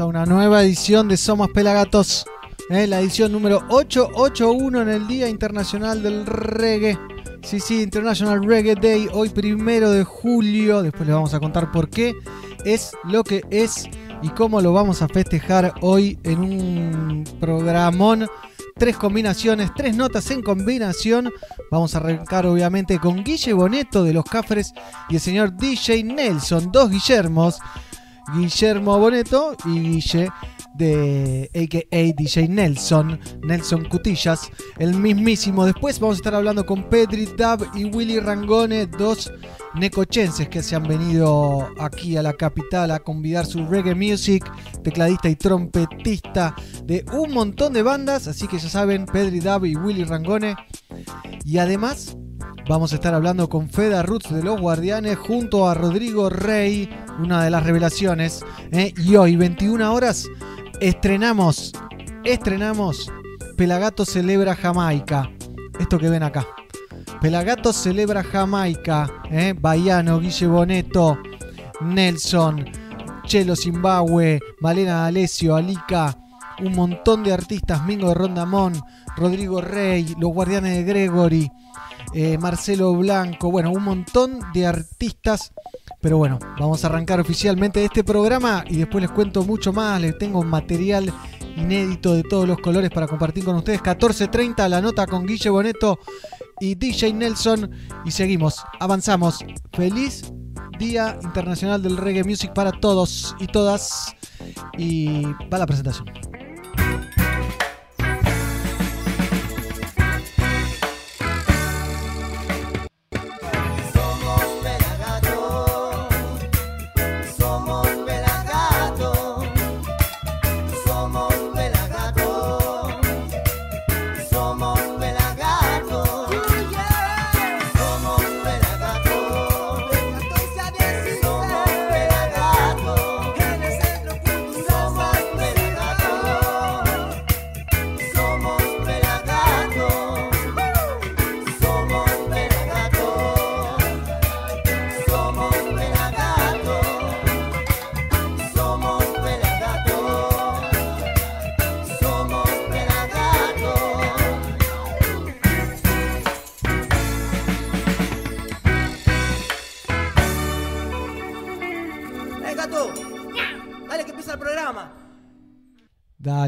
a una nueva edición de Somos Pelagatos, ¿eh? la edición número 881 en el Día Internacional del Reggae. Sí, sí, International Reggae Day, hoy primero de julio, después les vamos a contar por qué es lo que es y cómo lo vamos a festejar hoy en un programón. Tres combinaciones, tres notas en combinación. Vamos a arrancar obviamente con Guille Boneto de los Cafres y el señor DJ Nelson, dos Guillermos. Guillermo Boneto y Guille de AKA DJ Nelson, Nelson Cutillas, el mismísimo. Después vamos a estar hablando con Pedri Dab y Willy Rangone, dos necochenses que se han venido aquí a la capital a convidar su reggae music, tecladista y trompetista de un montón de bandas, así que ya saben, Pedri Dab y Willy Rangone. Y además vamos a estar hablando con Feda Roots de los Guardianes junto a Rodrigo Rey, una de las revelaciones. ¿eh? Y hoy, 21 horas, estrenamos, estrenamos Pelagato celebra Jamaica. Esto que ven acá. Pelagato celebra Jamaica. ¿eh? Baiano, Guille Boneto, Nelson, Chelo Zimbabue, Malena Alessio, Alica. Un montón de artistas, Mingo de Rondamón, Rodrigo Rey, los Guardianes de Gregory, eh, Marcelo Blanco, bueno, un montón de artistas. Pero bueno, vamos a arrancar oficialmente este programa y después les cuento mucho más. Les tengo material inédito de todos los colores para compartir con ustedes. 14.30 la nota con Guille Boneto y DJ Nelson. Y seguimos, avanzamos. Feliz Día Internacional del Reggae Music para todos y todas. Y va la presentación.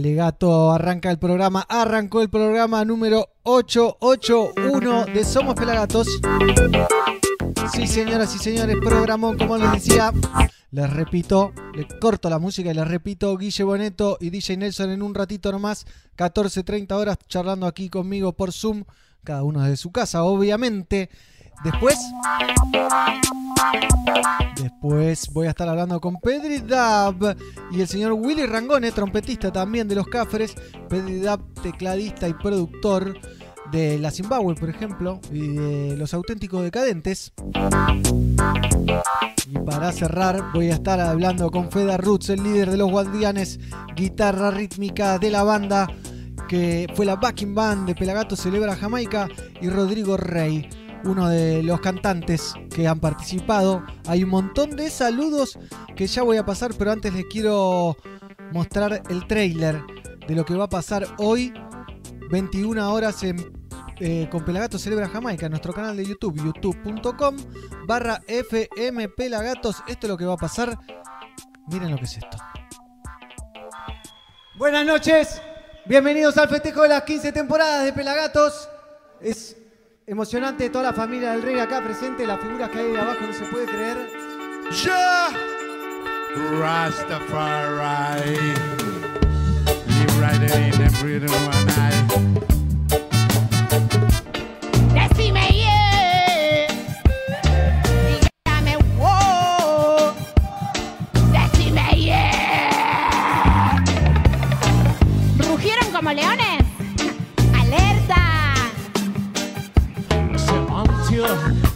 Dale, gato, arranca el programa. Arrancó el programa número 881 de Somos Pelagatos. Sí, señoras y señores, programón, como les decía. Les repito, le corto la música y les repito, Guille Boneto y DJ Nelson en un ratito nomás, 14.30 horas, charlando aquí conmigo por Zoom, cada uno desde su casa, obviamente. Después, después voy a estar hablando con Pedri Dab y el señor Willy Rangone, trompetista también de los Cafres. Pedri Dab, tecladista y productor de la Zimbabue, por ejemplo, y de los auténticos decadentes. Y para cerrar, voy a estar hablando con Feda Roots, el líder de los Guardianes, guitarra rítmica de la banda, que fue la backing band de Pelagato Celebra Jamaica, y Rodrigo Rey uno de los cantantes que han participado. Hay un montón de saludos que ya voy a pasar, pero antes les quiero mostrar el trailer de lo que va a pasar hoy, 21 horas eh, con Pelagatos Celebra Jamaica, nuestro canal de YouTube, youtube.com barra FM Pelagatos. Esto es lo que va a pasar. Miren lo que es esto. Buenas noches, bienvenidos al festejo de las 15 temporadas de Pelagatos. Es emocionante toda la familia del rey acá presente, las figuras que hay de abajo no se puede creer. Ja Rastafari. In one eye.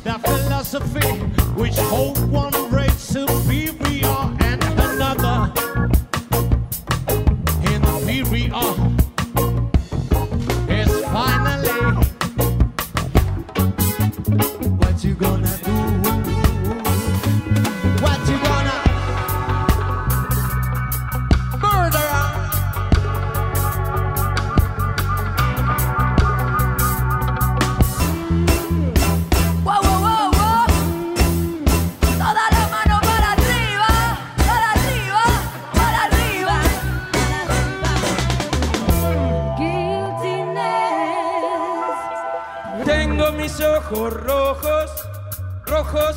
That philosophy which hold one race superior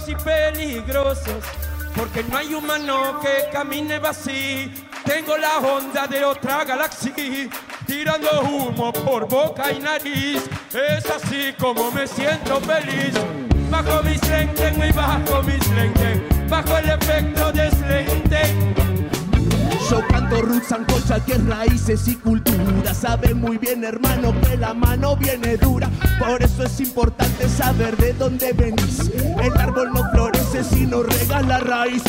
y peligrosos, porque no hay humano que camine vacío. Tengo la onda de otra galaxia, tirando humo por boca y nariz. Es así como me siento feliz. Bajo mis lentes, muy bajo mis lentes, bajo el efecto de lente. Yo canto roots, ancocha que es raíces y cultura. Sabe muy bien, hermano, que la mano viene dura. Por eso es importante saber de dónde venís. El árbol no florece si no regala raíz.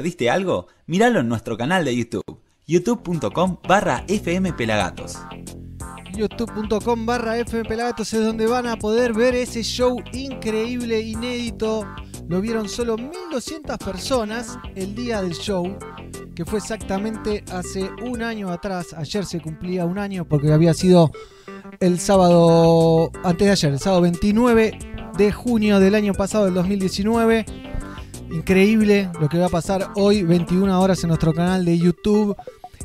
Perdiste algo? Míralo en nuestro canal de YouTube, youtube.com barra fmpelagatos. youtube.com barra fmpelagatos es donde van a poder ver ese show increíble, inédito. Lo vieron solo 1200 personas el día del show, que fue exactamente hace un año atrás. Ayer se cumplía un año porque había sido el sábado, antes de ayer, el sábado 29 de junio del año pasado, del 2019. Increíble lo que va a pasar hoy, 21 horas en nuestro canal de YouTube.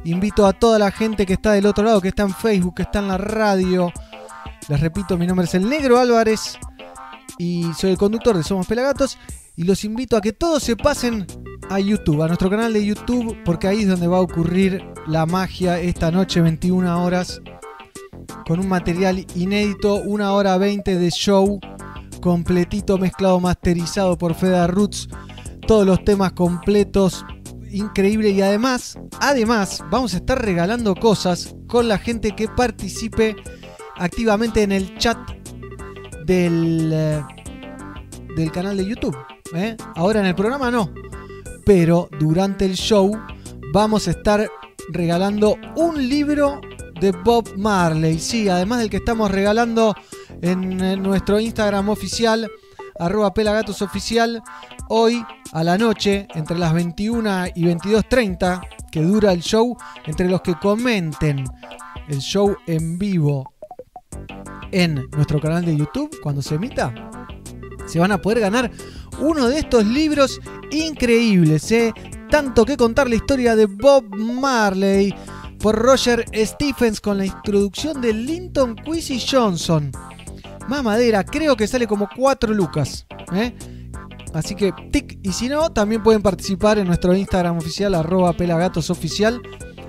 Invito a toda la gente que está del otro lado, que está en Facebook, que está en la radio. Les repito, mi nombre es el Negro Álvarez y soy el conductor de Somos Pelagatos. Y los invito a que todos se pasen a YouTube, a nuestro canal de YouTube, porque ahí es donde va a ocurrir la magia esta noche, 21 horas, con un material inédito, una hora 20 de show, completito, mezclado, masterizado por Feda Roots, todos los temas completos, increíble y además, además, vamos a estar regalando cosas con la gente que participe activamente en el chat del, eh, del canal de YouTube. ¿eh? Ahora en el programa no, pero durante el show vamos a estar regalando un libro de Bob Marley. Sí, además del que estamos regalando en, eh, nuestro Instagram oficial, arroba pelagatos oficial, hoy a la noche, entre las 21 y 22.30, que dura el show, entre los que comenten el show en vivo en nuestro canal de YouTube, cuando se emita, se van a poder ganar uno de estos libros increíbles, ¿eh? tanto que contar la historia de Bob Marley por Roger Stephens con la introducción de Linton Quincy Johnson. Mamadera, creo que sale como 4 lucas. ¿eh? Así que tic, y si no, también pueden participar en nuestro Instagram oficial, arroba pelagatosoficial,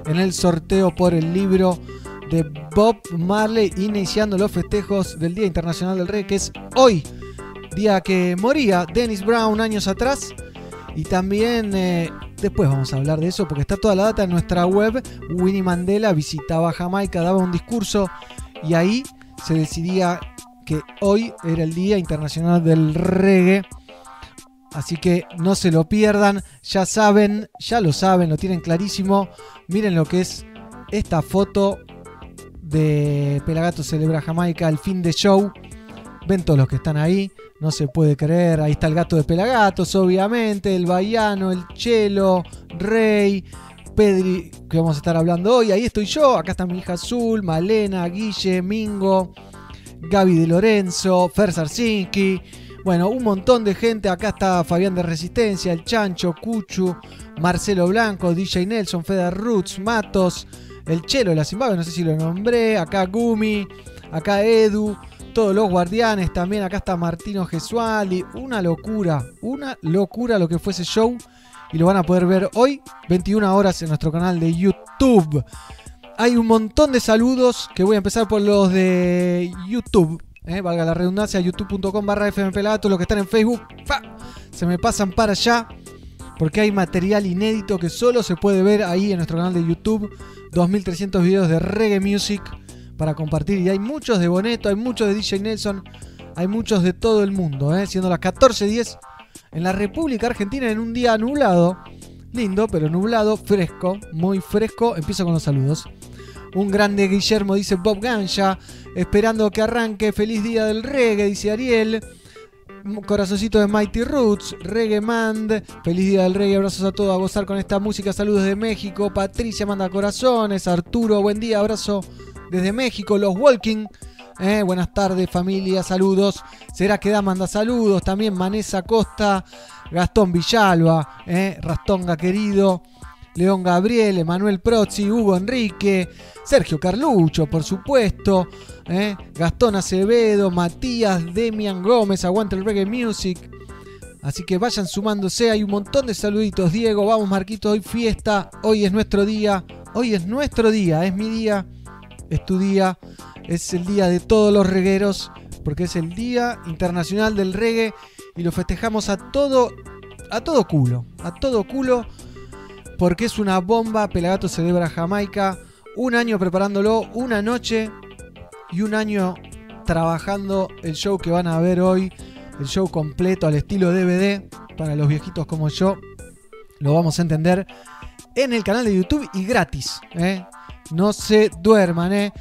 en el sorteo por el libro de Bob Marley, iniciando los festejos del Día Internacional del Reggae, que es hoy, día que moría Dennis Brown años atrás. Y también eh, después vamos a hablar de eso porque está toda la data en nuestra web. Winnie Mandela visitaba Jamaica, daba un discurso y ahí se decidía que hoy era el Día Internacional del Reggae. Así que no se lo pierdan, ya saben, ya lo saben, lo tienen clarísimo. Miren lo que es esta foto de Pelagato Celebra Jamaica, el fin de show. Ven todos los que están ahí, no se puede creer. Ahí está el gato de Pelagatos, obviamente, el Baiano, el Chelo, Rey, Pedri, que vamos a estar hablando hoy. Ahí estoy yo, acá está mi hija Azul, Malena, Guille, Mingo, Gaby de Lorenzo, Fer Sarsinki. Bueno, un montón de gente. Acá está Fabián de Resistencia, el Chancho, Cuchu, Marcelo Blanco, DJ Nelson, Feder Roots, Matos, el Chelo de la Zimbabue, no sé si lo nombré. Acá Gumi, acá Edu, todos los guardianes también. Acá está Martino Gesualdi. Una locura, una locura lo que fue ese show. Y lo van a poder ver hoy, 21 horas, en nuestro canal de YouTube. Hay un montón de saludos que voy a empezar por los de YouTube. eh, valga la redundancia, youtube.com barra FM Pelagatos, los que están en Facebook, ¡fa! se me pasan para allá, porque hay material inédito que solo se puede ver ahí en nuestro canal de YouTube, 2300 videos de reggae music para compartir, y hay muchos de Boneto, hay muchos de DJ Nelson, hay muchos de todo el mundo, eh, siendo las 14.10 en la República Argentina en un día nublado, lindo, pero nublado, fresco, muy fresco, empiezo con los saludos. Un grande Guillermo, dice Bob Ganja. Esperando que arranque. Feliz día del reggae, dice Ariel. Corazoncito de Mighty Roots. Reggae Mand. Feliz día del reggae. Abrazos a todos. A gozar con esta música. Saludos de México. Patricia manda corazones. Arturo, buen día. Abrazo desde México. Los Walking. Eh, buenas tardes, familia. Saludos. Será que da manda saludos. También Manesa Costa. Gastón Villalba. Eh, Rastonga querido. León Gabriel, Emanuel Prozzi, Hugo Enrique, Sergio Carlucho, por supuesto, ¿eh? Gastón Acevedo, Matías, Demian Gómez, aguanta el reggae music. Así que vayan sumándose, hay un montón de saluditos. Diego, vamos Marquito, hoy fiesta, hoy es nuestro día, hoy es nuestro día, es mi día, es tu día, es el día de todos los regueros, porque es el Día Internacional del Reggae y lo festejamos a todo, a todo culo, a todo culo porque es una bomba. Pelagato celebra Jamaica. Un año preparándolo, una noche y un año trabajando el show que van a ver hoy. El show completo al estilo DVD para los viejitos como yo. Lo vamos a entender en el canal de YouTube y gratis. ¿eh? No se duerman. ¿eh?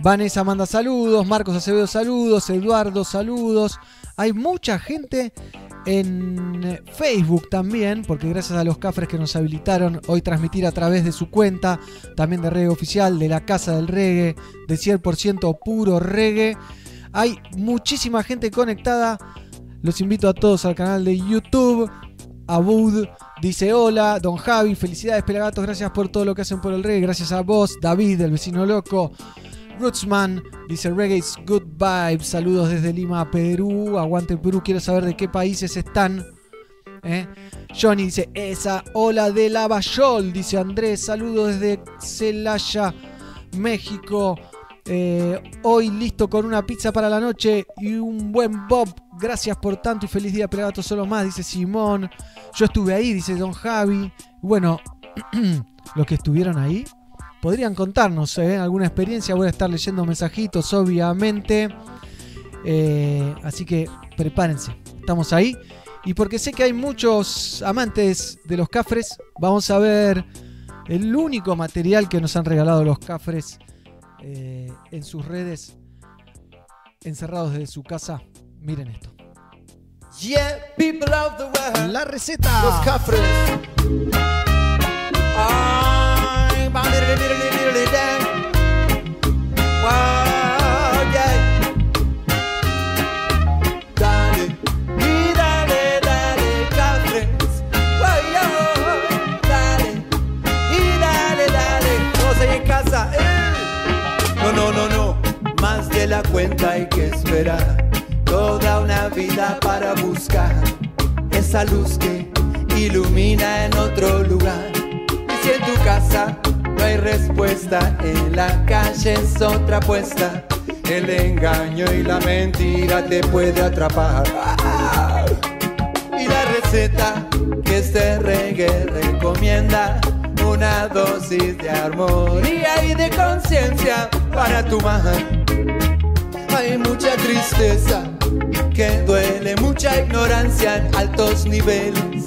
Vanessa manda saludos, Marcos Acevedo saludos, Eduardo saludos. Hay mucha gente en Facebook también, porque gracias a los cafres que nos habilitaron hoy transmitir a través de su cuenta, también de reggae oficial, de la Casa del Reggae, de 100% puro reggae. Hay muchísima gente conectada. Los invito a todos al canal de YouTube. Abud dice hola, Don Javi, felicidades Pelagatos, gracias por todo lo que hacen por el reggae, gracias a vos, David, el vecino loco, Rootsman dice Reggae is good vibes. Saludos desde Lima, Perú. Aguante Perú. Quiero saber de qué países están. ¿Eh? Johnny dice esa ola de Lavallol. Dice Andrés. Saludos desde Celaya, México. Eh, hoy listo con una pizza para la noche y un buen Bob. Gracias por tanto y feliz día, Pelagato solo más, dice Simón. Yo estuve ahí, dice Don Javi. Bueno, los que estuvieron ahí, podrían contarnos ¿eh? alguna experiencia. Voy a estar leyendo mensajitos, obviamente. Eh, así que prepárense. Estamos ahí. Y porque sé que hay muchos amantes de los cafres, vamos a ver el único material que nos han regalado los cafres eh, en sus redes, encerrados desde su casa. Miren esto. Yeah, people of the world. La receta. Los cafres. Ay, Dale, dale, dale, cafres. Dale, dale, dale. Todos ahí en casa, eh. No, no, no, no. Más de la cuenta hay que esperar. Toda una vida para buscar esa luz que ilumina en otro lugar. Y si en tu casa no hay respuesta, en la calle es otra apuesta. El engaño y la mentira te puede atrapar. Y la receta que este reggae recomienda, una dosis de armonía y de conciencia para tu mar. Hay mucha tristeza que duele, mucha ignorancia en altos niveles,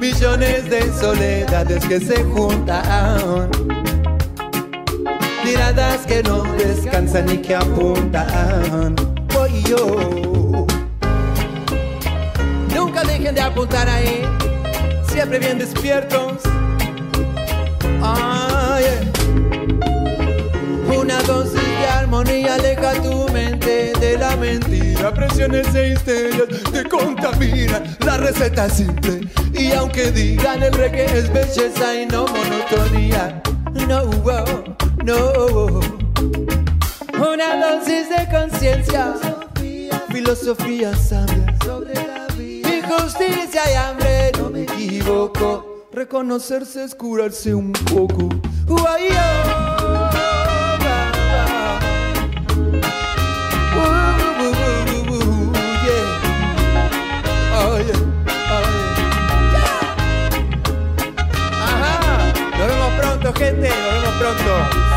millones de soledades que se juntan, miradas que no descansan y que apuntan. Voy yo. Nunca dejen de apuntar ahí, siempre bien despiertos. Ay, una dosis de armonía aleja tu de la mentira. Presiones e histerias te contamina. La receta es simple. Y aunque digan el reggae es belleza y no monotonía. No, no. Una dosis de conciencia. Filosofía sabia sobre la vida. Injusticia y hambre, no me equivoco. Reconocerse es curarse un poco. gente. Nos vemos pronto.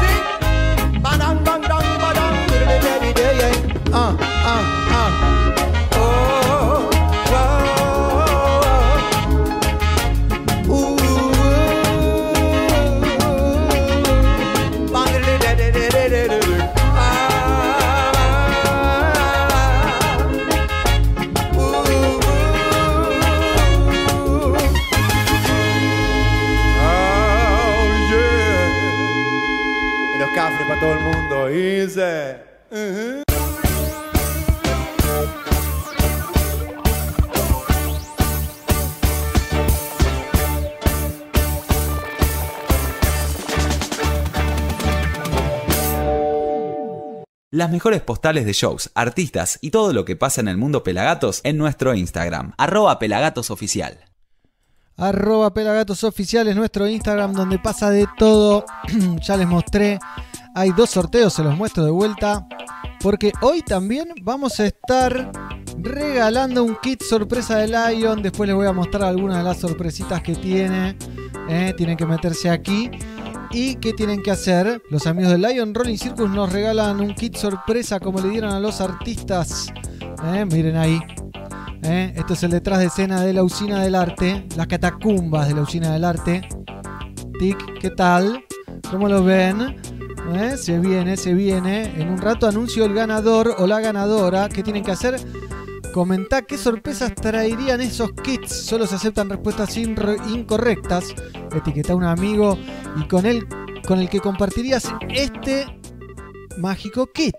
país. Eh. Uh -huh. Las mejores postales de shows, artistas y todo lo que pasa en el mundo Pelagatos en nuestro Instagram, arroba pelagatosoficial. Arroba pelagatosoficial es nuestro Instagram donde pasa de todo. ya les mostré hay dos sorteos, se los muestro de vuelta. Porque hoy también vamos a estar regalando un kit sorpresa de Lion. Después les voy a mostrar algunas de las sorpresitas que tiene. Eh, tienen que meterse aquí. ¿Y qué tienen que hacer? Los amigos de Lion Rolling Circus nos regalan un kit sorpresa como le dieron a los artistas. Eh, miren ahí. Eh, Esto es el detrás de escena de la usina del arte. Las catacumbas de la usina del arte. Tic, ¿qué tal? ¿Cómo lo ven? Eh, Se viene, se viene. En un rato anuncio el ganador o la ganadora. ¿Qué tienen que hacer? Comentar qué sorpresas traerían esos kits. Solo se aceptan respuestas incorrectas. Etiqueta a un amigo y con él con el que compartirías este mágico kit.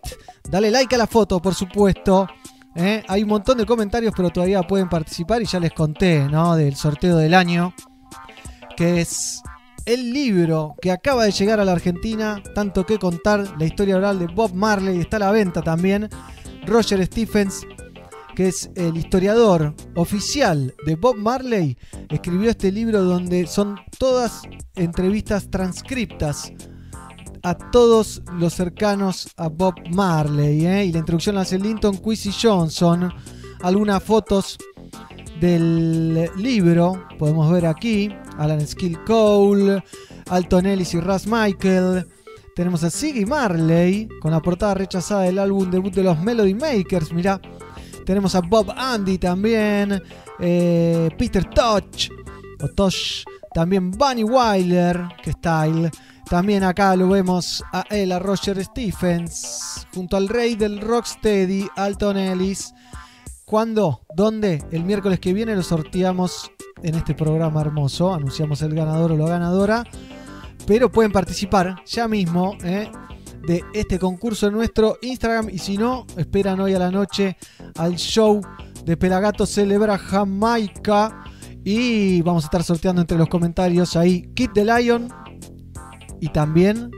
Dale like a la foto, por supuesto. ¿eh? Hay un montón de comentarios, pero todavía pueden participar. Y ya les conté, ¿no? Del sorteo del año. Que es el libro que acaba de llegar a la Argentina. Tanto que contar. La historia oral de Bob Marley. Está a la venta también. Roger Stephens, que es el historiador oficial de Bob Marley, escribió este libro donde son todas entrevistas transcriptas a todos los cercanos a Bob Marley. ¿eh? Y la introducción la hace Linton Quincy Johnson. Algunas fotos del libro podemos ver aquí. Alan Skill Cole, Alton Ellis y Russ Michael. Tenemos a Siggy Marley con la portada rechazada del álbum debut de los Melody Makers. Mirá. Tenemos a Bob Andy también. eh, Peter Tosh. O Tosh. También Bunny Wyler. Que style. También acá lo vemos a él, a Roger Stephens. Junto al rey del Rocksteady, Alton Ellis. ¿Cuándo? ¿Dónde? El miércoles que viene lo sorteamos en este programa hermoso. Anunciamos el ganador o la ganadora. Pero pueden participar ya mismo ¿eh? de este concurso en nuestro Instagram. Y si no, esperan hoy a la noche al show de Pelagato Celebra Jamaica. Y vamos a estar sorteando entre los comentarios ahí Kit the Lion. Y también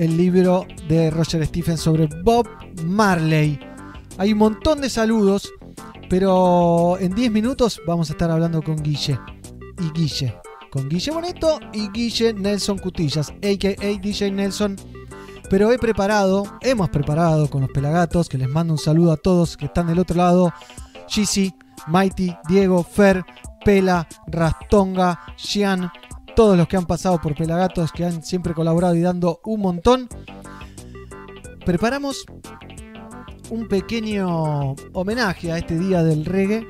el libro de Roger Stephens sobre Bob Marley. Hay un montón de saludos. Pero en 10 minutos vamos a estar hablando con Guille. Y Guille. Con Guille Boneto y Guille Nelson Cutillas, a.k.a. DJ Nelson. Pero he preparado, hemos preparado con los pelagatos, que les mando un saludo a todos que están del otro lado. Gizzy, Mighty, Diego, Fer, Pela, Rastonga, Gian, todos los que han pasado por Pelagatos, que han siempre colaborado y dando un montón. Preparamos un pequeño homenaje a este día del reggae,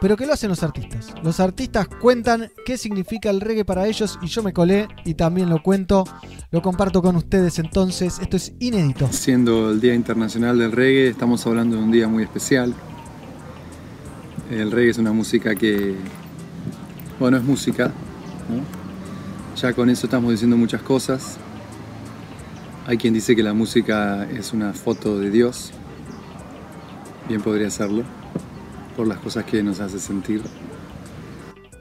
pero que lo hacen los artistas. Los artistas cuentan qué significa el reggae para ellos y yo me colé y también lo cuento, lo comparto con ustedes entonces, esto es inédito. Siendo el Día Internacional del Reggae, estamos hablando de un día muy especial. El reggae es una música que, bueno, es música. Ya con eso estamos diciendo muchas cosas. Hay quien dice que la música es una foto de Dios. Bien podría serlo, por las cosas que nos hace sentir.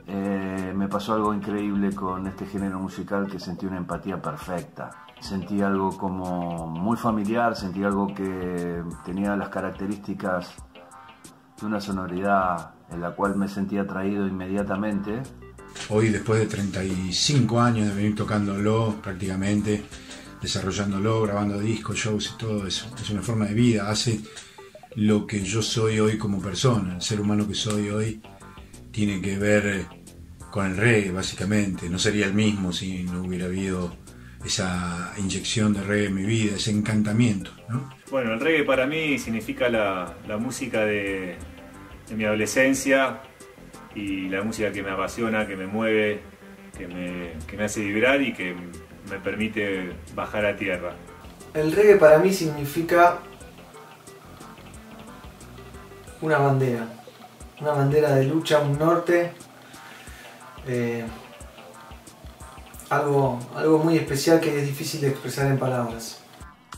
Eh, me pasó algo increíble con este género musical que sentí una empatía perfecta. Sentí algo como muy familiar, sentí algo que tenía las características de una sonoridad en la cual me sentí atraído inmediatamente. Hoy, después de 35 años de venir tocándolo prácticamente, desarrollándolo, grabando discos, shows y todo eso, es una forma de vida, hace lo que yo soy hoy como persona, el ser humano que soy hoy tiene que ver eh, con el reggae básicamente, no sería el mismo si no hubiera habido esa inyección de reggae en mi vida, ese encantamiento, ¿no? Bueno, el reggae para mí significa la, la música de, de mi adolescencia y la música que me apasiona, que me mueve, que me, que me hace vibrar y que me permite bajar a tierra. El reggae para mí significa una bandera, una bandera de lucha, un norte, eh, algo, algo muy especial que es difícil de expresar en palabras.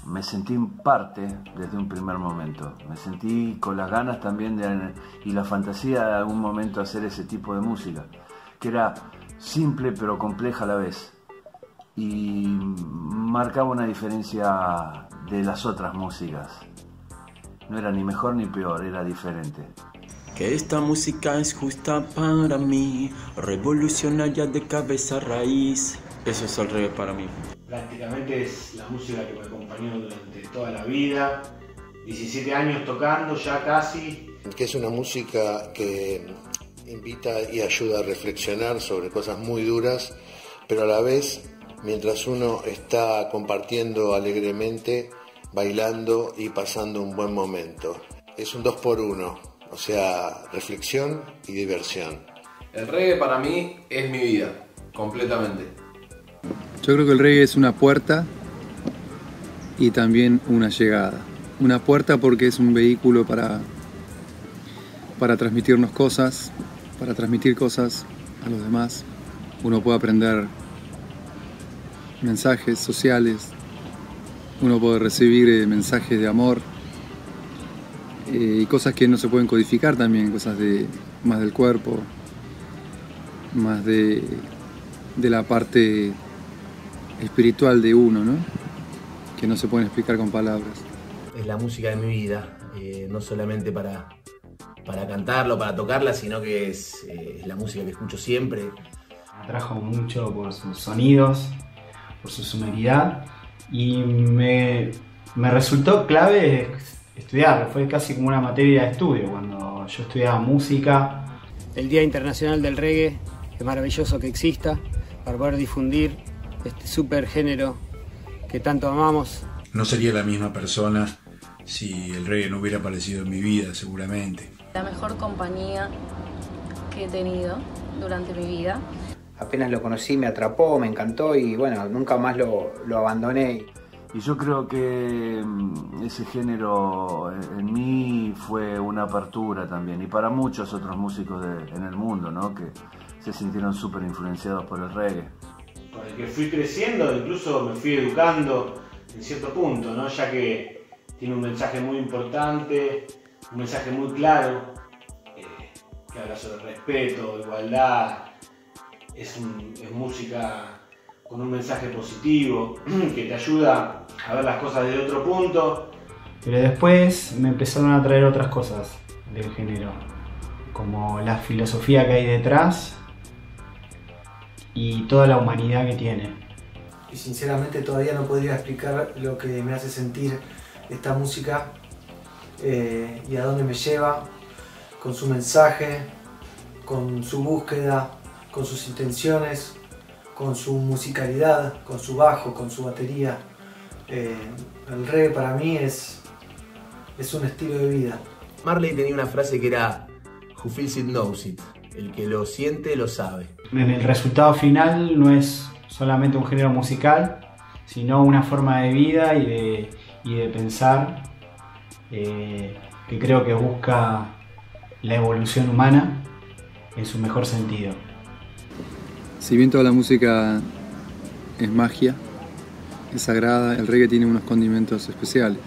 Me sentí en parte desde un primer momento. Me sentí con las ganas también de, y la fantasía de algún momento hacer ese tipo de música, que era simple pero compleja a la vez. Y marcaba una diferencia de las otras músicas. No era ni mejor ni peor, era diferente. Que esta música es justa para mí, revolucionaria de cabeza a raíz. Eso es el reggae para mí. Prácticamente es la música que me acompañó durante toda la vida. 17 años tocando ya casi. que es una música que invita y ayuda a reflexionar sobre cosas muy duras, pero a la vez, mientras uno está compartiendo alegremente, bailando y pasando un buen momento. Es un dos por uno, o sea, reflexión y diversión. El reggae para mí es mi vida, completamente. Yo creo que el reggae es una puerta y también una llegada. Una puerta porque es un vehículo para, para transmitirnos cosas, para transmitir cosas a los demás. Uno puede aprender mensajes sociales, uno puede recibir eh, mensajes de amor eh, y cosas que no se pueden codificar también, cosas de, más del cuerpo, más de, de la parte espiritual de uno, ¿no? que no se pueden explicar con palabras. Es la música de mi vida, eh, no solamente para, para cantarlo, para tocarla, sino que es, eh, es la música que escucho siempre. Me atrajo mucho por sus sonidos, por su sonoridad y me, me resultó clave estudiarlo. Fue casi como una materia de estudio cuando yo estudiaba música. El Día Internacional del Reggae, es maravilloso que exista para poder difundir este super género que tanto amamos. No sería la misma persona si el reggae no hubiera aparecido en mi vida, seguramente. La mejor compañía que he tenido durante mi vida. Apenas lo conocí, me atrapó, me encantó y bueno, nunca más lo, lo abandoné. Y yo creo que mm, ese género en mí fue una apertura también, y para muchos otros músicos de- en el mundo, ¿no? que se sintieron súper influenciados por el reggae. Con el que fui creciendo, incluso me fui educando en cierto punto, ¿no? ya que tiene un mensaje muy importante, un mensaje muy claro, eh, que habla sobre respeto, igualdad, es, un- es música con un mensaje positivo, que te ayuda a ver las cosas de otro punto. Pero después me empezaron a traer otras cosas del género, como la filosofía que hay detrás y toda la humanidad que tiene. y sinceramente todavía no podría explicar lo que me hace sentir esta música eh, y a dónde me lleva con su mensaje, con su búsqueda, con sus intenciones, con su musicalidad, con su bajo, con su batería. Eh, el reggae para mí es, es un estilo de vida. Marley tenía una frase que era Who feels it knows it. El que lo siente lo sabe. En el resultado final no es solamente un género musical, sino una forma de vida y de, y de pensar eh, que creo que busca la evolución humana en su mejor sentido. Si bien toda la música es magia, es sagrada, el reggae tiene unos condimentos especiales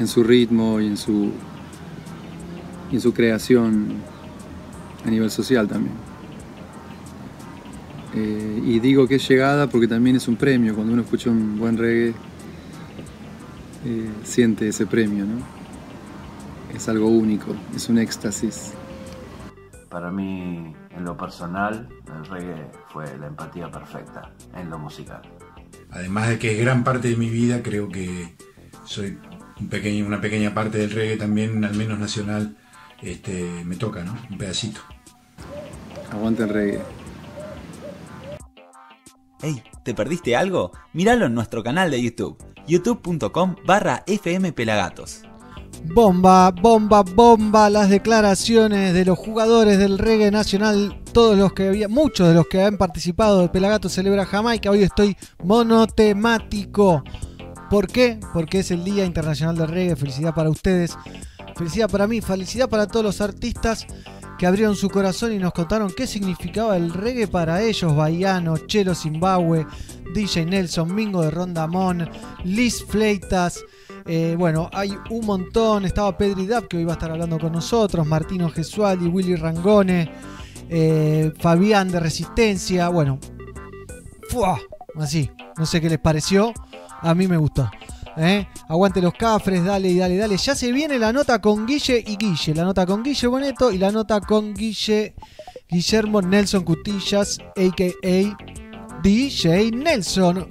en su ritmo y en su, y en su creación a nivel social también. Eh, y digo que es llegada porque también es un premio. Cuando uno escucha un buen reggae, eh, siente ese premio, ¿no? Es algo único, es un éxtasis. Para mí, en lo personal, el reggae fue la empatía perfecta en lo musical. Además de que es gran parte de mi vida, creo que soy un pequeño, una pequeña parte del reggae también, al menos nacional, este, me toca, ¿no? Un pedacito. Aguanta el reggae. Hey, ¿te perdiste algo? Míralo en nuestro canal de YouTube, youtube.com barra fmpelagatos. Bomba, bomba, bomba las declaraciones de los jugadores del reggae nacional, todos los que había, muchos de los que han participado de Pelagato Celebra Jamaica, hoy estoy monotemático. ¿Por qué? Porque es el Día Internacional del Reggae, felicidad para ustedes, felicidad para mí, felicidad para todos los artistas que abrieron su corazón y nos contaron qué significaba el reggae para ellos, Baiano, Chelo Zimbabue, DJ Nelson, Mingo de Rondamón, Liz Fleitas, eh, bueno, hay un montón. Estaba Pedri Dab, que hoy va a estar hablando con nosotros. Martino Gesualdi, Willy Rangone, eh, Fabián de Resistencia. Bueno, así. No sé qué les pareció. A mí me gustó. ¿eh? Aguante los cafres, dale y dale, dale. Ya se viene la nota con Guille y Guille. La nota con Guille Boneto y la nota con Guille Guillermo Nelson Cutillas, a.k.a. DJ Nelson.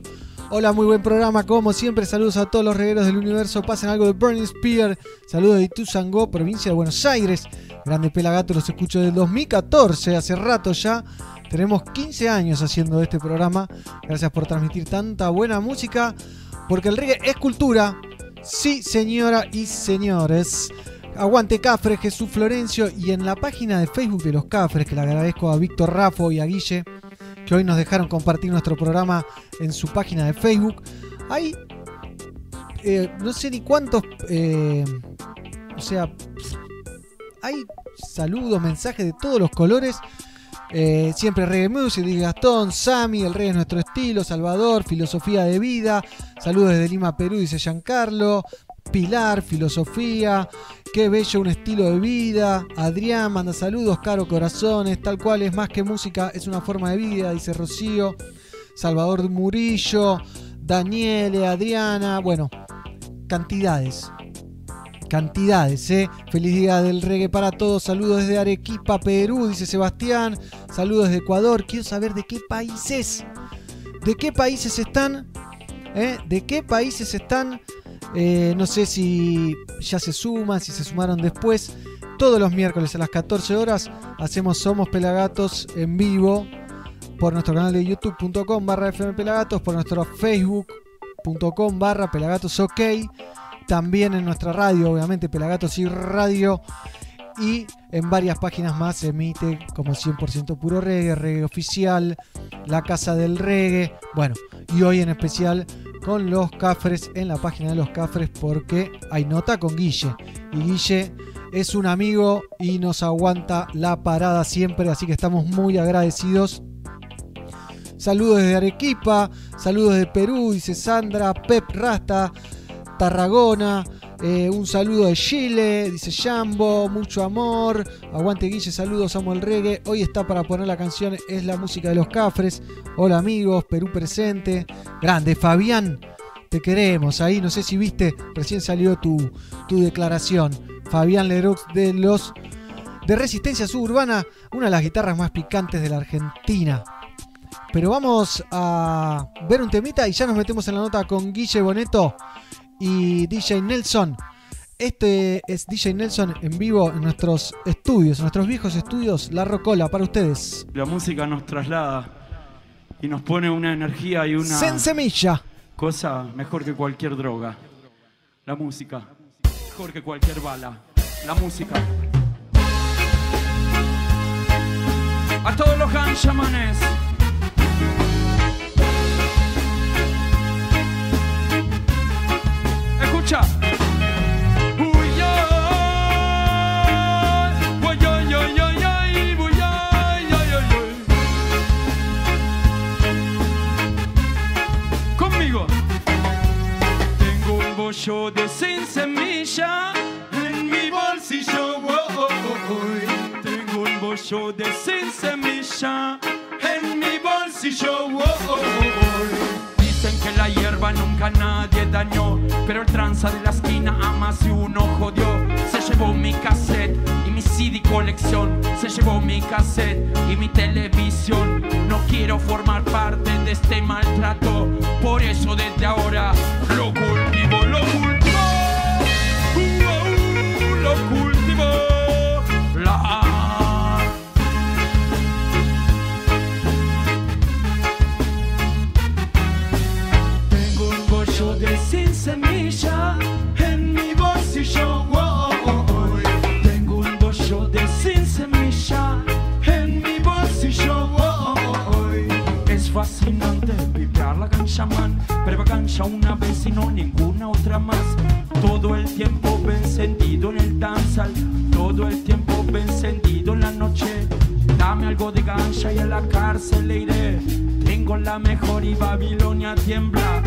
Hola, muy buen programa, como siempre. Saludos a todos los regueros del universo. Pasen algo de Burning Spear. Saludos de Ituzangó, provincia de Buenos Aires. Grande Pelagato, los escucho desde 2014, hace rato ya. Tenemos 15 años haciendo este programa. Gracias por transmitir tanta buena música. Porque el reggae es cultura. Sí, señora y señores. Aguante Cafres, Jesús Florencio. Y en la página de Facebook de los Cafres, que le agradezco a Víctor Rafo y a Guille, que hoy nos dejaron compartir nuestro programa en su página de Facebook. Hay eh, no sé ni cuántos. eh, o sea, hay saludos, mensajes de todos los colores. Eh, siempre Reggae Music, dice Gastón, Sami, el rey es nuestro estilo, Salvador, filosofía de vida. Saludos desde Lima, Perú, dice Giancarlo. Pilar, filosofía. Qué bello un estilo de vida. Adrián manda saludos, Caro Corazones. Tal cual es más que música, es una forma de vida, dice Rocío. Salvador Murillo, Daniele, Adriana. Bueno, cantidades. Cantidades, ¿eh? Feliz día del reggae para todos. Saludos desde Arequipa, Perú, dice Sebastián. Saludos desde Ecuador. Quiero saber de qué países. ¿De qué países están? ¿Eh? ¿De qué países están? Eh, no sé si ya se suman, si se sumaron después. Todos los miércoles a las 14 horas hacemos Somos Pelagatos en vivo por nuestro canal de youtube.com barra fmpelagatos, por nuestro facebook.com barra pelagatos también en nuestra radio, obviamente Pelagatos y Radio, y en varias páginas más se emite como 100% puro reggae, reggae oficial, la casa del reggae, bueno, y hoy en especial con los cafres en la página de los cafres porque hay nota con Guille, y Guille es un amigo y nos aguanta la parada siempre, así que estamos muy agradecidos. Saludos desde Arequipa, saludos de Perú, dice Sandra, Pep Rasta, Tarragona, eh, un saludo de Chile, dice Jambo, mucho amor, aguante Guille, saludos, amo el reggae, hoy está para poner la canción, es la música de los cafres, hola amigos, Perú presente, grande, Fabián, te queremos, ahí. No sé si viste, recién salió tu, tu declaración, Fabián Leroux de los de Resistencia Suburbana, una de las guitarras más picantes de la Argentina. Pero vamos a ver un temita y ya nos metemos en la nota con Guille Boneto y DJ Nelson. Este es DJ Nelson en vivo en nuestros estudios, en nuestros viejos estudios, La Rocola, para ustedes. La música nos traslada y nos pone una energía y una Sensemilla. cosa mejor que cualquier droga. La música, mejor que cualquier bala. La música. A todos los ganchamanes. Ay. Conmigo. Tengo un bollo de sin semilla en mi bolsillo. oh, oh, oh, oh. Tengo un bollo de sin semilla en mi bolsillo. Dicen que la hierba nunca nadie dañó, pero el más de uno jodió. Se llevó mi cassette y mi CD colección, se llevó mi cassette y mi televisión. No quiero formar parte de este maltrato, por eso desde ahora lo man. Prueba cancha una vez y no ninguna otra más. Todo el tiempo encendido en el danzal. Todo el tiempo encendido en la noche. Dame algo de gancha y a la cárcel le iré. Tengo la mejor y Babilonia tiembla.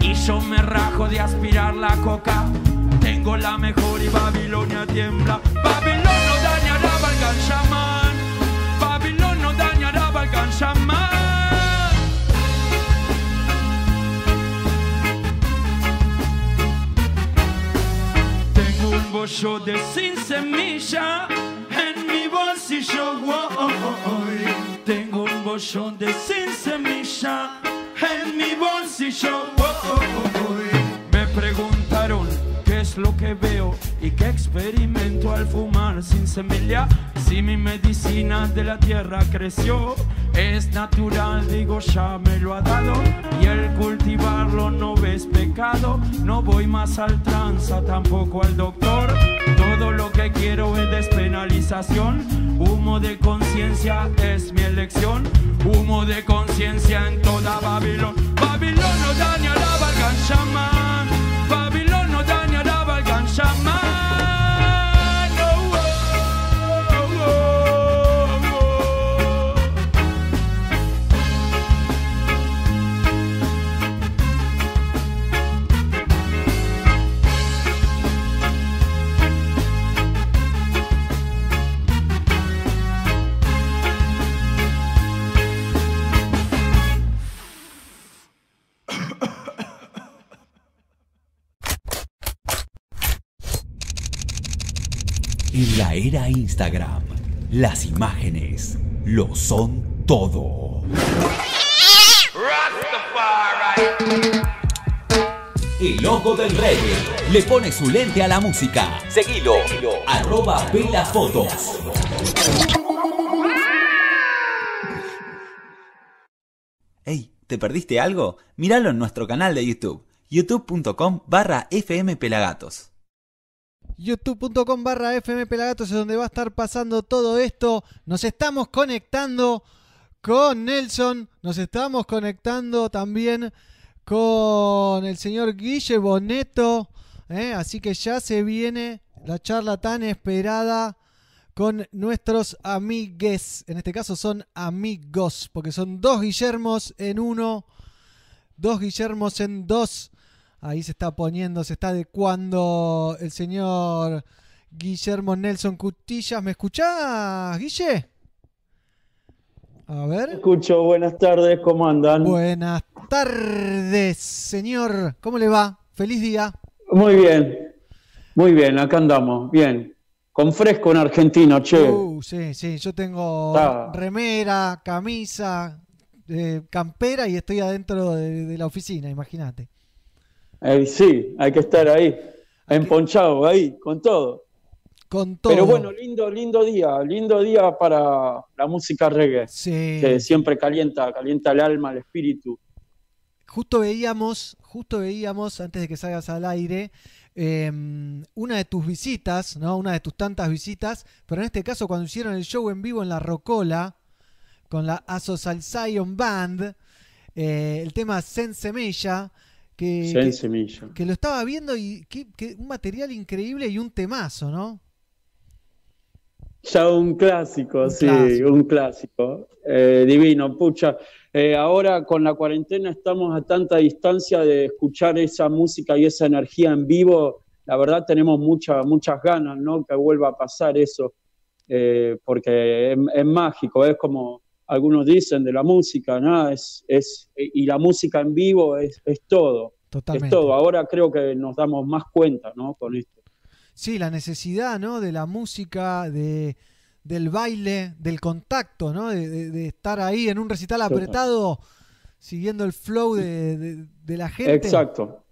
Y yo me rajo de aspirar la coca. Tengo la mejor y Babilonia tiembla. Babilón no dañará al ganchamán. Babilón no dañará al ganchamán. Bollo de sin semilla en mi bolsillo. Tengo un bollo de sin semilla en mi bolsillo. Es lo que veo y qué experimento al fumar sin semilla. Si mi medicina de la tierra creció, es natural, digo, ya me lo ha dado. Y el cultivarlo no ves pecado. No voy más al tranza, tampoco al doctor. Todo lo que quiero es despenalización. Humo de conciencia es mi elección. Humo de conciencia en toda Babilón. Babilón no daña la valgan En la era Instagram, las imágenes lo son todo. El ojo del reggae le pone su lente a la música. Seguilo. Arroba Vela Fotos. Ey, ¿te perdiste algo? Míralo en nuestro canal de YouTube. youtube.com barra fmpelagatos. youtube.com barra FM Pelagatos es donde va a estar pasando todo esto. Nos estamos conectando con Nelson, nos estamos conectando también con el señor Guille Boneto. ¿eh? Así que ya se viene la charla tan esperada con nuestros amigues. En este caso son amigos, porque son dos Guillermos en uno, dos Guillermos en dos. Ahí se está poniendo, se está adecuando el señor Guillermo Nelson Cutillas. ¿Me escuchás, Guille? A ver. Escucho, buenas tardes, ¿cómo andan? Buenas tardes, señor. ¿Cómo le va? Feliz día. Muy bien, muy bien, acá andamos, bien. Con fresco en Argentina, che. Uh, sí, sí, yo tengo Ah. remera, camisa, eh, campera y estoy adentro de, de la oficina, imagínate. Eh, sí, hay que estar ahí, emponchado, ahí, con todo. Con todo. Pero bueno, lindo, lindo día, lindo día para la música reggae. Sí. Que siempre calienta, calienta el alma, el espíritu. Justo veíamos, justo veíamos, antes de que salgas al aire, eh, una de tus visitas, ¿no? Una de tus tantas visitas, pero en este caso cuando hicieron el show en vivo en la Rocola, con la Asocial Zion Band, eh, el tema Sensemilla, que, Sen que, Semilla. que lo estaba viendo y que, que un material increíble y un temazo, ¿no? Ya un clásico, sí, clásico. un clásico. Eh, divino, pucha. Eh, ahora con la cuarentena estamos a tanta distancia de escuchar esa música y esa energía en vivo. La verdad tenemos mucha, muchas ganas, ¿no? Que vuelva a pasar eso, eh, porque es, es mágico, es como algunos dicen de la música, ¿no? Es, es, y la música en vivo es, es todo. Totalmente. Es todo. Ahora creo que nos damos más cuenta, ¿no? Con esto. Sí, la necesidad, ¿no? De la música, de, del baile, del contacto, ¿no? De, de- de estar ahí en un recital Total. apretado, siguiendo el flow de, de- de la gente. Exacto.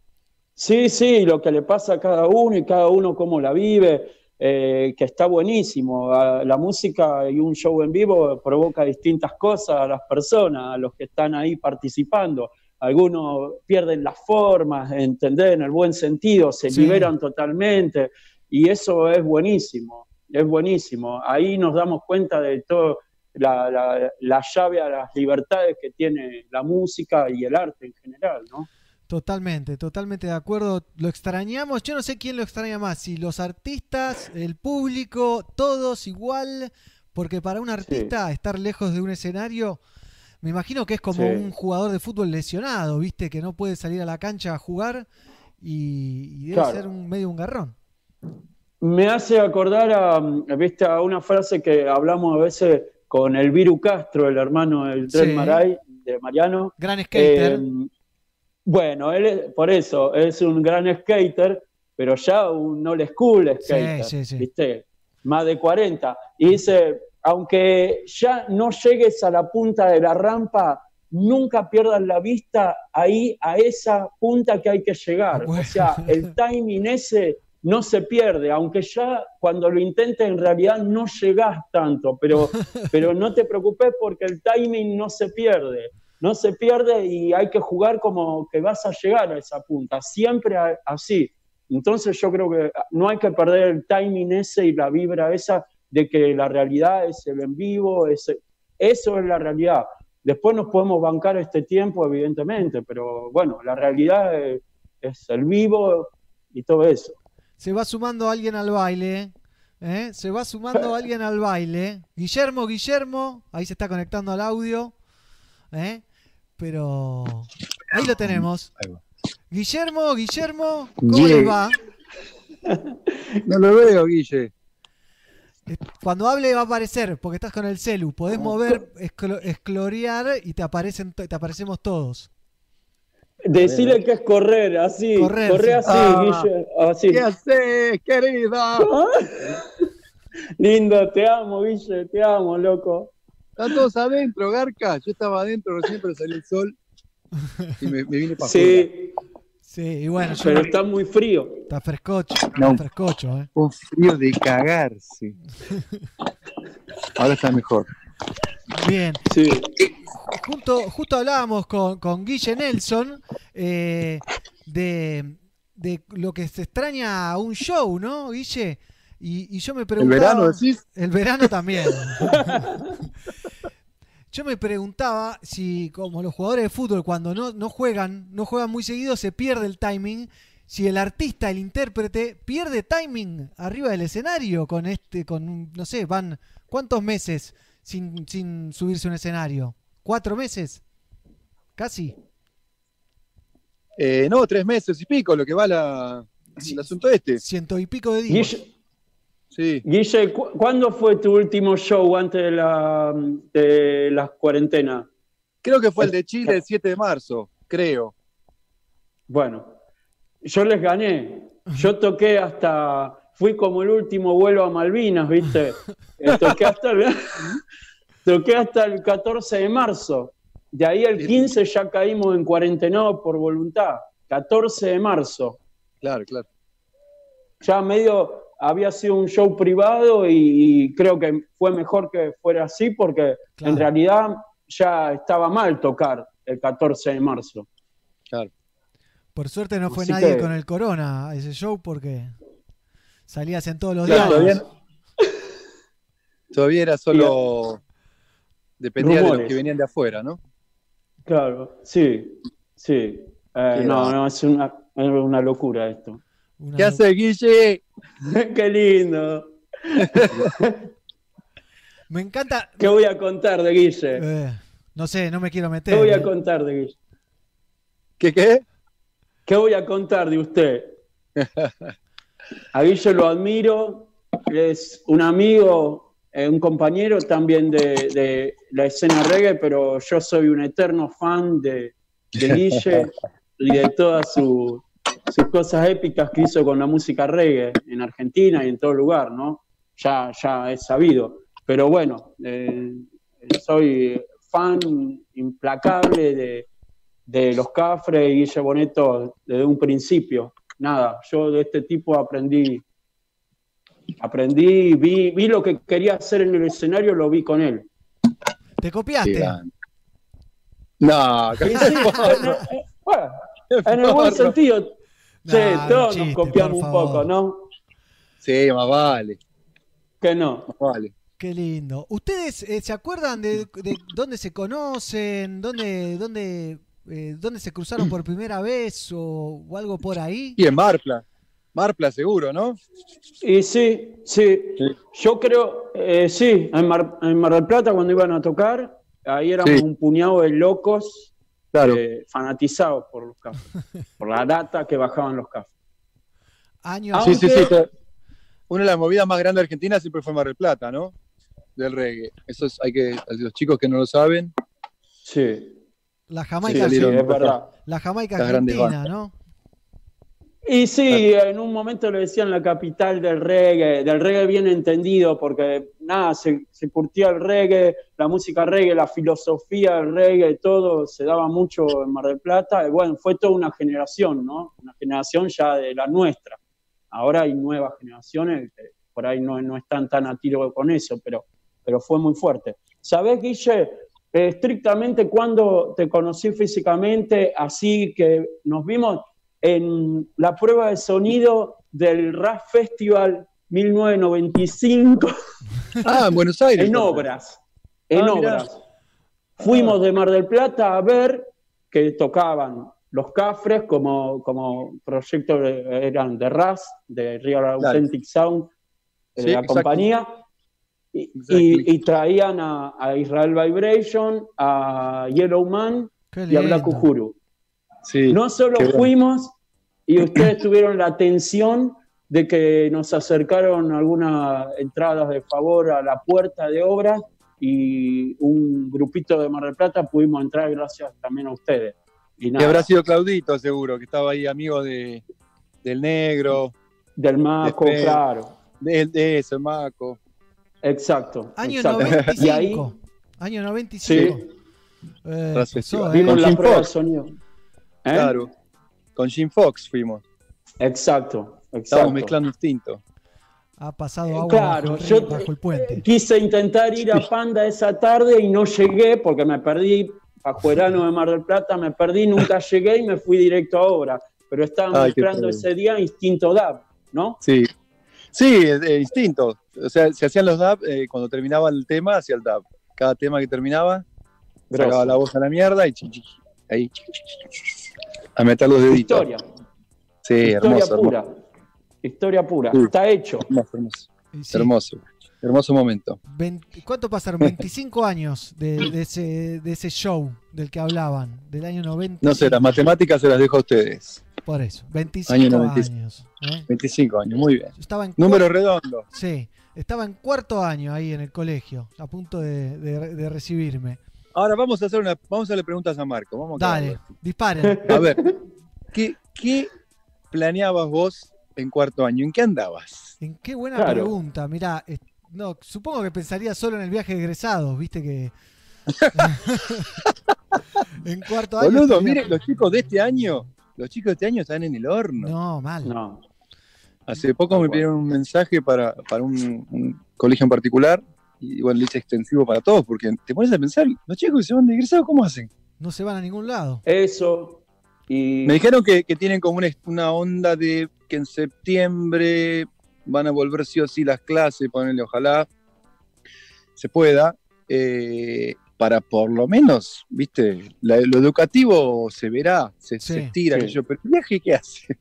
Sí, sí, lo que le pasa a cada uno y cada uno cómo la vive, eh, que está buenísimo. A- La música y un show en vivo provoca distintas cosas a las personas, a los que están ahí participando. Algunos pierden las formas, ¿entendés? En el buen sentido, se Sí. liberan totalmente y eso es buenísimo, es buenísimo. Ahí nos damos cuenta de todo. La, la- la llave a las libertades que tiene la música y el arte en general, ¿no? Totalmente, totalmente de acuerdo. Lo extrañamos. Yo no sé quién lo extraña más, si los artistas, el público, todos igual. Porque para un artista estar lejos de un escenario, me imagino que es como Sí. un jugador de fútbol lesionado, ¿viste? Que no puede salir a la cancha a jugar y, y debe Claro. ser un medio un garrón. Me hace acordar a, ¿viste? a una frase que hablamos a veces con el Viru Castro, el hermano del Tren Sí. Maray, de Mariano. Gran skater. Eh, bueno, él es- por eso es un gran skater pero ya un old school skater, sí, sí. ¿viste? Más de 40. Y dice, aunque ya no llegues a la punta de la rampa, nunca pierdas la vista ahí a esa punta que hay que llegar. O sea, el timing ese no se pierde, aunque ya cuando lo intentes en realidad no llegás tanto, pero, pero no te preocupes porque el timing no se pierde, no se pierde y hay que jugar como que vas a llegar a esa punta, siempre así. Entonces yo creo que no hay que perder el timing ese y la vibra esa de que la realidad es el en vivo, es, eso es la realidad. Después nos podemos bancar este tiempo, evidentemente, pero bueno, la realidad es, es el vivo y todo eso. Se va sumando alguien al baile. ¿eh? Se va sumando alguien al baile. Guillermo, Guillermo. Ahí se está conectando al audio. ¿eh? Pero ahí lo tenemos. Guillermo, Guillermo, ¿cómo Yeah. les va? No lo veo, Guille. Cuando hable va a aparecer, porque estás con el celu. Podés mover, esclo- esclorear y te aparecen, te aparecemos todos. Decirle que es correr, así, Correr, correr, sí. así, Ah. Guille, así. ¿Qué haces, querida? Lindo, te amo, Guille, te amo, loco. Están todos adentro, Garca. Yo estaba adentro recién, pero salió el sol. Y me, me vine para Sí, Sí, y bueno, yo pero está muy frío. está frescocho. No. Está frescocho, ¿eh? Un frío de cagarse. Ahora está mejor. Bien. Sí. Junto, justo hablábamos con, con Guille Nelson eh, de, de lo que se extraña a un show, ¿no, Guille? Y, y yo me preguntaba. verano decís? El verano también. Yo me preguntaba si, como los jugadores de fútbol, cuando no, no juegan, no juegan muy seguido, se pierde el timing. Si el artista, el intérprete, pierde timing arriba del escenario con este, con, un- no sé, van, ¿cuántos meses sin, sin subirse a un escenario? ¿Cuatro meses? Casi. Eh, no, tres meses y pico, lo que va la, el asunto este. Ciento y pico de días. Sí. Guille, ¿cu- ¿cuándo fue tu último show antes de la, de la cuarentena? Creo que fue el de Chile el 7 de marzo, creo. Bueno, yo les gané. Yo toqué hasta, fui como el último vuelo a Malvinas, ¿viste? Eh, toqué, hasta el, toqué hasta el 14 de marzo. De ahí el 15 ya caímos en cuarentena por voluntad. 14 de marzo. Claro, claro. Ya medio había sido un show privado y, y creo que fue mejor que fuera así porque en realidad ya estaba mal tocar el 14 de marzo. Claro. Por suerte no fue Así nadie que- con el corona a ese show porque salías en todos los Claro, días. todavía, todavía era solo. Dependía de los que venían de afuera, ¿no? Claro, sí, sí. Eh, no, no, es una, es una locura esto. ¿Qué hace Guille? Qué lindo. Me encanta. ¿Qué voy a contar de Guille? Eh, no sé, no me quiero meter. ¿Qué voy a eh. contar de Guille? ¿Qué qué? ¿Qué voy a contar de usted? A Guille lo admiro, es un amigo, eh, un compañero también de, de la escena reggae, pero yo soy un eterno fan de, de Guille y de todas su- sus cosas épicas que hizo con la música reggae en Argentina y en todo lugar, ¿no? Ya, ya es sabido. Pero bueno, eh, soy fan implacable de, de los Cafres y Guille Boneto desde un principio. Nada, yo de este tipo aprendí, aprendí, vi, vi lo que quería hacer en el escenario, lo vi con él. ¿Te copiaste? No, Sí, sí, en, en- bueno, en el buen sentido. Sí, Nah, todos chiste, nos copiamos un poco, ¿no? Sí, más vale. Que no. Más vale. Qué lindo. ¿Ustedes eh, se acuerdan de, de dónde se conocen? ¿Dónde, dónde, eh, dónde se cruzaron por primera vez o, o algo por ahí? Y en Marpla. Marpla seguro, ¿no? Y sí, sí. Yo creo, eh, sí, en Mar, en Mar del Plata cuando iban a tocar, ahí éramos Sí. un puñado de locos Claro. eh, fanatizados por los cafés, por la data que bajaban los cafés. Años. Sí, sí, sí. Aunque- que Una de las movidas más grandes de Argentina siempre fue Mar del Plata, ¿no? Del reggae. Eso es, hay que, los chicos que no lo saben. Sí. La Sí, Jamaica, salieron es verdad. la Jamaica Las grandes Argentina, bandas. ¿no? Y sí, en un momento le decían la capital del reggae, del reggae bien entendido, porque nada, se, se curtía el reggae, la música reggae, la filosofía del reggae, todo se daba mucho en Mar del Plata. Y bueno, fue toda una generación, ¿no? Una generación ya de la nuestra. Ahora hay nuevas generaciones que por ahí no, no están tan a tiro con eso, pero, pero fue muy fuerte. ¿Sabés, Guille? Eh, estrictamente cuando te conocí físicamente, así que nos vimos en la prueba de sonido del Rap Festival 1995. Ah, en Buenos Aires. en obras. En Ah, mirá. obras. Fuimos de Mar del Plata a ver que tocaban los Cafres como, como proyecto de- eran de RAS, de Real Authentic Sound, de Sí, la exacto. compañía, y, y- y traían a, a Israel Vibration, a Yellow Man Qué y a Black. Uhuru. Sí, No solo fuimos y ustedes tuvieron la atención de que nos acercaron algunas entradas de favor a la puerta de obras y un grupito de Mar del Plata pudimos entrar gracias también a ustedes. Y habrá sido Claudito, seguro, que estaba ahí amigo de, del negro. del Maco, de claro. De, de ese Maco. Exacto. Año exacto. 95. Y ahí Año 95. Sí. Eh, eh. vimos la prueba de sonido. ¿Eh? Claro. Con Jim Fox fuimos. Exacto, Estábamos exacto. mezclando instinto. Ha pasado agua Claro, bajo, el, yo río- bajo el puente. Quise intentar ir a Panda esa tarde y no llegué porque me perdí, Pajuerano de Mar del Plata, me perdí, nunca llegué y me fui directo a obra. Pero Ay, qué mezclando ese día Instinto DAB, ¿no? Sí. Sí, eh, eh, instinto. O sea, se hacían los dab, eh, cuando terminaba el tema, hacía el dab. Cada tema que terminaba, sacaba Grosso. la voz a la mierda y chi, chi, chi, ahí a meter los deditos. Historia, Sí, historia hermoso, pura. hermoso. Historia pura, Sí. está hecho. Hermoso, hermoso. Sí, Hermoso. Hermoso momento. 20 ¿Cuánto pasaron? 25 años de, de ese, de ese show del que hablaban, del año 90. No sé, las matemáticas se las dejo a ustedes. Por eso, 25 Año 95. años. ¿eh? 25 años, muy bien. Estaba en Número redondo. Sí, estaba en cuarto año ahí en el colegio, a punto de, de- de recibirme. Ahora vamos a hacer una, vamos a hacerle preguntas a Marco. Vamos a Dale, disparen. A ver, ¿qué, qué planeabas vos en cuarto año? ¿En qué andabas? En qué buena Claro. pregunta. Mirá, no, supongo que pensaría solo en el viaje de egresados, viste que. en cuarto año. Boludo, estaría- miren, los chicos de este año, los chicos de este año están en el horno. No, mal. No. Hace poco me pidieron un mensaje para, para un, un colegio en particular y bueno, le hice extensivo para todos porque te pones a pensar, los chicos que se van de egresado, ¿cómo hacen? No se van a ningún lado. Eso. Y Me dijeron que, que tienen como una, una onda de que en septiembre van a volver sí o sí las clases, ponerle ojalá se pueda, eh, para por lo menos, viste, La- lo educativo se verá, se, se Sí, estira, sí. yo, pero el viaje, ¿qué hace?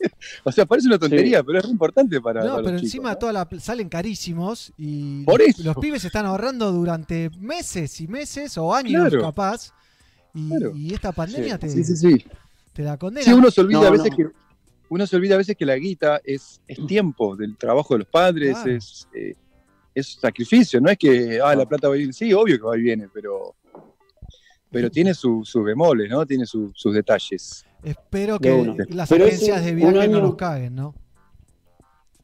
o sea, parece una tontería, Sí. pero es muy importante para, No, para pero los encima chicos. toda la pl- salen carísimos y Por los, eso. los pibes están ahorrando durante meses y meses o años Claro. capaz. Y, Claro. y esta pandemia te, Sí, sí, sí. te la condena. Sí, uno se olvida No, a veces no. que uno se olvida a veces que la guita es, es tiempo del trabajo de los padres, Claro. es, eh, es sacrificio, no es que ah, la plata va y viene, sí, obvio que va y viene, pero pero tiene su- sus bemoles, ¿no? Tiene su- sus detalles. Espero que las Pero agencias de viaje no nos caguen, ¿no?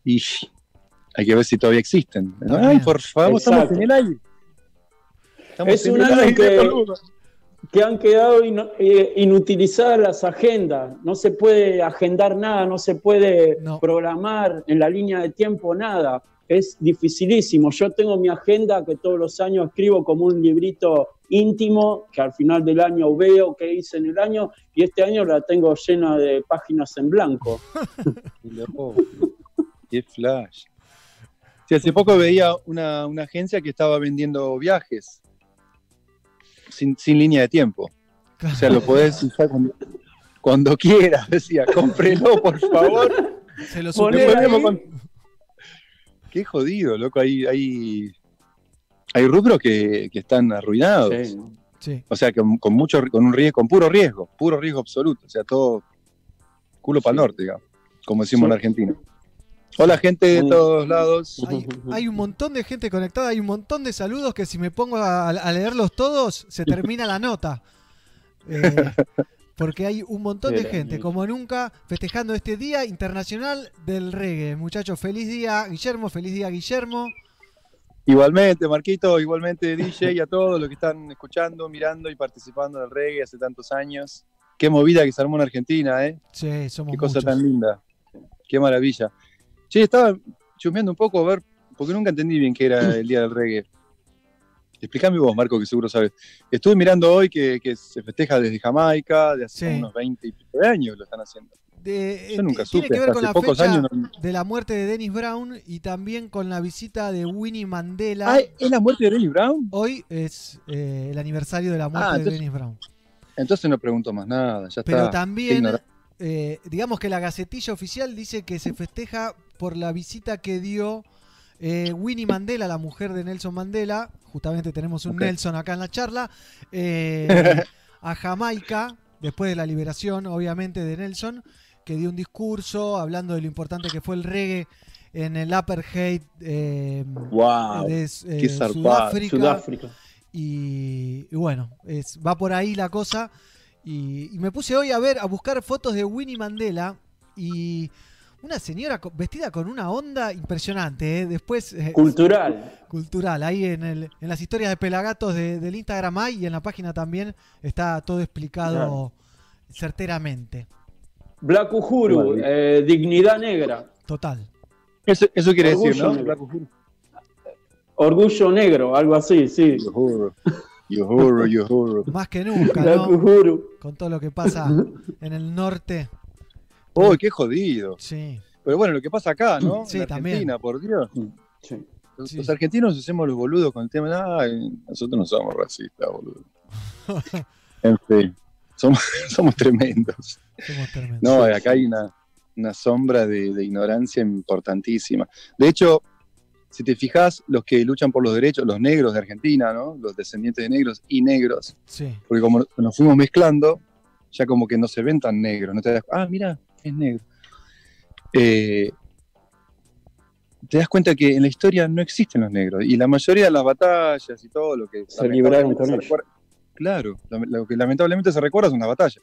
Y hay que ver si todavía existen. Ay, por favor, estamos Exacto. en el aire. Estamos Es un año que- que han quedado eh, inutilizadas las agendas. No se puede agendar nada, no se puede No. programar en la línea de tiempo nada. Es dificilísimo. Yo tengo mi agenda que todos los años escribo como un librito íntimo, que al final del año veo qué hice en el año, y este año la tengo llena de páginas en blanco. Loco, Qué flash. Sí, hace poco veía una, una agencia que estaba vendiendo viajes sin, sin línea de tiempo. O sea, lo podés usar cuando, cuando quieras. Decía, cómprelo, por favor. Se lo Qué jodido, loco. Hay, hay, hay rubros que, que están arruinados. Sí. Sí. O sea, con, con mucho, con un riesgo, con puro riesgo, puro riesgo absoluto. O sea, todo culo para el norte, digamos, como decimos Sí. en Argentina. Hola, gente de todos lados. Hay, hay un montón de gente conectada, hay un montón de saludos que si me pongo a, a leerlos todos, se termina la nota. Eh, porque hay un montón de gente, como nunca, festejando este Día Internacional del Reggae. Muchachos, feliz día, Guillermo, feliz día, Guillermo. Igualmente, Marquito, igualmente DJ y a todos los que están escuchando, mirando y participando del reggae hace tantos años. Qué movida que se armó en Argentina, ¿eh? Sí, somos Qué cosa muchos. tan linda. Qué maravilla. Che, estaba chusmeando un poco a ver, porque nunca entendí bien qué era el Día del Reggae. Explícame vos, Marco, que seguro sabes. Estuve mirando hoy que, que se festeja desde Jamaica, de hace Sí. unos 20 y pico de años lo están haciendo. De- Yo nunca eh, tiene supe, que ver con hace la pocos fecha años no- de la muerte de Dennis Brown y también con la visita de Winnie Mandela. Ah, ¿es la muerte de Dennis Brown? Hoy es eh, el aniversario de la muerte Ah, de Dennis Brown. Entonces no pregunto más nada, ya Pero está. Qué también, eh, digamos que la Gacetilla Oficial dice que se festeja por la visita que dio eh, Winnie Mandela, la mujer de Nelson Mandela. Justamente tenemos un. Nelson acá en la charla. eh, a Jamaica, después de la liberación, obviamente, de Nelson, que dio un discurso hablando de lo importante que fue el reggae en el apartheid eh, Wow, de eh. Sudáfrica. Sudáfrica. Y, y bueno, es, va por ahí la cosa. Y, y me puse hoy a ver, a buscar fotos de Winnie Mandela y una señora vestida con una onda impresionante. ¿eh? Después. eh, Cultural. Cultural. Ahí en, el, en las historias de Pelagatos de- del Instagram hay y en la página también está todo explicado certeramente. Black Uhuru, eh, dignidad negra. Total. Eso, eso quiere decir, Orgullo ¿no? negro. Black Uhuru. Orgullo negro, algo así, sí. Uhuru. Uhuru, Uhuru. Más que nunca, Black ¿no? Uhuru. Con todo lo que pasa en el norte. ¡Oh, qué jodido! Sí. Pero bueno, lo que pasa acá, ¿no? Sí, en también. Argentina, por Dios. Sí. Los, los argentinos hacemos los boludos con el tema. Ay, nosotros no somos racistas, boludo. En fin, somos, somos tremendos. Somos tremendos. No, acá hay una, una sombra de, de ignorancia importantísima. De hecho, si te fijas, los que luchan por los derechos, los negros de Argentina, ¿no? Los descendientes de negros y negros, Sí. porque como nos fuimos mezclando, ya como que no se ven tan negros. No te das, ah, mira, es negro. Eh, te das cuenta que en la historia no existen los negros y la mayoría de las batallas y todo lo que Se libraron lamentablemente con se ellos. recuerda- claro, lo, lo que lamentablemente se recuerda son las batallas.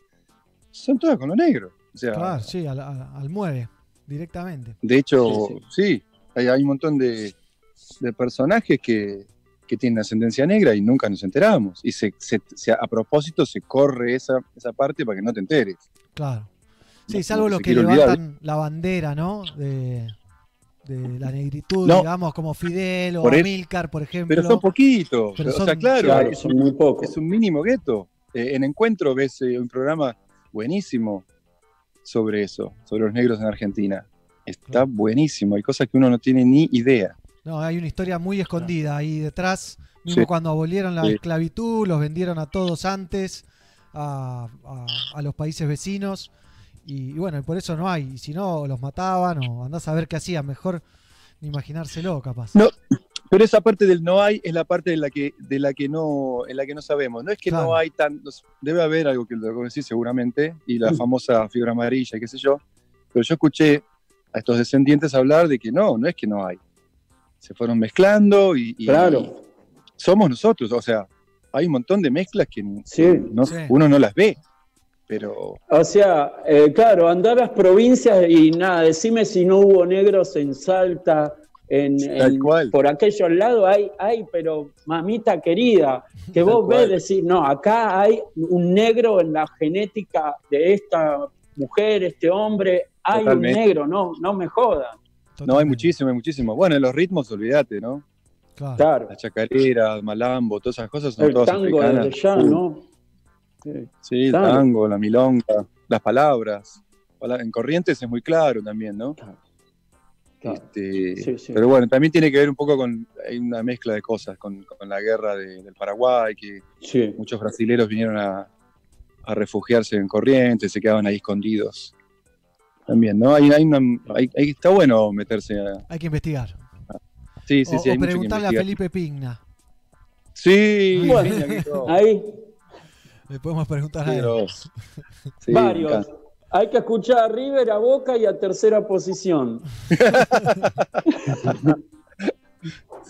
Son todas con los negros. O sea, Claro, sí, al, al- muere directamente. de hecho, Sí, sí, hay, hay un montón de, de personajes que, que tienen ascendencia negra y nunca nos enteramos. Y se, se- se- a propósito se corre esa, esa parte para que no te enteres. Claro. Sí, No, salvo no los que olvidar. levantan la bandera, ¿no? De, de la negritud, No. digamos, como Fidel o Amílcar, por ejemplo. Pero son poquitos. Pero o sea, son- claro, Claro, es, un, muy pocos. es un mínimo gueto. Eh, en Encuentro ves eh, un programa buenísimo sobre eso, sobre los negros en Argentina. Está buenísimo, hay cosas que uno no tiene ni idea. No, hay una historia muy escondida ahí detrás. Mismo Sí. cuando abolieron la Sí. esclavitud, los vendieron a todos antes, a, a- a los países vecinos. Y, y bueno, y por eso no hay. Y si no, los mataban o andás a ver qué hacían. Mejor ni imaginárselo, capaz. No, pero esa parte del no hay es la parte de la que, de la que no, en la que no sabemos. No es que Claro. no hay tan, debe haber algo que lo conocí seguramente, y la famosa fibra amarilla, y qué sé yo. Pero yo escuché a estos descendientes hablar de que no, no es que no hay. Se fueron mezclando y, y- Claro. y somos nosotros. O sea, hay un montón de mezclas que Sí. no- Sí. uno no las ve. Pero O sea, eh, claro, andar a las provincias y nada, decime si no hubo negros en Salta, en, Tal en- cual. por aquellos lados hay, hay, pero mamita querida, que vos ves cual. decir, no, acá hay un negro en la genética de esta mujer, este hombre, hay Totalmente. un negro, no, no me jodan. no hay muchísimo, hay muchísimo. Bueno, en los ritmos, olvídate, ¿no? Claro. La chacarera, el malambo, todas esas cosas son El todas tango africanas. desde ya, Uh. ¿no? Sí. Sí, el Claro. tango, la milonga, las palabras. Pala- En Corrientes es muy claro también, ¿no? Este, Sí, sí. Pero bueno, también tiene que ver un poco con hay una mezcla de cosas, con, con la guerra de- del Paraguay, que muchos brasileros vinieron a, a refugiarse en Corrientes, se quedaban ahí escondidos. También, ¿no? Hay, hay una, hay- hay- está bueno meterse a... Hay que investigar. Sí, sí, o, sí, o hay mucho que preguntarle a. Felipe Pigna. Sí, Bueno, Pigna, que todo. Ahí, Le podemos preguntar a él. Sí, varios. Hay que escuchar a River, a Boca y a tercera posición.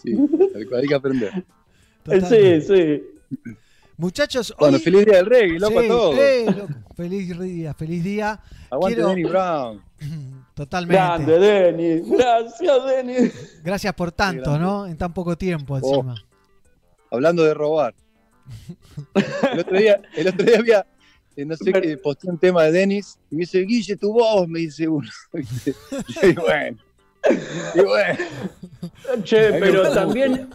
Sí, tal cual, hay que aprender. Sí, sí. Muchachos, Bueno, hoy- feliz día del reggae, loco Sí, a todos. eh, loco. Feliz día, feliz día. Aguante Quiero- Denny Brown. Totalmente. Grande, Denis. Gracias, Denis. Gracias por tanto, ¿no? En tan poco tiempo Oh, encima. hablando de robar. El otro día, el otro día había, eh, no sé qué, posté un tema de Dennis y me dice, Guille, tu voz, me dice uno. Y bueno. Y bueno. Che, pero también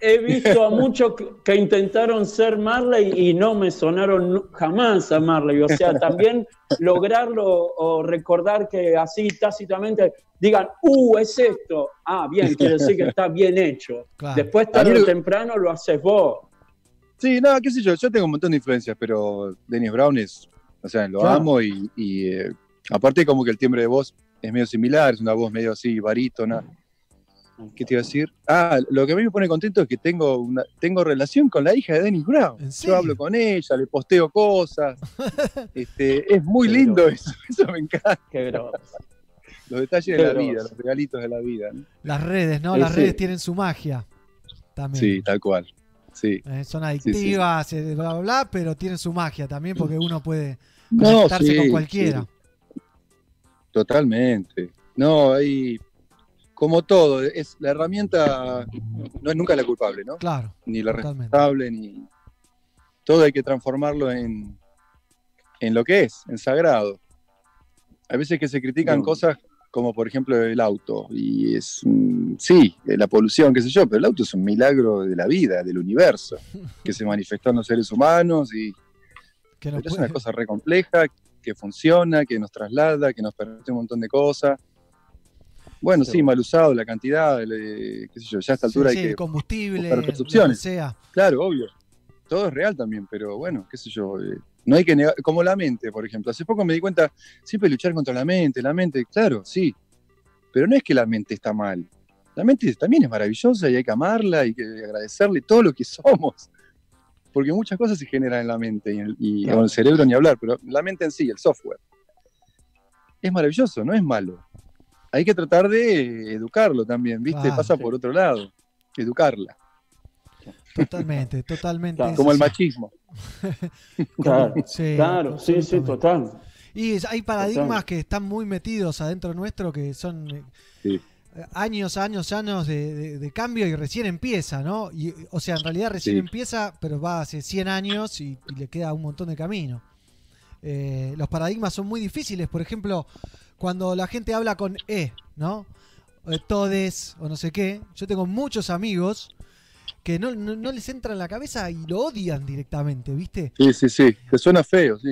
he visto a muchos que, intentaron ser Marley y no me sonaron jamás a Marley. O sea, también lograrlo o recordar que así tácitamente digan, uh, es esto. Ah, bien, quiere decir que está bien hecho. Claro. Después, tarde o temprano, lo haces vos. Sí, no, qué sé yo, yo tengo un montón de influencias, pero Dennis Brown es, o sea, lo Claro. amo y, y, eh, aparte como que el timbre de voz es medio similar, es una voz medio así, barítona. ¿Qué te iba a decir? Ah, lo que a mí me pone contento es que tengo una, tengo relación con la hija de Dennis Brown. Yo hablo con ella, le posteo cosas. Este, es muy lindo eso, eso me encanta. Los detalles de Qué la vida, los regalitos de la vida. ¿no? Las redes, ¿no? Las redes tienen su magia. También. Sí, tal cual. Sí. Eh, son Sí, sí. adictivas, eh, bla, bla, bla, pero tienen su magia también porque uno puede No, conectarse sí, con cualquiera. sí. Totalmente. No, hay. Como todo, es la herramienta no es nunca la culpable, ¿no? Claro. Ni la totalmente. responsable, ni. Todo hay que transformarlo en, en lo que es, en sagrado. Hay veces que se critican No. cosas como, por ejemplo, el auto. Y es. Sí, la polución, qué sé yo, pero el auto es un milagro de la vida, del universo, que se manifestó en los seres humanos y. Que es una cosa re compleja, que funciona, que nos traslada, que nos permite un montón de cosas. Bueno, sí, mal usado, la cantidad, el, eh, qué sé yo, ya a esta altura Sí, hay sí, que combustible, buscar lo otras que opciones. sea. Claro, obvio. Todo es real también, pero bueno, qué sé yo. eh, no hay que negar, como la mente, por ejemplo. Hace poco me di cuenta, siempre luchar contra la mente, la mente, claro, sí. Pero no es que la mente está mal. La mente también es maravillosa y hay que amarla y que agradecerle todo lo que somos. Porque muchas cosas se generan en la mente y, en el- y Claro. con el cerebro ni hablar, pero la mente en sí, el software, es maravilloso, no es malo. Hay que tratar de educarlo también, ¿viste? Pasa por otro lado, educarla. Totalmente, totalmente. Como el machismo. Claro, Sí, claro, sí, total. Y hay paradigmas Total. que están muy metidos adentro nuestro que son eh, Sí. años, años, años de, de- de cambio y recién empieza, ¿no? Y, o sea, en realidad recién Sí. empieza, pero va hace 100 años y, y le queda un montón de camino. Eh, los paradigmas son muy difíciles, por ejemplo, cuando la gente habla con E, ¿no? Todes o no sé qué. Yo tengo muchos amigos que no, no- no les entra en la cabeza y lo odian directamente, ¿viste? Sí, sí, sí. Te suena feo, sí.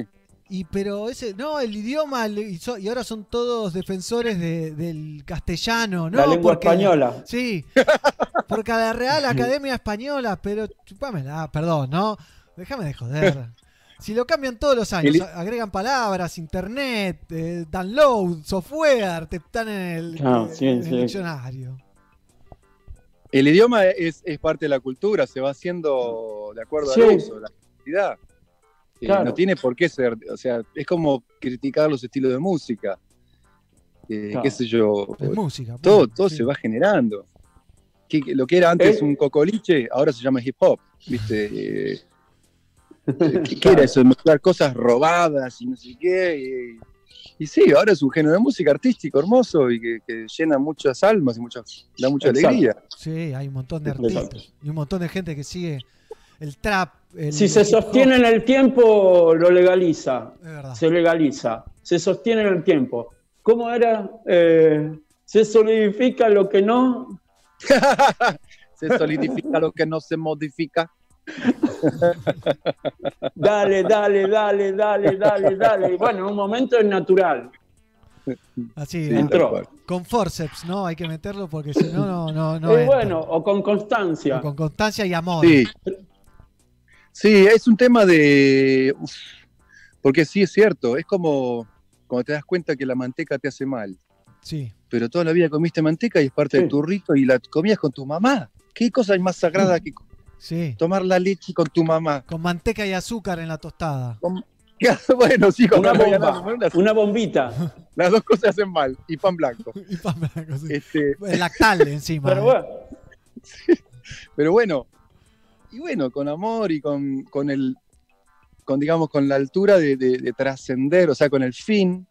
Y pero ese, no, el idioma, y, so- y ahora son todos defensores de- del castellano, ¿no? La lengua Porque- española. Sí, porque la Real Academia Española, pero chupámela, perdón, ¿no? Déjame de joder. Si lo cambian todos los años, agregan palabras, internet, eh, download, software, te están en el, Ah, sí, en el sí. diccionario. El idioma es, es parte de la cultura, se va haciendo de acuerdo Sí. al uso, la necesidad. Eh, Claro. no tiene por qué ser, o sea, es como criticar los estilos de música. Eh, Claro. qué sé yo. Es música. Todo, punto, todo sí. se va generando. Que- que lo que era antes Eh. un cocoliche, ahora se llama hip hop. ¿Viste? Eh, ¿Qué, era eso? Mezclar cosas robadas y no sé qué. Y, y sí, ahora es un género de música artístico hermoso y que, que llena muchas almas y muchas, da mucha Exacto. alegría. Sí, hay un montón de Exacto. artistas y un montón de gente que sigue el trap. El Si se sostiene en el tiempo, lo legaliza. Se legaliza. Se sostiene en el tiempo. ¿Cómo era? Eh, se solidifica lo que no. se solidifica lo que no se modifica. Dale, dale, dale, dale, dale, dale. Bueno, en un momento es natural. Así, Sí, cual. con forceps, ¿no? Hay que meterlo porque si no, no, no, no y bueno, o con constancia. O con constancia y amor. Sí. Sí, es un tema de. uf, porque sí es cierto, es como cuando te das cuenta que la manteca te hace mal. Sí. Pero toda la vida comiste manteca y es parte de Sí. tu rito y la comías con tu mamá. ¿Qué cosa es más sagrada que Sí. tomar la leche con tu mamá? Con manteca y azúcar en la tostada. bueno, sí, con Una bomba, nada, una- bombita. Las dos cosas hacen mal. Y pan blanco. Y pan blanco, sí. Este, El lactal encima. Pero ¿eh? bueno, Pero bueno, y bueno, con amor y con, con el. con, digamos, con la altura de, de- de trascender, o sea, con el fin,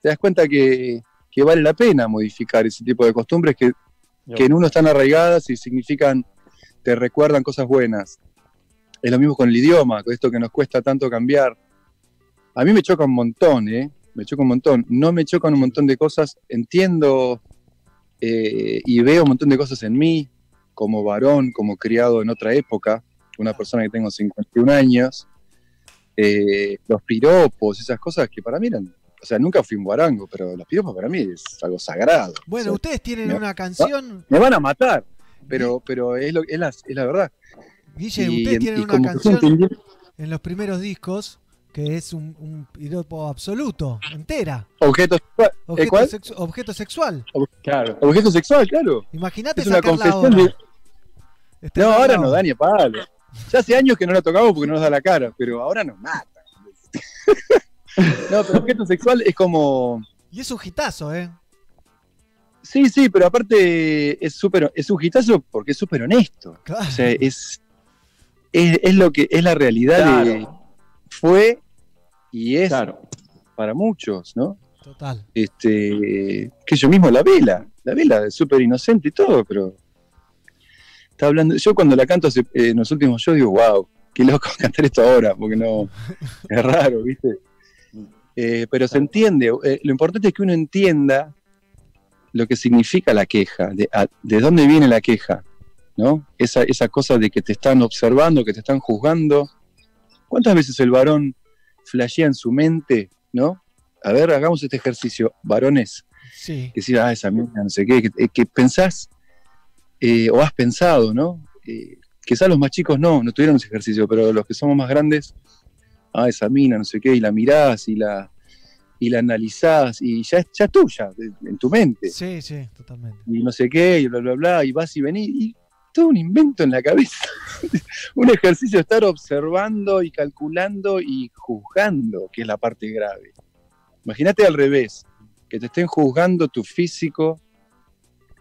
te das cuenta que, que vale la pena modificar ese tipo de costumbres que, que en uno están arraigadas y significan, te recuerdan cosas buenas. Es lo mismo con el idioma, con esto que nos cuesta tanto cambiar. A mí me choca un montón, ¿eh? Me choca un montón. No me chocan un montón de cosas. Entiendo eh, y veo un montón de cosas en mí, como varón, como criado en otra época, una persona que tengo 51 años. Eh, los piropos, esas cosas que para mí eran. O sea, nunca fui un guarango, pero los piropos para mí es algo sagrado. Bueno, O sea, ustedes tienen me- una canción, Me van a matar, pero, pero es, lo, es, la, es la verdad. Guille, Y- ustedes y tienen una canción entendí- en los primeros discos que es un, un piropo absoluto, entera. Objeto sexual. ¿Eh, Objeto, cuál? sexu- objeto sexual. Claro. Objeto sexual, claro. Imagínate Es una confesión ahora. de- No, ahora no da ni a palo. Ya hace años que no la tocamos porque no nos da la cara, pero ahora nos mata. no, pero objeto sexual es como. Y es un hitazo, ¿eh? Sí, sí, pero aparte es súper, es un hitazo porque es súper honesto. Claro. O sea, es, es, es lo que es la realidad de fue y es para muchos, ¿no? Total. Este, que yo mismo la vela, la vela es súper inocente y todo, pero está hablando. Yo cuando la canto hace- eh, en los últimos shows digo, wow, qué loco cantar esto ahora, porque no es raro, ¿viste? Eh, pero se entiende. eh, lo importante es que uno entienda lo que significa la queja, de, a- de dónde viene la queja, ¿no? Esa, esa cosa de que te están observando, que te están juzgando. ¿Cuántas veces el varón flashea en su mente, ¿no? A ver, hagamos este ejercicio, varones, Sí. que decir, ah, esa mina, no sé qué, que, que pensás eh, o has pensado, ¿no? Eh, quizás los más chicos no, no tuvieron ese ejercicio, pero los que somos más grandes, ah, esa mina, no sé qué, y la mirás y la, y la analizás y ya es, ya es tuya, en tu mente. Sí, sí, totalmente. Y no sé qué, y bla, bla, bla, y vas y venís, y todo un invento en la cabeza. un ejercicio de estar observando y calculando y juzgando, que es la parte grave. Imagínate al revés, que te estén juzgando tu físico,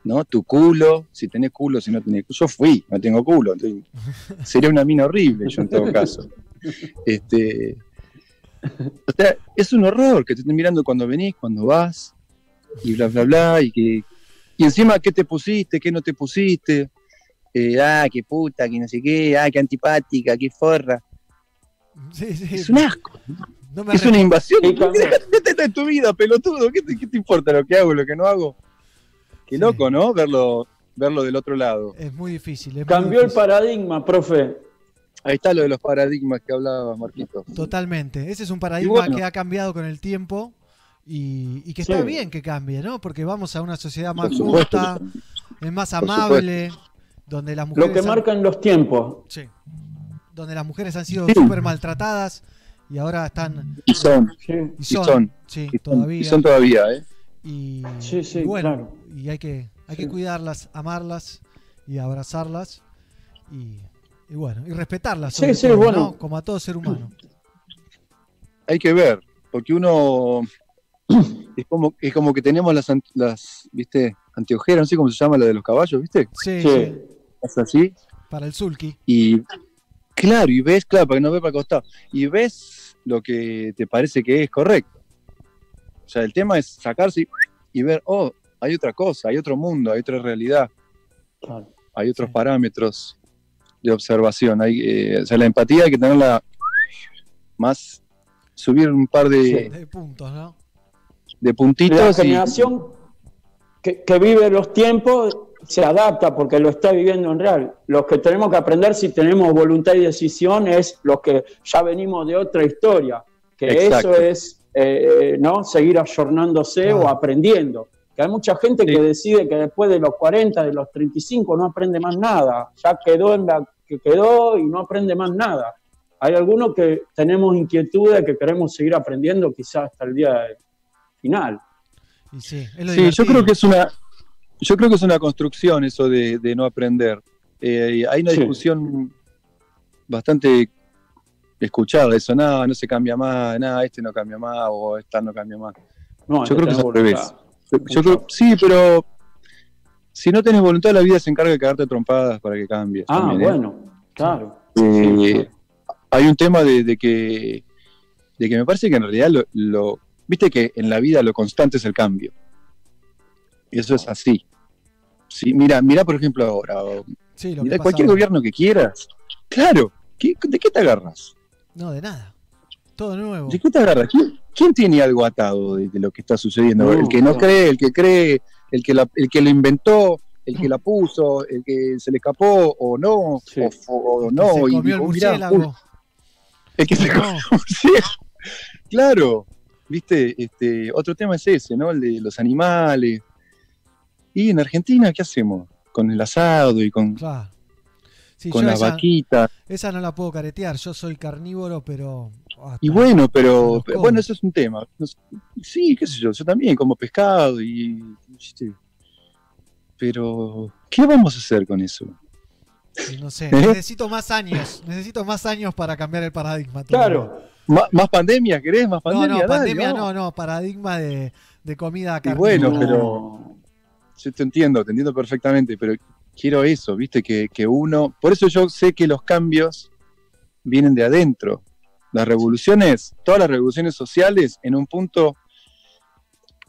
¿no? Tu culo, si tenés culo, si no tenés culo. Yo fui, no tengo culo, entonces sería una mina horrible yo en todo caso. Este, o sea, es un horror que te estén mirando cuando venís, cuando vas, y bla, bla, bla, y que y encima, ¿qué te pusiste? ¿Qué no te pusiste? Eh, ah, qué puta, que no sé qué, ah, qué antipática, qué forra. Sí, sí. Es un asco. No me es una invasión. También. Métete en tu vida, pelotudo. ¿Qué te, qué te importa lo que hago, lo que no hago? Qué loco, ¿no? Verlo, verlo del otro lado. Es muy difícil. es muy Cambió el paradigma, profe. Ahí está lo de los paradigmas que hablaba Marquito. Totalmente. Ese es un paradigma bueno. que ha cambiado con el tiempo y, y que está Sí. bien que cambie, ¿no? Porque vamos a una sociedad más justa, es más amable, donde las mujeres Lo que han- marcan los tiempos. Sí. donde las mujeres han sido Sí. súper maltratadas y ahora están Y son. y Y son, son. sí, Y son- todavía. y son todavía, ¿eh? Y, Sí, sí, y bueno, claro. y hay que hay que cuidarlas, amarlas y abrazarlas y, y bueno, y respetarlas Sí, sobre sí, todo, bueno. ¿no? como a todo ser humano. Hay que ver, porque uno es como, es como que tenemos las, las, viste, anteojeras, no sé cómo se llama la de los caballos, ¿viste? Sí. Es así. Para el sulky. Y claro, y ves, claro, para que no ve para el costado, y ves lo que te parece que es correcto. O sea, el tema es sacarse y, y ver, oh, hay otra cosa, hay otro mundo, hay otra realidad, hay otros parámetros de observación. Hay, eh, o sea, la empatía hay que tenerla más, subir un par de, De puntos, ¿no? de puntitos. La y- generación que, que vive los tiempos se adapta porque lo está viviendo en real. Los que tenemos que aprender si tenemos voluntad y decisión es los que ya venimos de otra historia, que Exacto. eso es eh, no seguir ayornándose o aprendiendo. Que hay mucha gente que decide que después de los 40, de los 35 no aprende más nada, ya quedó en la que quedó y no aprende más nada. Hay algunos que tenemos inquietudes que queremos seguir aprendiendo quizás hasta el día final. Y sí, es lo Sí, yo creo que es una, yo creo que es una construcción eso de, de no aprender. Eh, hay una Sí. discusión bastante escuchada, eso, nada, no se cambia más, nada, este no cambia más, o esta no cambia más. No, yo creo que es al revés. Yo, creo, sí, pero si no tenés voluntad, la vida se encarga de cagarte a trompadas para que cambies. Ah, también, ¿eh? bueno, claro. Eh, hay un tema de, de que, de que me parece que en realidad lo, lo- viste que en la vida lo constante es el cambio. Y eso es así. Sí, mira, mira por ejemplo ahora, o Sí, lo que mira pasa cualquier ahora. gobierno que quieras. Claro, ¿qué- ¿de qué te agarras? No, de nada. Todo nuevo. ¿De qué te agarras? ¿Quién, quién tiene algo atado de, de lo que está sucediendo? No, el que no no. cree, el que cree, el que, la- el que lo inventó, el que la puso, el que se le escapó o no, o, o no. se y comió el digo, mirá, murciélago. uy, el que se No. comió murciélago. Claro, viste, este, otro tema es ese, ¿no? El de los animales. Y en Argentina, ¿qué hacemos? Con el asado y con, Claro. Sí, con las esa- vaquitas. Esa no la puedo caretear. Yo soy carnívoro, pero. Y bueno, pero, bueno, eso es un tema. No Sí, qué sé yo, yo también como pescado y... ¿viste? Pero, ¿qué vamos a hacer con eso? No sé. ¿Eh? Necesito más años. Necesito más años para cambiar el paradigma. todavía. ¿Má- ¿Más pandemia querés? ¿Más No, pandemia? no, Dale, pandemia no, no. Paradigma de, de comida Y carnívora. bueno, pero yo te entiendo, te entiendo perfectamente, pero quiero eso, viste, que, que uno... Por eso yo sé que los cambios vienen de adentro. Las revoluciones, todas las revoluciones sociales, en un punto,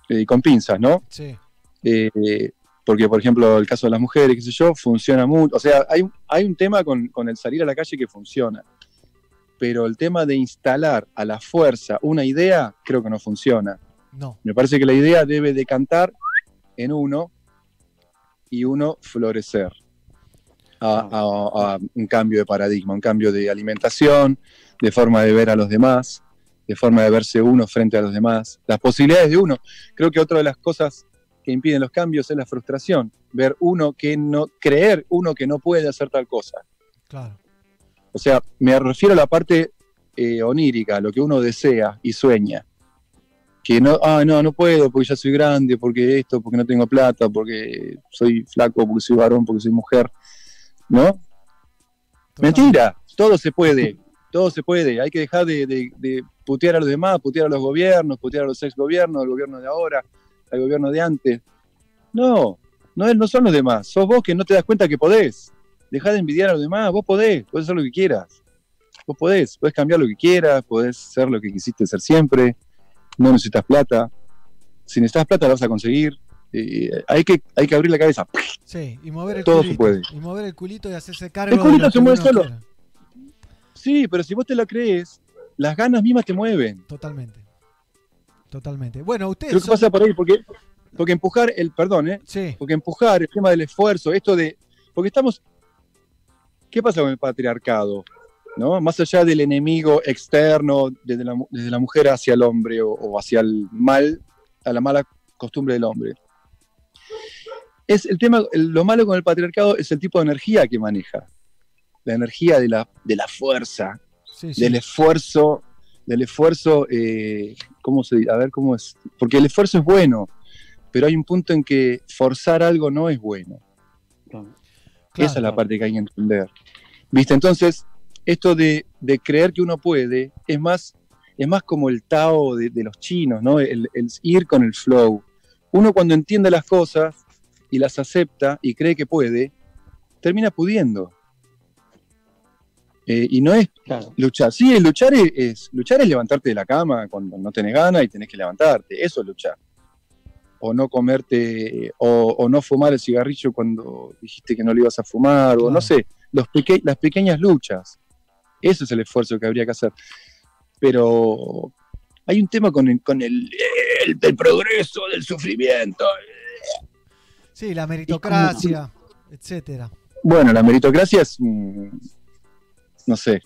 eh, con pinzas, ¿no? Sí. Eh, porque, por ejemplo, el caso de las mujeres, qué sé yo, funciona mucho. O sea, hay, hay un tema con, con el salir a la calle que funciona. Pero el tema de instalar a la fuerza una idea, creo que no funciona. No. Me parece que la idea debe decantar en uno y uno florecer a, a- a un cambio de paradigma, un cambio de alimentación, de forma de ver a los demás, de forma de verse uno frente a los demás, las posibilidades de uno. Creo que otra de las cosas que impiden los cambios es la frustración, ver uno que no, creer uno que no puede hacer tal cosa. Claro. O sea, me refiero a la parte eh, onírica, lo que uno desea y sueña. Que no, ah, no, no puedo porque ya soy grande, porque esto, porque no tengo plata, porque soy flaco, porque soy varón, porque soy mujer. ¿No? Mentira, todo se puede, todo se puede. Hay que dejar de, de- de putear a los demás, putear a los gobiernos, putear a los ex gobiernos, al gobierno de ahora, al gobierno de antes. No, no, no son los demás, sos vos que no te das cuenta que podés. Dejá de envidiar a los demás, vos podés, podés hacer lo que quieras. Vos podés, podés cambiar lo que quieras, podés ser lo que quisiste ser siempre, no necesitas plata. Si necesitas plata la vas a conseguir. Eh, hay, que, hay que abrir la cabeza. Sí, y mover el Todo se culito. puede. Y mover el culito y hacerse cargo El culito de se mueve solo. quiera. Sí, pero si vos te la crees, las ganas mismas te mueven. Totalmente. Totalmente. Bueno, ustedes. Creo que son- pasa por ahí, porque, porque empujar el, perdón, ¿eh? Porque empujar el tema del esfuerzo, esto de. Porque estamos. ¿Qué pasa con el patriarcado? ¿No? Más allá del enemigo externo, desde la, desde la mujer hacia el hombre o, o hacia el mal, a la mala costumbre del hombre. Es el tema, lo malo con el patriarcado es el tipo de energía que maneja. La energía de la, de la fuerza, Sí, sí. del esfuerzo, del esfuerzo, eh, ¿cómo se dice? A ver cómo es. Porque el esfuerzo es bueno, pero hay un punto en que forzar algo no es bueno. Esa es la parte que hay que entender. ¿Viste? Entonces, esto de, de creer que uno puede es más, es más como el Tao de, de los chinos, ¿no? El, el ir con el flow. Uno cuando entiende las cosas y las acepta y cree que puede, termina pudiendo. Eh, y no es luchar. Sí, el luchar es, es- luchar es levantarte de la cama cuando no tenés ganas y tenés que levantarte. Eso es luchar. O no comerte, o, o no fumar el cigarrillo cuando dijiste que no lo ibas a fumar, o no sé, los peque- las pequeñas luchas. Eso es el esfuerzo que habría que hacer. Pero hay un tema con el, con el, el- del progreso, del sufrimiento. Sí, la meritocracia, etcétera. Bueno, la meritocracia es. mm, no sé.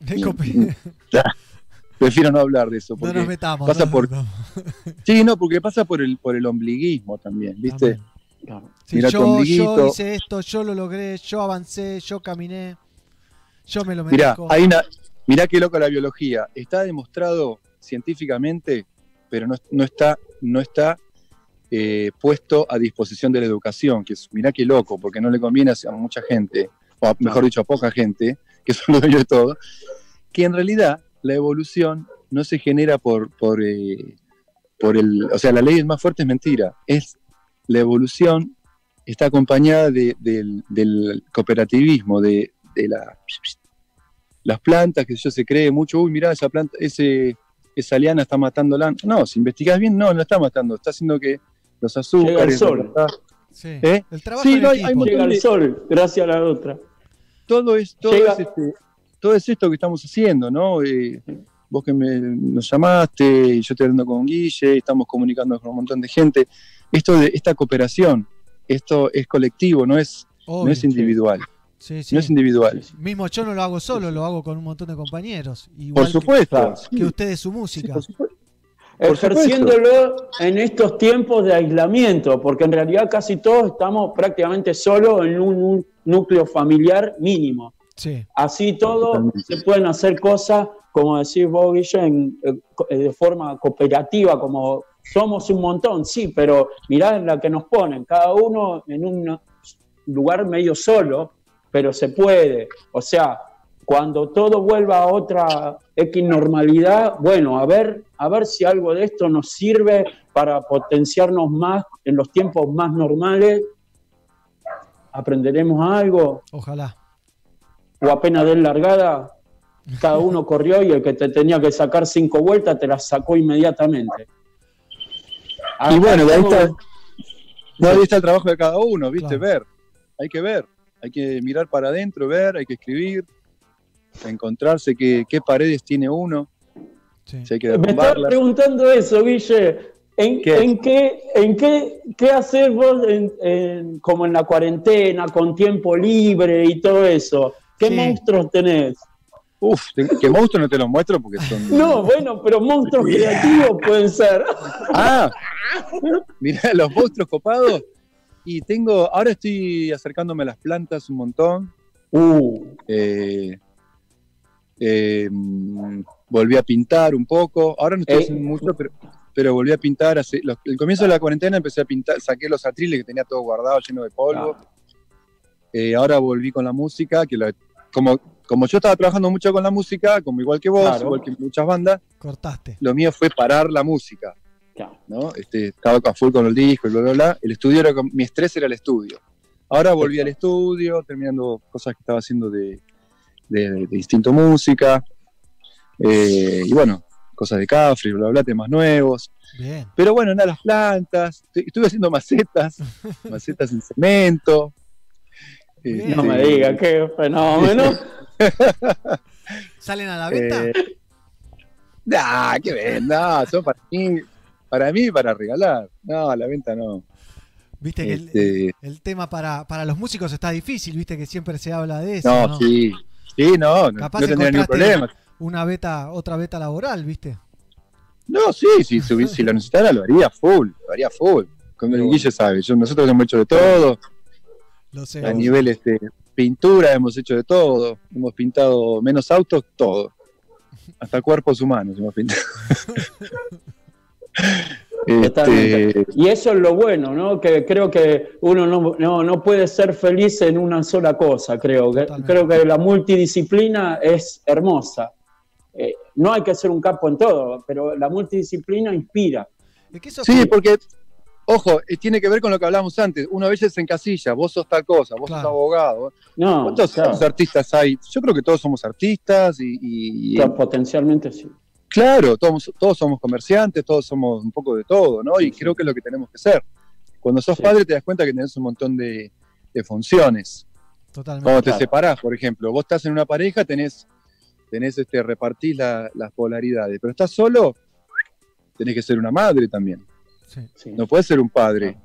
Mm, ya, Prefiero no hablar de eso. No nos metamos, Pasa no nos por, metamos. sí, no, porque pasa por el, por el ombliguismo también, ¿viste? Sí, Mira tu yo, hice esto, yo lo logré, yo avancé, yo caminé, yo me lo Mirá, merezco. hay una, mirá qué loco la biología. Está demostrado científicamente, pero no, no está, no está eh, puesto a disposición de la educación. Que es, mirá qué loco, porque no le conviene a mucha gente, o a- mejor dicho, a poca gente, que son los dueños de todo, que en realidad la evolución no se genera por, por, eh, por el. O sea, la ley del más fuerte es mentira. Es la evolución está acompañada de- del, del cooperativismo, de, de la las plantas, que yo se cree mucho, uy, mirá, esa planta, ese, esa liana está matando la. No, si investigás bien, no, no está matando, está haciendo que los azúcares. Llega el sol. ¿Eh? El trabajo Sí, no, hay, hay Llega el sol, gracias a la otra. Todo es, todo Llega- es, este, todo es esto que estamos haciendo, ¿no? Eh, vos que me, nos llamaste, y yo estoy hablando con Guille, estamos comunicando con un montón de gente. Esto de esta cooperación, esto es colectivo, no es, no es individual. Sí, sí. No es individual. Mismo yo no lo hago solo, lo hago con un montón de compañeros. Igual Por supuesto. Que, que ustedes su música. Ejerciéndolo en estos tiempos de aislamiento, porque en realidad casi todos estamos prácticamente solos en un, un núcleo familiar mínimo. Sí. Así todo se pueden hacer cosas, como decís vos, Guille, en- eh, de forma cooperativa, como somos un montón, sí, pero mirá en la que nos ponen, cada uno en un lugar medio solo, pero se puede. O sea, cuando todo vuelva a otra X normalidad, bueno, a ver, a ver si algo de esto nos sirve para potenciarnos más en los tiempos más normales. ¿Aprenderemos algo? Ojalá. o apenas den largada, cada uno corrió y el que te tenía que sacar cinco vueltas te las sacó inmediatamente. Y bueno, ahí está, no, ahí está el trabajo de cada uno, ¿viste? Claro. Ver. Hay que ver. Hay que mirar para adentro, ver, hay que escribir, encontrarse qué, qué paredes tiene uno. Si hay que Me estaba derrumbarlas. preguntando eso, Guille. ¿En ¿Qué? en qué, en qué, qué haces vos en- en- como en la cuarentena, con tiempo libre y todo eso? ¿Qué Sí. monstruos tenés? Uf, que monstruos no te los muestro porque son. No, bueno, pero monstruos creativos pueden ser. Ah, mirá, los monstruos copados. Y tengo, ahora estoy acercándome a las plantas un montón. Uh. Eh, eh, volví a pintar un poco. Ahora no estoy Eh. haciendo mucho, pero, pero volví a pintar. Hace, los- el comienzo de la cuarentena empecé a pintar, saqué los atriles que tenía todo guardado, lleno de polvo. Eh, ahora volví con la música, que la- como, como yo estaba trabajando mucho con la música, como igual que vos, Claro. igual que muchas bandas, Cortaste. lo mío fue parar la música. ¿no? Este, estaba a full con el disco y bla, bla, bla. El estudio era, mi estrés era el estudio. Ahora volví al estudio, terminando cosas que estaba haciendo de, de, de distinto música. Eh, y bueno, cosas de Cafre, bla, bla, temas nuevos. Bien. Pero bueno, nada, las plantas. Estu- Estuve haciendo macetas, macetas en cemento. No me diga, qué fenómeno. ¿Salen a la venta? Eh, nah, qué venda, son para mí, para mí para regalar. No, a la venta no. Viste que el- Este, el, tema para, para los músicos está difícil, viste que siempre se habla de eso. no, ¿no? sí, sí, no, no, Capaz no tendría ningún problema. Una beta, otra beta laboral, viste. No, sí, sí, si, si lo necesitara lo haría full, lo haría full. Como el Guille sabe, yo- nosotros hemos hecho de todo. Lo sé. A nivel este, pintura hemos hecho de todo. Hemos pintado menos autos, todo. Hasta cuerpos humanos hemos pintado. Totalmente. Este, Y eso es lo bueno, ¿no? Que creo que uno no, no, no puede ser feliz en una sola cosa, creo. Que, creo que la multidisciplina es hermosa. Eh, no hay que ser un capo en todo, pero la multidisciplina inspira. Sí, porque, ojo, eh, tiene que ver con lo que hablábamos antes. Uno a veces se encasilla, vos sos tal cosa, vos sos abogado. No, ¿Cuántos claro. artistas hay? Yo creo que todos somos artistas y, y- y- Claro, Potencialmente sí. Claro, todos, todos somos comerciantes, todos somos un poco de todo, ¿no? Y creo que es lo que tenemos que ser. Cuando sos padre te das cuenta que tenés un montón de, de funciones. Totalmente. Cuando te Claro. separás, por ejemplo, vos estás en una pareja, tenés, tenés este, repartís la- las polaridades, pero estás solo, tenés que ser una madre también. No puedes ser un padre,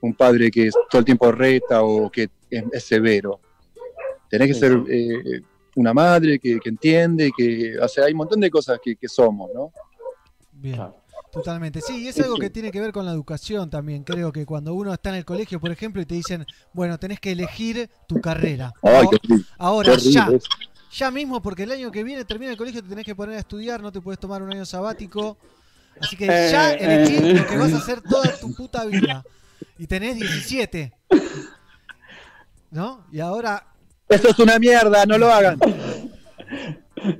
un padre que todo el tiempo reta o que es, es severo. Tenés que Sí, ser sí. eh, una madre que, que entiende, que, o sea, hay un montón de cosas que, que somos, ¿no? Bien. Totalmente. Sí, y es algo que tiene que ver con la educación también. Creo que cuando uno está en el colegio, por ejemplo, y te dicen, bueno, tenés que elegir tu carrera. Ay, qué. Ahora, Qué ya. Ya mismo, porque el año que viene termina el colegio, te tenés que poner a estudiar, no te puedes tomar un año sabático. Así que Eh, ya elegí eh. lo que vas a hacer toda tu puta vida. Y tenés 17. ¿No? Y ahora Eso es una mierda, no lo hagan.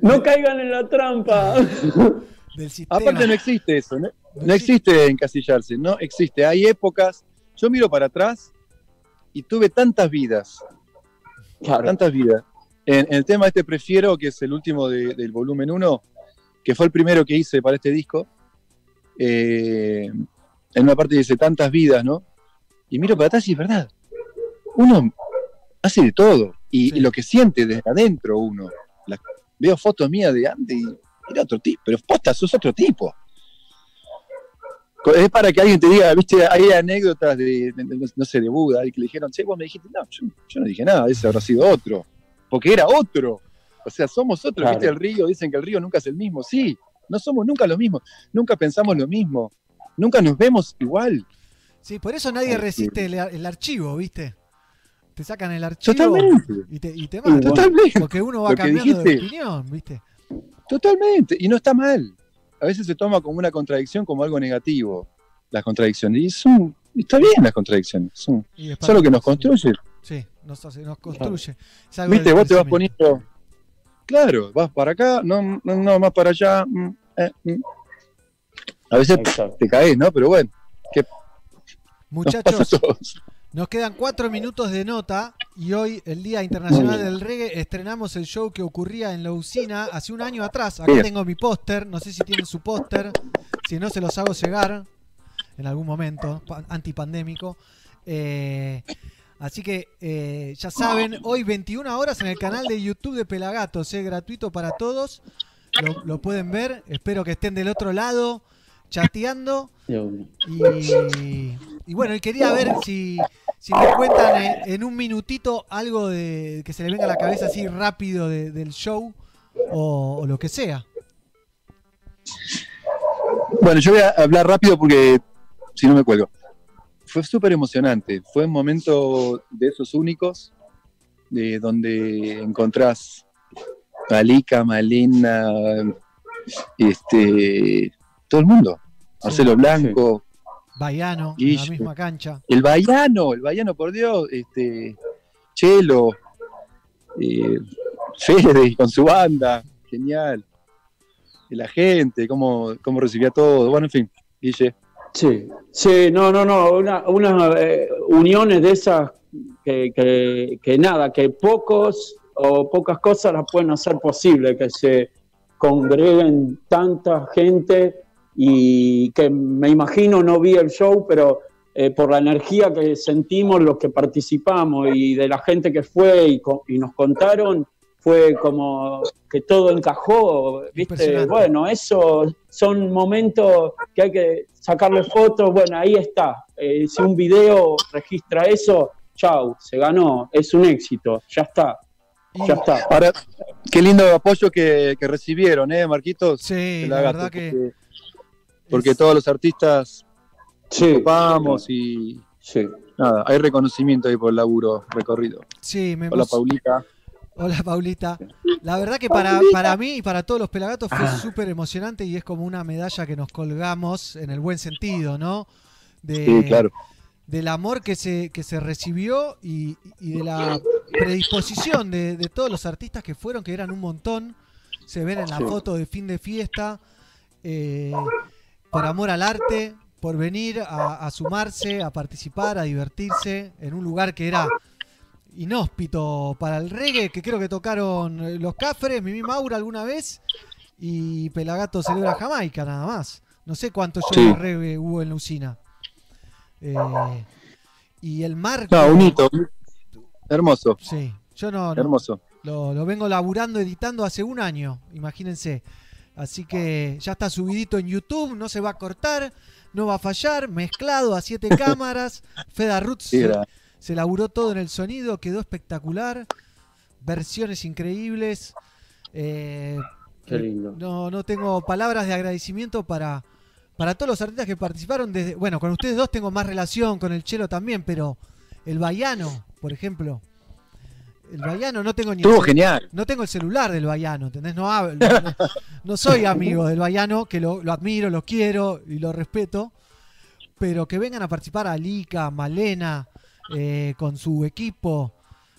No caigan en la trampa. del. Aparte no existe eso, no, no existe encasillarse, no existe. Hay épocas, yo miro para atrás y tuve tantas vidas, tantas vidas. En, en el tema este prefiero, que es el último de- del volumen 1, que fue el primero que hice para este disco, eh, en una parte dice tantas vidas, ¿no? Y miro para atrás y es verdad. Uno hace de todo. Y, y lo que siente desde adentro uno. La- veo fotos mías de antes y era otro tipo. Pero posta, sos otro tipo. Es para que alguien te diga, viste, hay anécdotas de, de- de- no sé, de Buda, y que le dijeron, che, vos me dijiste, no, yo, yo no dije nada, ese habrá sido otro. Porque era otro. O sea, somos otros, Claro. viste, el río, dicen que el río nunca es el mismo. Sí, no somos nunca lo mismo. Nunca pensamos lo mismo. Nunca nos vemos igual. Sí, por eso nadie resiste el, el archivo, ¿viste? Te sacan el archivo Totalmente. y te, y te matan. totalmente. Porque uno va que cambiando de dijiste. opinión, ¿viste? Totalmente. Y no está mal. A veces se toma como una contradicción, como algo negativo. Las contradicciones. Y son, está bien las contradicciones. Son, son lo que nos construye. Sí, nos, hace- nos construye. Viste, vos te vas poniendo. Claro, vas para acá, no, no, no, más para allá. mm, eh, mm. A veces te caes, ¿no? Pero bueno, ¿qué nos pasa a Muchachos, todos? Nos quedan cuatro minutos de nota y hoy, el Día Internacional del Reggae, estrenamos el show que ocurría en la usina hace un año atrás. Acá Bien. tengo mi póster, no sé si tienen su póster, si no se los hago llegar en algún momento, pa- antipandémico. Eh, así que eh, ya saben, hoy 21 horas en el canal de YouTube de Pelagatos, es gratuito para todos. Lo, lo pueden ver, espero que estén del otro lado chateando. Y, y bueno, y quería ver si, si me cuentan en, en un minutito algo de que se le venga a la cabeza así rápido de- del show o, o lo que sea. Bueno, yo voy a hablar rápido porque si no me cuelgo. Fue súper emocionante. Fue un momento de esos únicos, de donde encontrás a Lika, Malena, este, todo el mundo. Marcelo Blanco, Baiano, en la misma cancha. el Baiano, el Baiano, por Dios, este, Chelo, eh, Fede con su banda, genial. Y la gente, cómo, cómo recibía todo. Bueno, en fin, Guille. Sí, sí, no, no, no, una- unas eh, uniones de esas que, que- que nada, que pocos o pocas cosas las pueden hacer posible, que se congreguen tanta gente y que me imagino no vi el show, pero eh, por la energía que sentimos los que participamos y de la gente que fue y, co- y nos contaron, fue como que todo encajó, ¿viste? Bueno, eso son momentos que hay que sacarle fotos, bueno, ahí está. Eh, si un video registra eso, chau, se ganó, es un éxito, ya está. Ya está. Ahora, qué lindo apoyo que, que recibieron, ¿eh, Marquitos? Sí, la la verdad que Porque, todos los artistas Sí. ocupamos y nada, hay reconocimiento ahí por el laburo recorrido. Sí, me Hola, Paulita. Hola Paulita. La verdad que para, para mí y para todos los pelagatos fue Ah. súper emocionante y es como una medalla que nos colgamos en el buen sentido, ¿no? De, Sí, claro. Del amor que se, que se recibió y, y de la predisposición de, de todos los artistas que fueron, que eran un montón. Se ven en la Sí. foto de fin de fiesta. eh, por amor al arte, por venir a, a sumarse, a participar, a divertirse en un lugar que era inhóspito para el reggae, que creo que tocaron eh, los Cafres, Mimi Maura alguna vez, y Pelagato celebra Jamaica nada más. No sé cuántos shows Sí. de reggae hubo en la usina. Eh, y el marco... No, un hito. Hermoso. Sí, yo no, no- Hermoso. lo, lo vengo laburando, editando hace un año, imagínense. Así que ya está subidito en YouTube, no se va a cortar, no va a fallar, mezclado a siete cámaras. Feda Roots Sí, se, laburó todo en el sonido, quedó espectacular. Versiones increíbles. Eh, Qué lindo. no, no tengo palabras de agradecimiento para, para todos los artistas que participaron. Desde, bueno, con ustedes dos tengo más relación, con el Chelo también, pero el Baiano, por ejemplo. El Baiano no tengo ni Estuvo genial. No tengo el celular del Baiano, ¿entendés? No, hablo- no, soy amigo del Baiano, que lo, lo admiro, lo quiero y lo respeto. Pero que vengan a participar a Lika, Malena, eh, con su equipo,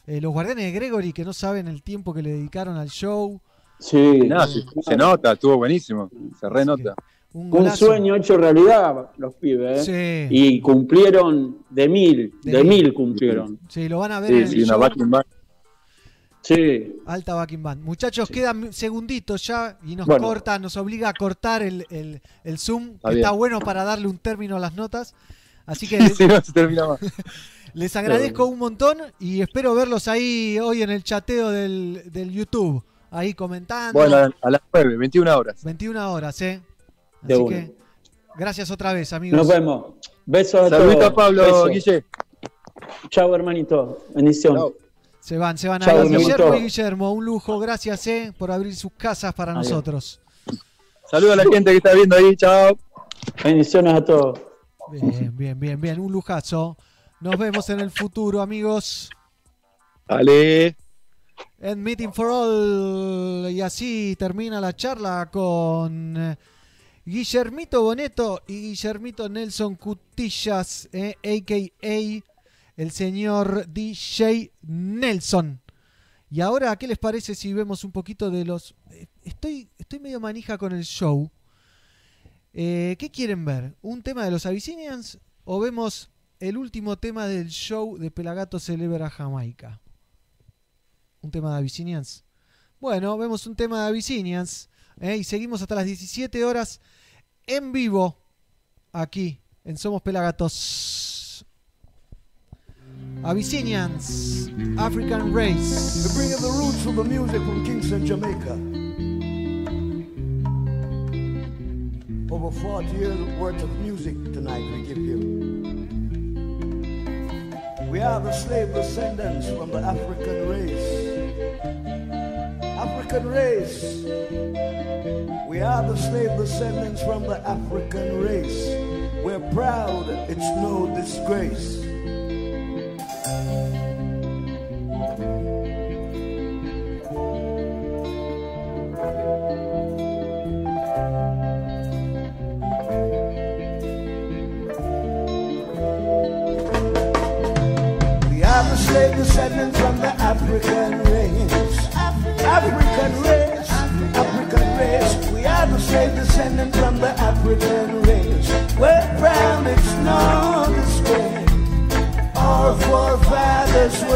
eh, los guardianes de Gregory, que no saben el tiempo que le dedicaron al show. Sí. No, se, se nota, estuvo buenísimo. Se renota. Un, sueño hecho realidad, los pibes. ¿eh? Sí. Y cumplieron de mil, De de, mil. mil cumplieron. Sí, lo van a ver Sí, en el sí, una show. backing band. Sí. Alta backing band. Muchachos, quedan segunditos ya y nos Bueno. corta, nos obliga a cortar el, el- el Zoom, Está que bien. está bueno para darle un término a las notas. Así que Sí, no se termina más. les agradezco un montón y espero verlos ahí hoy en el chateo del, del YouTube, ahí comentando. Bueno, a, a las 9, 21 horas. 21 horas, ¿eh? De Así una. que gracias otra vez, amigos. Nos vemos. Besos a Saludito todos. a Pablo, Besos. Guille. Chao, hermanito. Bendición. Se van, se van Chao, ahí. Guillermo y Guillermo, un lujo. Gracias, eh, por abrir sus casas para Adiós. nosotros. Saludos a la gente que está viendo ahí, chao. Bendiciones a todos. Bien, bien, bien, bien. Un lujazo. Nos vemos en el futuro, amigos. Dale. En Meeting for All. Y así termina la charla con eh, Guillermito Boneto y Guillermito Nelson Cutillas, eh, a.k.a. el señor DJ Nelson. Y ahora, ¿qué les parece si vemos un poquito de los... eh, Estoy, estoy medio manija con el show. Eh, ¿Qué quieren ver? ¿Un tema de los Abyssinians o vemos el último tema del show de Pelagato Celebra Jamaica? ¿Un tema de Abyssinians? Bueno, vemos un tema de Abyssinians ¿eh? y seguimos hasta las 17 horas en vivo aquí en Somos Pelagatos. Abyssinians, African Race. bringing the roots of the music from Kingston, Jamaica. Over 40 years worth of music tonight we give you. We are the slave descendants from the African race. African race. We are the slave descendants from the African race. We're proud, it's no disgrace.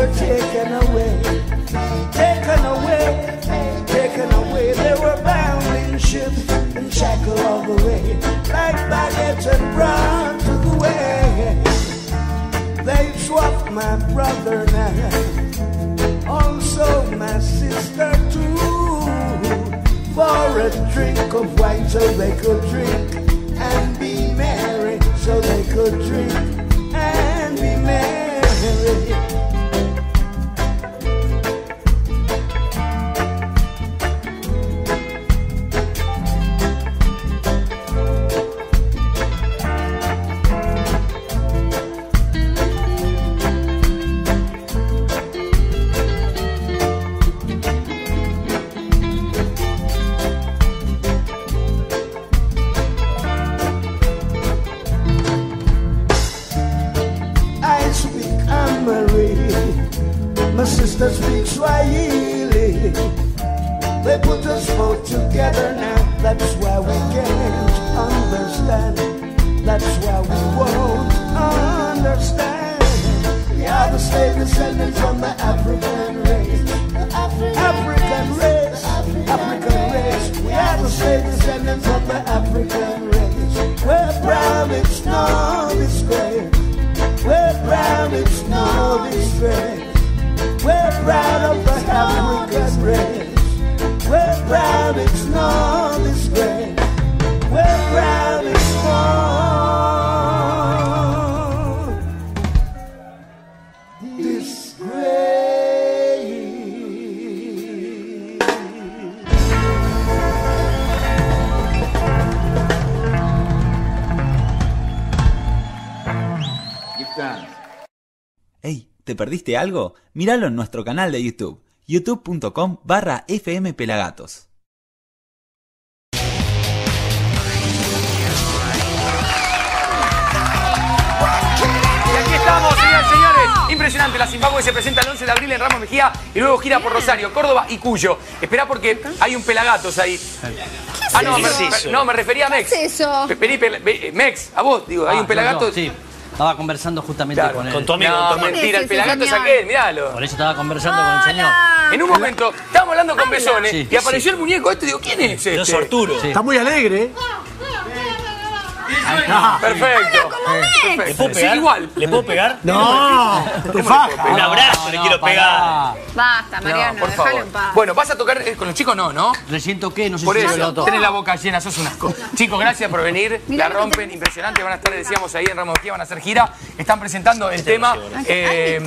Were taken away, taken away, taken away. They were bound in ships and shackled all the way, like baggage and brought to the way. They swapped my brother now, also my sister too, for a drink of wine so they could drink and be merry, so they could drink and be merry. Perdiste algo? Míralo en nuestro canal de YouTube, youtube.com barra fmpelagatos. Y aquí estamos, señoras y señores. Impresionante, la Zimbabue se presenta el 11 de abril en Ramos Mejía y luego gira por Rosario, Córdoba y Cuyo. Esperá porque hay un pelagatos ahí. Ah, no, me, no, me refería a Mex. ¿Qué es eso? Vení, ve- Mex, a vos, digo, hay Ah, un pelagatos. sí. Estaba conversando justamente Claro, con él. con tu amigo, No, con tu mentira, el pelagato es aquel, miralo. Por eso estaba conversando con el señor. En un momento, estábamos hablando con Besones Sí, y apareció sí. el muñeco este digo, ¿quién es este? Es Arturo. Sí. Está muy alegre. Perfecto. ¿Le puedo Sí, pegar? igual. ¿Le puedo pegar? No, te faja. Un abrazo le quiero pegar. Basta, Mariano, No, por déjalo favor. en paz. Bueno, vas a tocar eh, con los chicos, no, ¿no? Recién toqué, no sé Por si eso, lo tenés la boca llena, sos un asco. Chicos, gracias por venir. La rompen, impresionante. Van a estar, decíamos, ahí en Ramos van a hacer gira. Están presentando el tema. eh,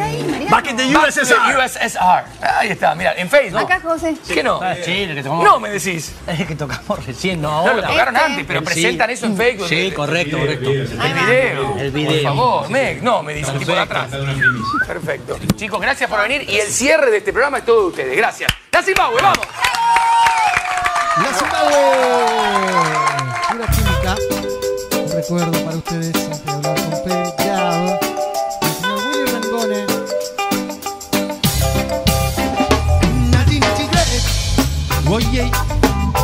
Back in the Back to the USSR. USSR. Ahí está, mira, en Facebook. Acá, José. ¿Qué no? Ah, sí, el que tocamos. No, me decís. Es que tocamos recién, no No, ahora. lo tocaron Este. antes, pero Sí. presentan eso en Facebook. Sí, correcto, correcto. El video. El video. Por favor, Meg. No, me dice el tipo de atrás. Perfecto. Chicos, gracias por venir. Y el cierre de este programa es todo de ustedes. Gracias. La Zimbabue, vamos. La Zimbabue. Pura química. Un recuerdo para ustedes antes de hablar con Pedro. El señor Willy Rangone. Oye,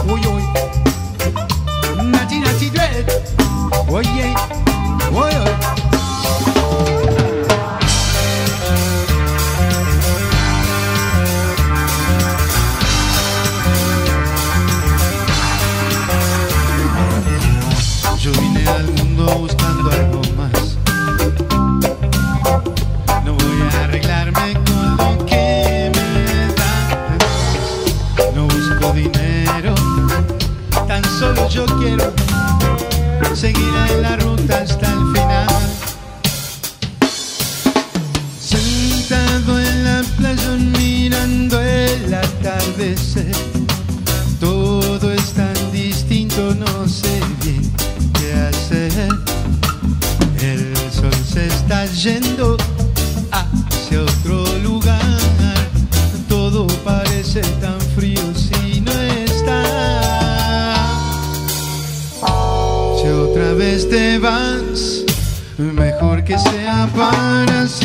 oye, oye. Nati nati dread, oye, oye, oye. Yo vine al mundo buscando algo más. No voy a arreglarme con lo que me dan. No busco dinero, tan solo yo quiero seguir en la ruta hasta el final. Sentado en la playa mirando el atardecer. Todo es tan distinto, no sé bien qué hacer. El sol se está yendo hacia otro lugar. Todo parece tan frío que sea para siempre.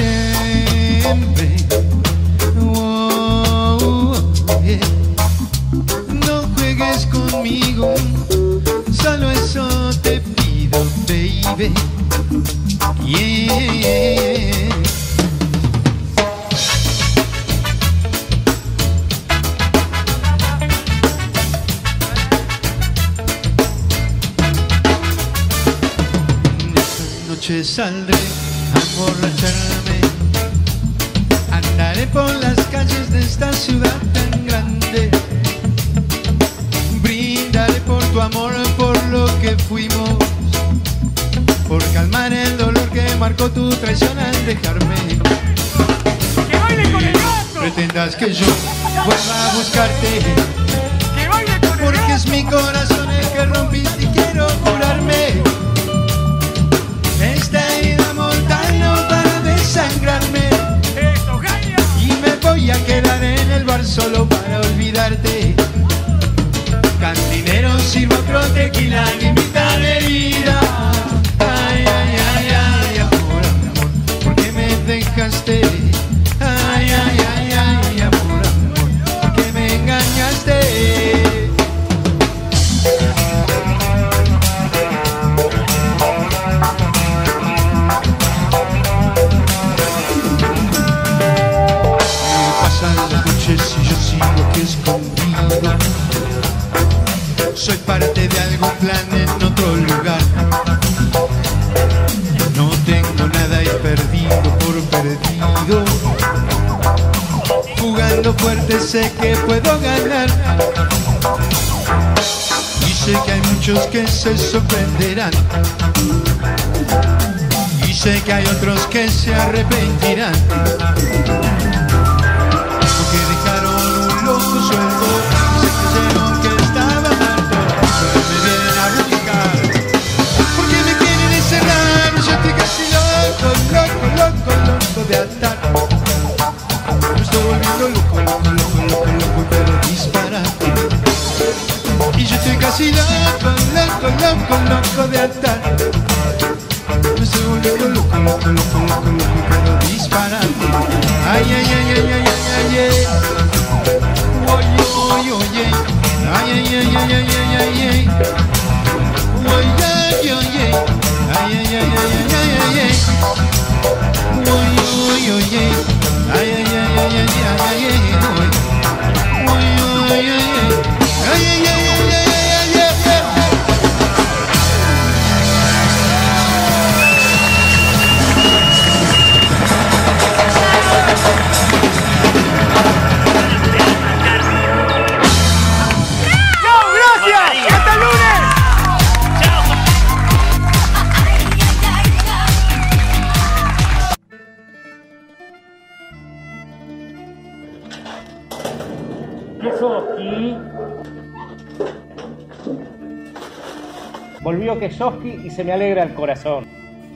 Se me alegra el corazón.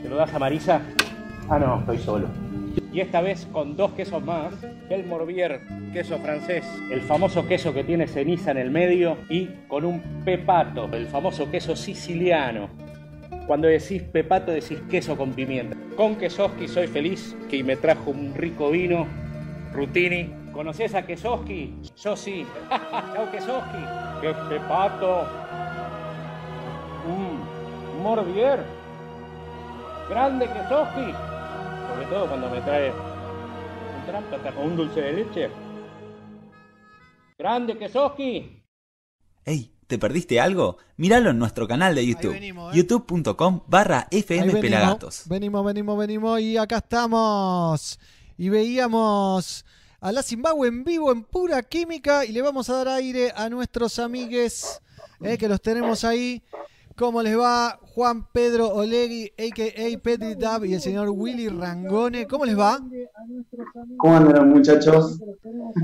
¿Se lo das a Marisa? Ah, no, estoy solo. Y esta vez con dos quesos más, el Morbier, queso francés, el famoso queso que tiene ceniza en el medio, y con un pepato, el famoso queso siciliano. Cuando decís pepato decís queso con pimienta. Con Kesoski soy feliz, que me trajo un rico vino, Rutini. ¿Conoces a Kesoski? Yo sí. Chao Kesoski. ¡Qué pepato! Morbier. Grande Kesoski. Sobre todo cuando me trae un trámpata o un dulce de leche. Grande Kesoski. Ey, ¿te perdiste algo? Míralo en nuestro canal de YouTube, youtube.com barra Ahí FM venimos, Pelagatos. venimos, venimos, venimos y acá estamos. Y veíamos a la Zimbabue en vivo en pura química y le vamos a dar aire a nuestros amigues eh, que los tenemos ahí. ¿Cómo les va? Juan Pedro Olegui, a.k.a. Petri Dab y el señor Willy Rangone. ¿Cómo les va? ¿Cómo andan muchachos?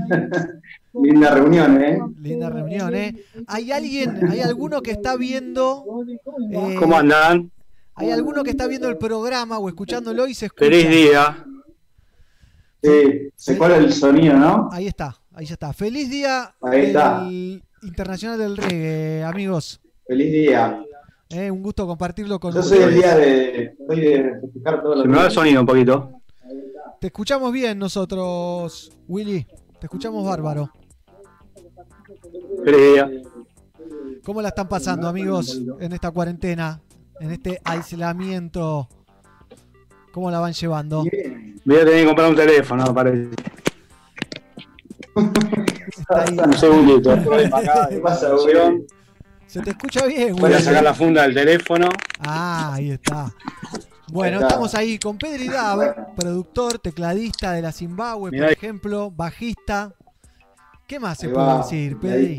Linda reunión, ¿eh? Linda reunión, ¿eh? ¿Hay alguien, hay alguno que está viendo... eh, ¿Cómo andan? Hay alguno que está viendo el programa o escuchándolo y se escucha. Feliz día. Sí, se cuela el sonido, ¿no? Ahí está, ahí ya está. Feliz día Ahí está. del Internacional del Reggae, amigos. Feliz día. Eh, un gusto compartirlo con Yo soy el día de, soy de festejar todos los Se me va el sonido un poquito. Te escuchamos bien nosotros, Willy. Te escuchamos bárbaro. Feliz día. ¿Cómo la están pasando, amigos, en esta cuarentena, en este aislamiento? ¿Cómo la van llevando? Voy a tener que comprar un teléfono, parece. Un segundito. ¿Qué pasa? Se te escucha bien, Voy a sacar la funda del teléfono. Ah, ahí está. Bueno, Ahí está. estamos ahí con Pedri Dab, productor, tecladista de la Zimbabue, Mirá por ahí. ejemplo, bajista. ¿Qué más se puede decir, Pedri?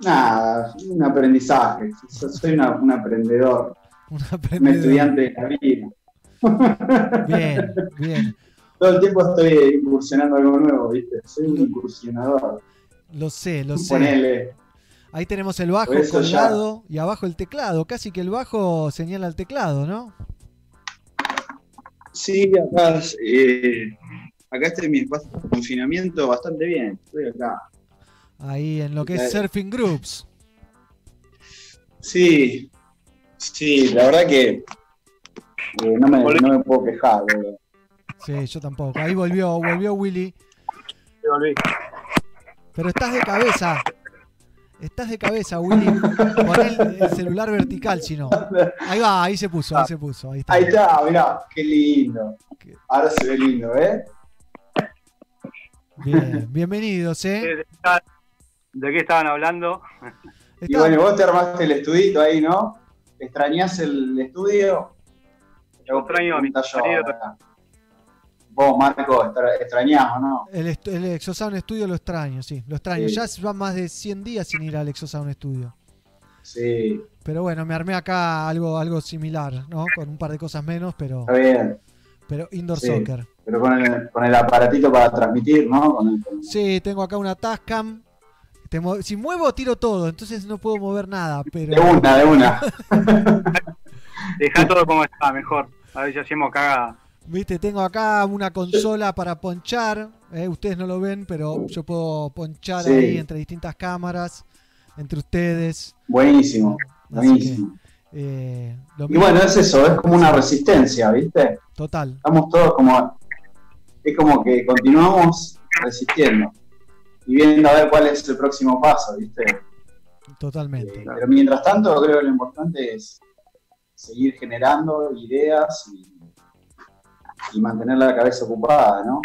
Nada, un aprendizaje. Yo Soy una- un aprendedor, Un un aprendedor. estudiante de la vida. Bien, bien. Todo el tiempo estoy incursionando algo nuevo, ¿viste? Soy un incursionador. Lo sé, lo sé. Ahí tenemos el bajo ya- colgado y abajo el teclado. Casi que el bajo señala el teclado, ¿no? Sí, acá, eh, acá estoy en mi espacio de confinamiento bastante bien. Estoy acá. Ahí en lo que es. Surfing Groups. Sí, sí, la verdad que eh, no, me, no me puedo quejar. boludo. Sí, yo tampoco. Ahí volvió, volvió Willy. Sí, volví. Pero estás de cabeza. Estás de cabeza, Willy. Pon el, el celular vertical, si no. Ahí va, ahí se puso, ahí se puso. Ahí está. Ahí está, mirá, qué lindo. Ahora se ve lindo, ¿eh? Bien, bienvenidos, ¿eh? ¿De qué estaban hablando? Y bueno, vos te armaste el estudito ahí, ¿no? ¿Extrañás el estudio? Yo extraño a mi Vos, Marco, extra- extrañás o no? El, el Exosound Studio lo extraño, sí, lo extraño. Sí. Ya van más de 100 días sin ir al Exosound Studio. Sí, Pero bueno, me armé acá algo, algo similar, ¿no? Con un par de cosas menos, pero, está bien. pero indoor Sí, soccer. Pero con el, con el aparatito para transmitir, ¿no? Con el- con- Sí, tengo acá una Tascam. Si muevo, tiro todo, entonces no puedo mover nada. Pero... De una, de una. Dejá todo como está, mejor. A ver si hacemos cagada. Viste, tengo acá una consola para ponchar. ¿eh? Ustedes no lo ven, pero yo puedo ponchar Sí. ahí entre distintas cámaras, entre ustedes. Buenísimo, buenísimo. Eh, lo Y bueno, es eso, es como una resistencia, ¿viste? Total. Estamos todos como. Es como que continuamos resistiendo y viendo a ver cuál es el próximo paso, ¿viste? Totalmente. Pero mientras tanto, creo que lo importante es seguir generando ideas y, y mantener la cabeza ocupada, ¿no?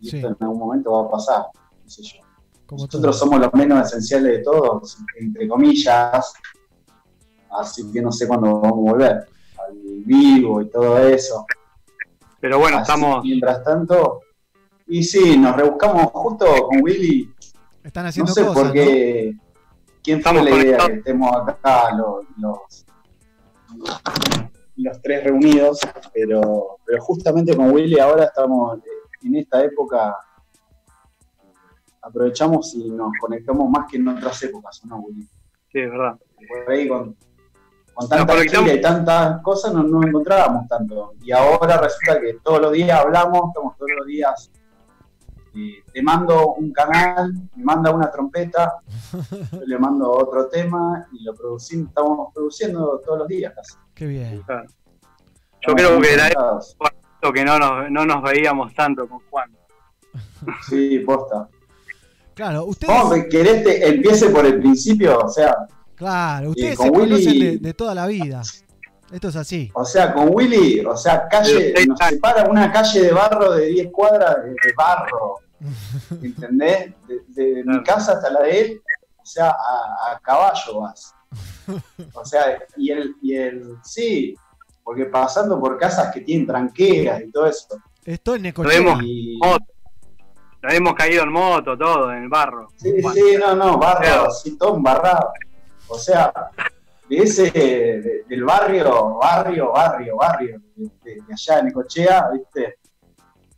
Y Sí. esto en algún momento va a pasar, qué sé yo. Como Nosotros somos los menos esenciales de todos, entre comillas, así que no sé cuándo vamos a volver al vivo y todo eso. Pero bueno, Así, estamos. Mientras tanto, y sí, nos rebuscamos justo con Willy, Están no haciendo sé cosas. por qué, quién fue Estamos la idea conectados. que estemos acá los, los, los tres reunidos, pero, pero justamente con Willy ahora estamos en esta época aprovechamos y nos conectamos más que en otras épocas, ¿o ¿no, Willy? Sí, es verdad. Por ahí con, con tanta gira y tantas cosas no nos encontrábamos tanto. Y ahora resulta que todos los días hablamos, estamos todos los días. Eh, te mando un canal, me manda una trompeta, yo le mando otro tema y lo producimos, estamos produciendo todos los días casi. Qué bien. Yo creo que era eso que no nos, no nos veíamos tanto con Juan. Sí, posta. Claro, ustedes. ¿Cómo querés que empiece por el principio? O sea, Claro, ustedes con se Willy- conocen de, de toda la vida. Esto es así. O sea, con Willy, o sea, calle, nos separa una calle de barro de 10 cuadras de, de barro. ¿Entendés? De, de mi casa hasta la de él, o sea, a, a caballo vas. O sea, y el, y el, sí, porque pasando por casas que tienen tranqueras y todo eso. Esto es Nos Necochea. hemos, Y- moto. Nos hemos caído en moto, todo, en el barro. Sí, sí, no, no, barro, así todo embarrado. O sea, de ese, de- del barrio, barrio, barrio, barrio, de, allá de Necochea, ¿viste?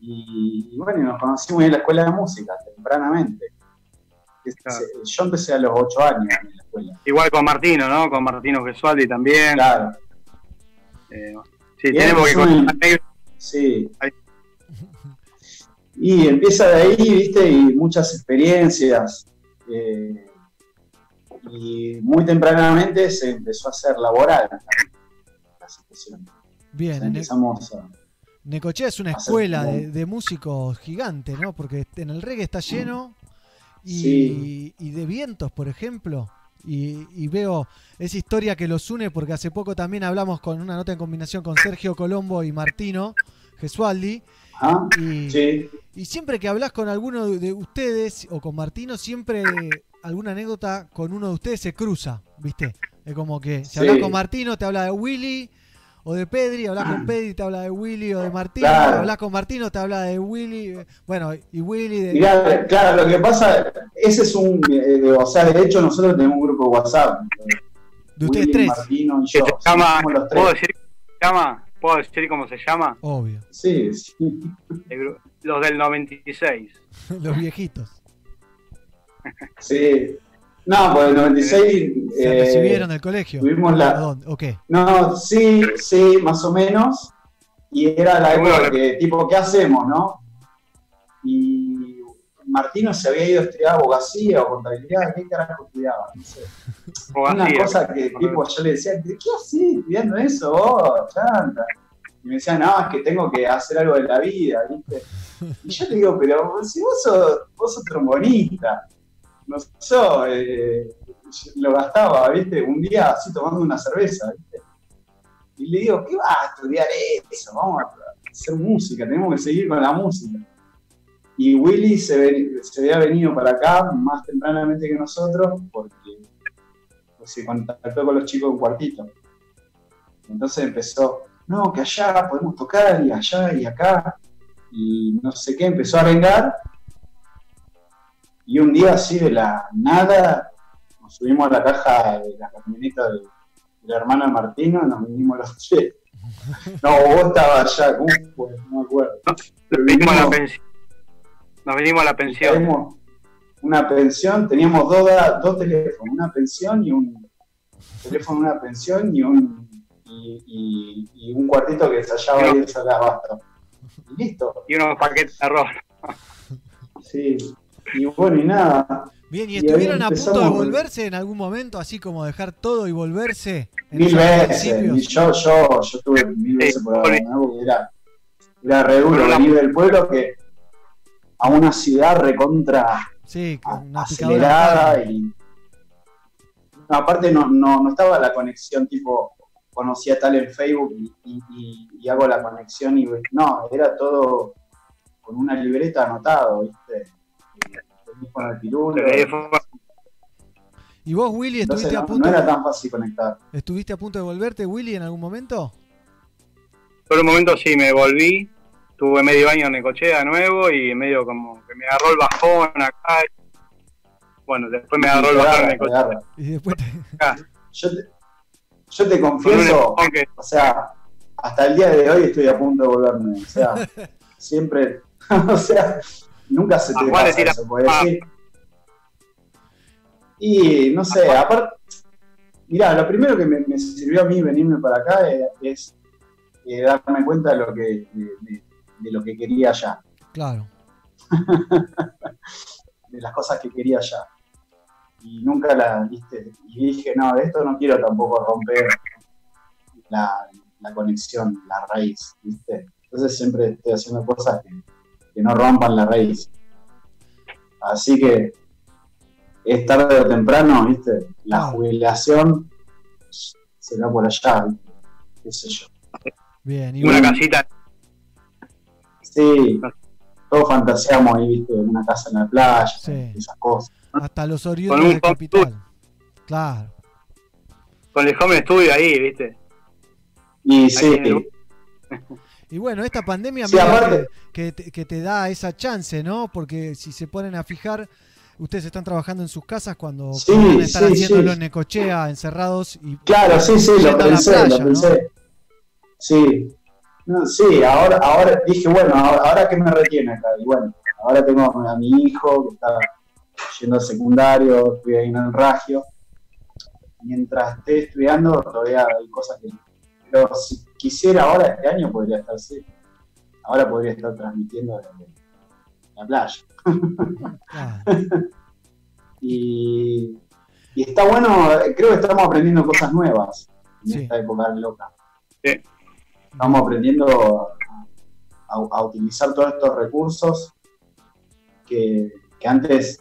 Y, y bueno, nos conocimos en la escuela de música, tempranamente. Es- Yo empecé a los 8 años en la escuela. Igual con Martino, ¿no? Con Martino Gesualdi también. Claro. Eh, sí, tenemos que contar. Sí. Y empieza de ahí, viste, y muchas experiencias. eh, y muy tempranamente se empezó a hacer laboral la situación. Bien, O sea, empezamos a. Necochea es una escuela de, de músicos gigante, ¿no? Porque en el reggae está lleno y, Sí. y de vientos, por ejemplo. Y, y veo esa historia que los une porque hace poco también hablamos con una nota en combinación con Sergio Colombo y Martino Gesualdi. Ah, y, sí. y siempre que hablas con alguno de ustedes o con Martino, siempre alguna anécdota con uno de ustedes se cruza, ¿viste? Es como que si Sí. hablas con Martino te habla de Willy o de Pedri, hablas con Pedri te habla de Willy o de Martino, Claro. hablas con Martino te habla de Willy, bueno, y Willy de... Mirá, claro, lo que pasa, ese es un. eh, o sea, de hecho, nosotros tenemos un grupo de WhatsApp. De ustedes Willy, tres. Martino y yo. se llama, somos los tres. ¿puedo decir se llama? ¿Puedo decir cómo se llama? Obvio. Sí, sí. Los del 96. Los viejitos. Sí. No, por el 96. ¿Se eh, recibieron del colegio? Tuvimos la. ¿A dónde? ¿O qué? No, sí, sí, más o menos. Y era la época que, tipo, ¿qué hacemos, no? Y Martino se había ido a estudiar abogacía o contabilidad, ¿qué carajo estudiaba? No sé. Una cosa que, tipo, yo le decía, ¿qué haces estudiando eso vos, chanta? Y me decía, no, es que tengo que hacer algo de la vida, ¿viste? Y yo le digo, pero si vos sos, vos sos trombonista, no sos, eh, lo gastaba, ¿viste? Un día así tomando una cerveza, ¿viste? Y le digo, ¿qué vas a estudiar eso? Vamos a hacer música, tenemos que seguir con la música. Y Willy se, ven- se había venido para acá más tempranamente que nosotros porque pues, se contactó con los chicos de un cuartito. Entonces empezó, no, que allá podemos tocar y allá y acá. Y no sé qué, empezó a arengar. Y un día así de la nada nos subimos a la caja de la camioneta de, de la hermana de Martino y nos vinimos los tres. No, vos estabas allá, ¿cómo fue? No me acuerdo. Pero Nos vinimos a la pensión. Nos vinimos a la pensión. Teníamos una pensión, teníamos dos, dos teléfonos, una pensión y un teléfono, una pensión y un y, y- y un cuartito que se hallaba ahí en Sala Abasto. Y listo. Y unos paquetes de arroz. Sí. Y bueno, y nada. Bien, ¿y ahí estuvieron a punto de volverse en algún momento, así como dejar todo y volverse? Mil veces. Y yo, yo, yo tuve mil veces por ahora, ¿no? Era, era re duro venir del pueblo que a una ciudad recontra Sí, con una acelerada y no, aparte no, no, no estaba la conexión tipo conocí a tal en Facebook y, y- y- y hago la conexión y no, era todo con una libreta anotado, ¿viste? Y con el pirulo. ¿Y vos, Willy, Entonces estuviste a punto no era tan fácil conectar. ¿Estuviste a punto de volverte, Willy, en algún momento? Por un momento sí, me volví. Tuve medio año en Necochea de nuevo y medio como que me agarró el bajón acá. Bueno, después me agarró el bajón en Necochea. Y después Yo te, yo te confieso, o sea, hasta el día de hoy estoy a punto de volverme. O sea, siempre, o sea, nunca se te ¿A cuál le pasa eso, puede decir. Y no sé, aparte, mirá, lo primero que me, me sirvió a mí venirme para acá eh, es, eh, darme cuenta de lo que, de, de- de lo que quería allá, Claro. de las cosas que quería allá. Y nunca la, viste, y dije, no, de esto no quiero tampoco romper la, la conexión, la raíz, viste. Entonces siempre estoy haciendo cosas que, que no rompan la raíz. Así que es tarde o temprano, viste, la jubilación será por allá, qué sé yo. Bien, y Una bueno, casita. Sí, todos fantaseamos ahí, viste, en una casa en la playa, Sí. esas cosas. hasta los oriundos un de capital. Claro. Con el home studio ahí, ¿viste? Y Ahí sí, el- Y bueno, esta pandemia Sí, aparte- que, que te, que te da esa chance, ¿no? Porque si se ponen a fijar, ustedes están trabajando en sus casas cuando Sí, podrían estar sí, haciéndolo sí. en Necochea, encerrados y Claro, sí, sí, lo pensé, playa, lo ¿no? pensé. Sí. No, sí, ahora, ahora dije, bueno, ahora, ahora que me retiene acá. Y bueno, ahora tengo a mi hijo que está yendo al secundario, estoy ahí en el Ragio. Mientras esté estudiando, todavía hay cosas que. Pero si quisiera ahora, este año podría estar, sí. Ahora podría estar transmitiendo desde la playa. y, y está bueno, eh, creo que estamos aprendiendo cosas nuevas en esta época loca. Estamos aprendiendo a, a- a utilizar todos estos recursos que, que antes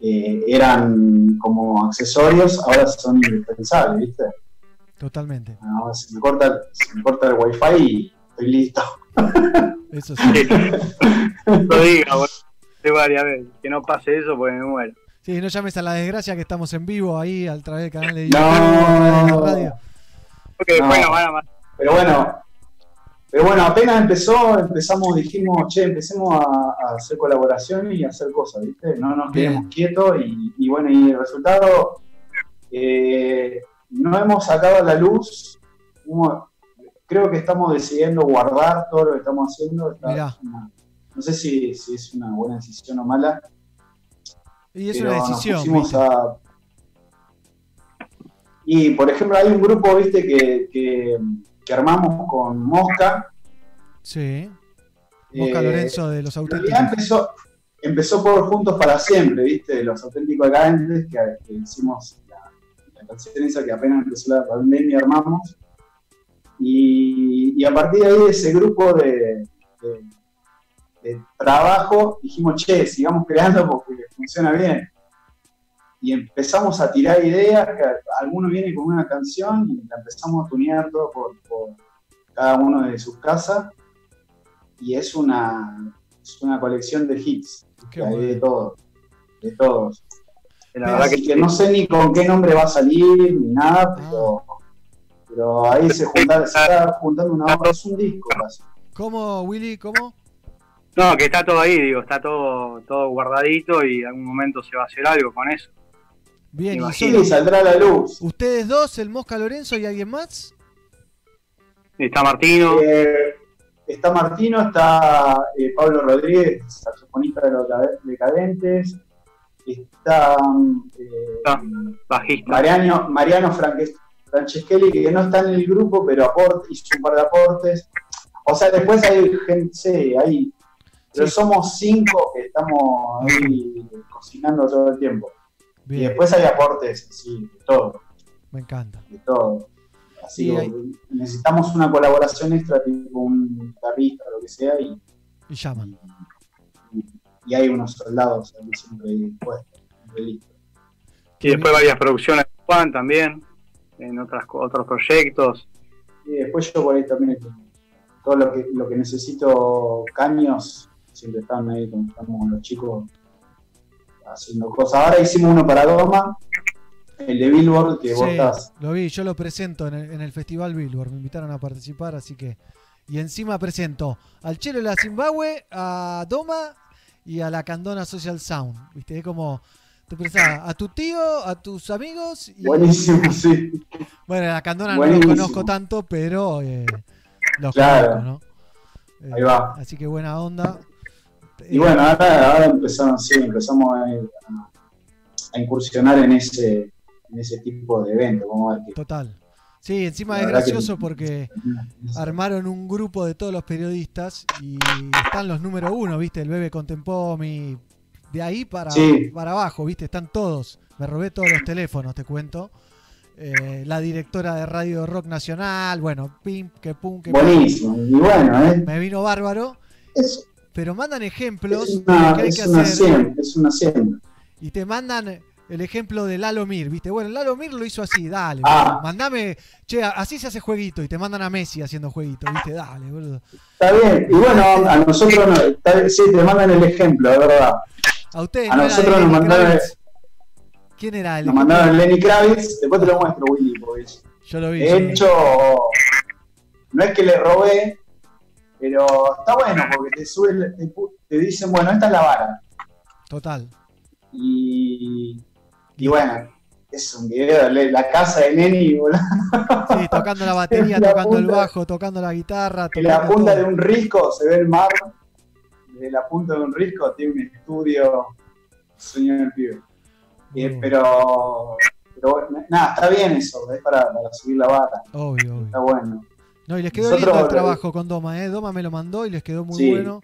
eh, eran como accesorios, ahora son indispensables, ¿viste? Totalmente. Ahora se me corta, se me corta el wifi y estoy listo. Eso sí. Lo diga, varias veces. Que no pase eso porque me muero. Sí, no llames a la desgracia que estamos en vivo ahí a través del canal de No. YouTube, través de la radio. Porque después No. van a matar. Pero bueno, pero bueno, apenas empezó, empezamos, dijimos, che, empecemos a, a hacer colaboraciones y a hacer cosas, ¿viste? No nos quedemos quietos y, y bueno, y el resultado, eh, no hemos sacado a la luz, creo que estamos decidiendo guardar todo lo que estamos haciendo. está- no sé si, si es una buena decisión o mala. Y es pero una decisión. Y por ejemplo, hay un grupo, viste, que, que, que armamos con Mosca. Sí. Mosca Eh, Lorenzo de los auténticos. empezó, empezó por Juntos para Siempre, ¿viste? Los auténticos decadentes que, que hicimos la, la canción esa que apenas empezó la pandemia armamos. Y, y a partir de ahí, ese grupo de, de- de trabajo, dijimos, che, sigamos creando porque funciona bien. Y empezamos a tirar ideas, que alguno viene con una canción y la empezamos a tunear todo por, por cada uno de sus casas. Y es una, es una colección de hits. Qué que hay de todo. De todos. La verdad que que no sé ni con qué nombre va a salir ni nada, pero, pero ahí se, junta- se está juntando una obra, es un disco casi. ¿Cómo, Willy? ¿Cómo? No, que está todo ahí, digo, está todo, todo guardadito y en algún momento se va a hacer algo con eso. Bien, y solo- Sí, saldrá a la luz. ¿Ustedes dos, el Mosca Lorenzo y alguien más? Está Martino. Eh, está Martino, está eh, Pablo Rodríguez, saxofonista de los Decad- Decadentes. Está eh, bajista. Mariano, Mariano Franceschelli, que no está en el grupo, pero aporta, hizo un par de aportes. O sea, después hay gente, sí, hay, pero somos cinco que estamos ahí cocinando todo el tiempo. Y después hay aportes, sí, de todo, Me encanta. de todo. Así Y que hay- necesitamos una colaboración extra, tipo un guitarrista o lo que sea, y, Y llaman. y hay unos soldados ahí siempre dispuestos, siempre listos. Y después varias producciones de Juan también, en otras, otros proyectos. Y después yo por ahí también todo lo que, lo que necesito caños, siempre están ahí cuando estamos con los chicos haciendo cosas. Ahora hicimos uno para Doma, el de Billboard, que vos Sí, estás. lo vi, yo lo presento en el, en el Festival Billboard, me invitaron a participar, así que... Y encima presento al Chelo de la Zimbabue, a Doma y a la Candona Social Sound. ¿Viste? Es como... Te presentás a tu tío, a tus amigos y... Buenísimo, sí. Bueno, la Candona no los conozco tanto, pero eh, los Claro. conozco, ¿no? Eh, Ahí va. Así que buena onda. Y bueno, ahora, ahora empezaron, sí, empezamos a, incursionar en ese, en ese tipo de eventos. Vamos a ver qué- Total. Sí, encima es que- gracioso porque armaron un grupo de todos los periodistas y están los número uno, ¿viste? El Bebe Contempomi, de ahí para, Sí. para abajo, ¿viste? Están todos. Me robé todos los teléfonos, te cuento. Eh, la directora de Radio Rock Nacional, bueno, pim, que pum, que pum. Buenísimo, y bueno, ¿eh? Me vino bárbaro. Pero mandan ejemplos Es una, que hay es que una hacer. siembra, es una siembra. Y te mandan el ejemplo de Lalo Mir, ¿viste? Bueno, Lalo Mir lo hizo así, dale, Ah. mandame, che, así se hace jueguito y te mandan a Messi haciendo jueguito, ¿viste? Dale, boludo. Está bien, y bueno, a nosotros no, está- sí, te mandan el ejemplo, de verdad. A ustedes A no nosotros nos Lenny mandaron, Kravitz. ¿Quién era el nos mandaron Lenny Kravitz, después te lo muestro, Willy, porque Yo lo vi. de vi. hecho, no es que le robé, pero está bueno, porque te sube, te, te dicen, bueno, esta es la vara. Total. Y, y bueno, es un video, de la casa de Lenny, boludo. Sí, tocando la batería, La tocando el bajo, tocando la guitarra. En la punta todo. de un risco se ve el mar. Desde la punta de un risco tiene un estudio. Sueño del pibe. Eh, Bien. pero, pero nada, está bien eso, es para, para subir la vara. Obvio, obvio. Está bueno. No, y les quedó Nosotros- lindo el trabajo con Doma, ¿eh? Doma me lo mandó y les quedó muy Sí. bueno.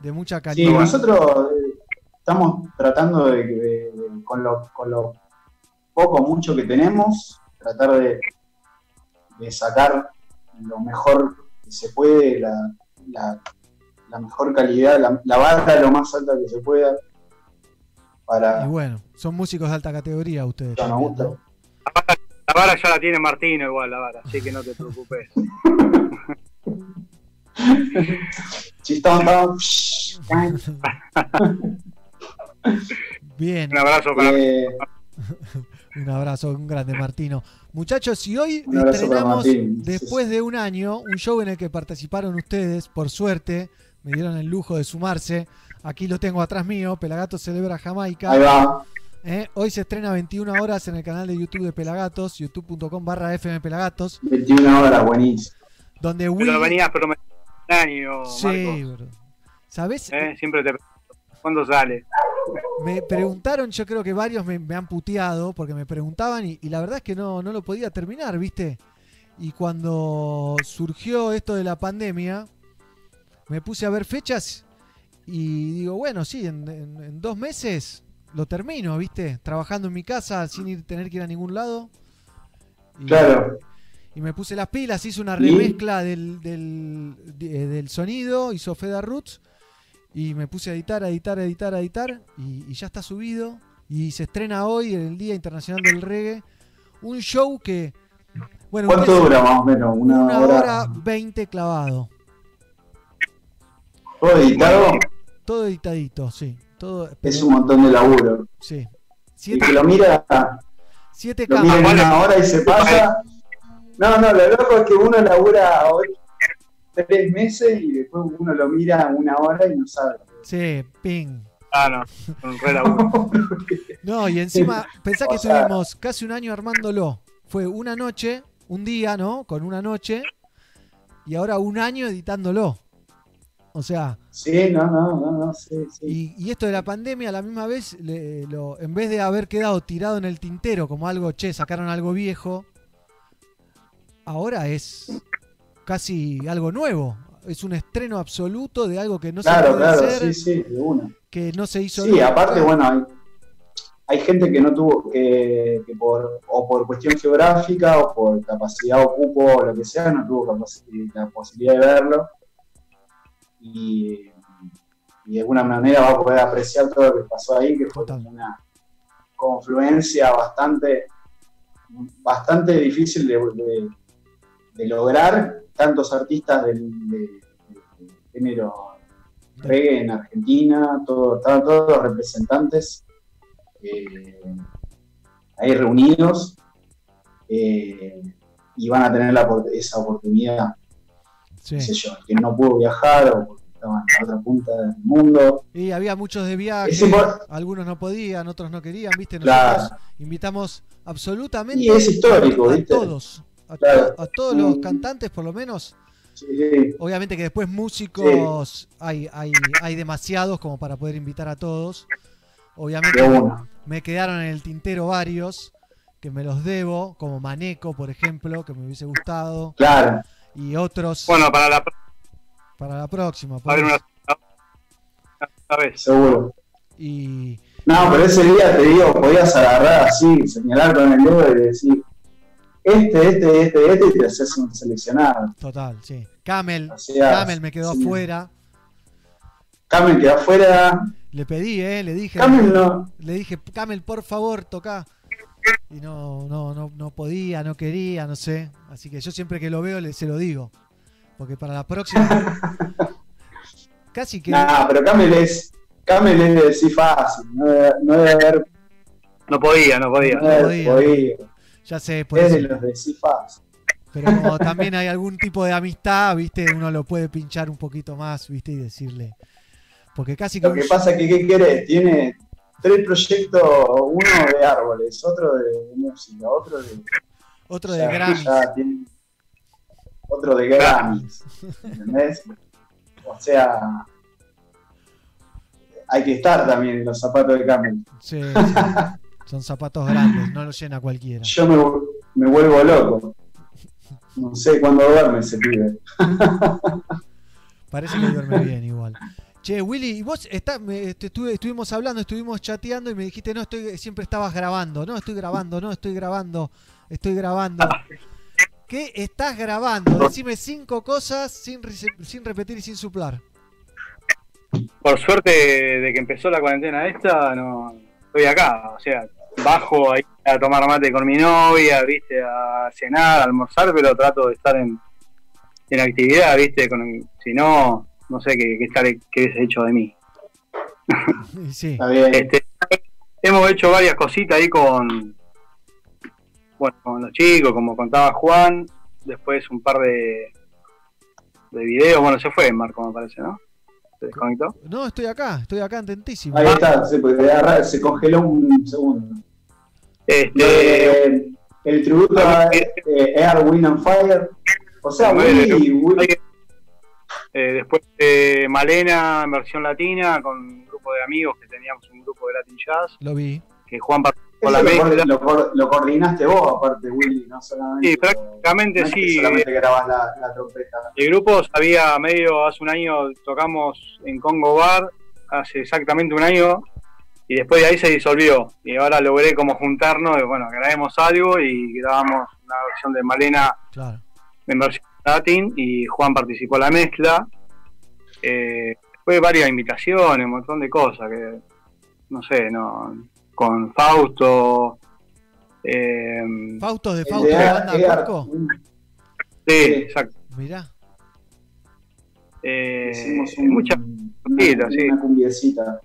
De mucha Sí, calidad. nosotros eh, estamos tratando de, de- de- con, lo, con lo poco mucho que tenemos, tratar de, de sacar lo mejor que se puede, la, la- la mejor calidad, la, la vara lo más alta que se pueda para Y bueno, son músicos de alta categoría ustedes. Ya nos también, gusta. ¿no? La vara ya la tiene Martino igual, la vara, así que no te preocupes. Chistón, Bien. Un abrazo para Eh, Un abrazo, un grande Martino. Muchachos, y hoy estrenamos, después de un año, un show en el que participaron ustedes, por suerte, me dieron el lujo de sumarse. Aquí lo tengo atrás mío, Pelagatos celebra Jamaica. Ahí va. Eh, hoy se estrena a 21 horas en el canal de YouTube de Pelagatos, youtube.com barra FM Pelagatos, 21 horas, buenísimo. donde Pero Will... venías prometiendo un año, Sí, bro. ¿Sabés? ¿eh? Siempre te ¿Cuándo sale? Me preguntaron, yo creo que varios me, me han puteado porque me preguntaban y, y la verdad es que no, no lo podía terminar, ¿viste? Y cuando surgió esto de la pandemia, me puse a ver fechas y digo, bueno, sí, en, en- en dos meses lo termino, ¿viste? Trabajando en mi casa sin ir, tener que ir a ningún lado. Y, Claro. Y me puse las pilas, hice una remezcla del, del, de- del sonido, hizo Feda Roots. Y me puse a editar, a editar, a editar, a editar. Y, y ya está subido. Y se estrena hoy, en el Día Internacional del Reggae. Un show que. Bueno, ¿Cuánto dura más o menos? Una, Una hora. hora veinte clavado. ¿Todo editado? Todo editadito, sí. Todo, Es un montón de laburo. Sí. Y Siete, que lo mira, siete lo mira en una hora y se pasa. No, no, lo loco es que uno labura ocho- tres meses y después uno lo mira una hora y no sabe. Sí, ping. Ah, no, un re laburo. No, y encima, pensá que O sea- estuvimos casi un año armándolo. Fue una noche, un día, ¿no? Con una noche. Y ahora un año editándolo. O sea, Sí, no, no, no, no, sí, sí. y, y esto de la pandemia a la misma vez, le- lo, en vez de haber quedado tirado en el tintero como algo, che, sacaron algo viejo, ahora es casi algo nuevo. Es un estreno absoluto de algo que no claro, se puede claro, hacer, sí, sí, de una. que no se hizo Sí, nunca. aparte, bueno, hay, hay gente que no tuvo, que, que por, o por cuestión geográfica o por capacidad o cupo o lo que sea, no tuvo la posibilidad de verlo. Y, y de alguna manera va a poder apreciar todo lo que pasó ahí, que fue una confluencia bastante, bastante difícil de, de- de lograr tantos artistas del, de- del género reggae en Argentina, todo, estaban todos los representantes eh, ahí reunidos eh, y van a tener la esa oportunidad. Sí. qué sé yo, el que no pudo viajar o porque estaba en la otra punta del mundo. Y había muchos de viaje, algunos no podían, otros no querían, ¿viste? Claro. Nosotros invitamos absolutamente Y es histórico, a todos, a, Claro. to- a todos los cantantes por lo menos, sí. Obviamente que después músicos hay, hay, hay demasiados como para poder invitar a todos. Obviamente me quedaron en el tintero varios que me los debo, como Maneco, por ejemplo, que me hubiese gustado. Claro. Y otros Bueno, para la para la próxima. a ver pues. una, una vez. Seguro. Y No, pero ese día te digo, podías agarrar así, señalar con el dedo y decir, este, este, este, este, y te haces un seleccionado. Total, sí. Camel, Camel me quedó sí. afuera. Camel quedó afuera. Le pedí, eh, le dije. Camel no. Le dije, Camel, por favor, toca. Y no, no, no, no podía, no quería, no sé. Así que yo siempre que lo veo le, se lo digo. Porque para la próxima. casi que. Nah, pero Camel es, Camel es de decir fácil, no debe, no debe haber, No podía, no podía. no podía. Ya sé, por Es de los de decir fácil. Pero como también hay algún tipo de amistad, viste, uno lo puede pinchar un poquito más, viste, y decirle. Porque casi que. Lo que pasa es que, ¿qué querés? Tiene tres proyectos, uno de árboles, otro de, música, otro de... Otro de Grammys. tiene- otro de Grammys, ¿entendés? O sea, hay que estar también en los zapatos de Camel. Sí, sí. Son zapatos grandes, no los llena cualquiera. Yo me, me vuelvo loco. No sé cuándo duerme ese pibe. Parece que duerme bien igual. Che, Willy, y vos está, me- te estuve- estuvimos hablando, estuvimos chateando y me dijiste, no, estoy, siempre estabas grabando, no, estoy grabando, no, estoy grabando, estoy grabando. ¿Qué estás grabando? Decime cinco cosas sin, sin repetir y sin suplar. Por suerte, de que empezó la cuarentena esta, no estoy acá. O sea, bajo ahí a tomar mate con mi novia, viste, a cenar, a almorzar, pero trato de estar en, en actividad, viste, con, si no, no sé qué, qué, estaré- qué hubiese hecho de mí. Sí. Está bien. Este, hemos hecho varias cositas ahí con, bueno, con los chicos, como contaba Juan, después un par de, de videos, bueno, se fue Marco, me parece, ¿no? ¿Se desconectó? No, estoy acá, estoy acá atentísimo. Ahí está, sí, porque de agarrar- se congeló un segundo. Este, Eh, el tributo a eh, Air, Wind and Fire. O sea, Willy, Willy- Eh, después de Malena en versión latina con un grupo de amigos que teníamos un grupo de Latin Jazz, Lo vi. que Juan participó la lo, mezcla. lo coor- lo coordinaste vos, aparte, Willy, no solamente. Sí, prácticamente no es que sí. solamente grabás la, la trompeta. El grupo había medio, hace un año tocamos en Congo Bar, hace exactamente un año, y después de ahí se disolvió. Y ahora logré como juntarnos, y bueno, grabemos algo y grabamos una versión de Malena Claro. en versión latin y Juan participó en la mezcla. Eh, fue varias invitaciones, un montón de cosas que no sé, no con Fausto. Eh, Fausto de El Fausto de banda Air- Corco. sí, exacto. Mirá. Eh, Hicimos un- muchas sí. una cumbiecita.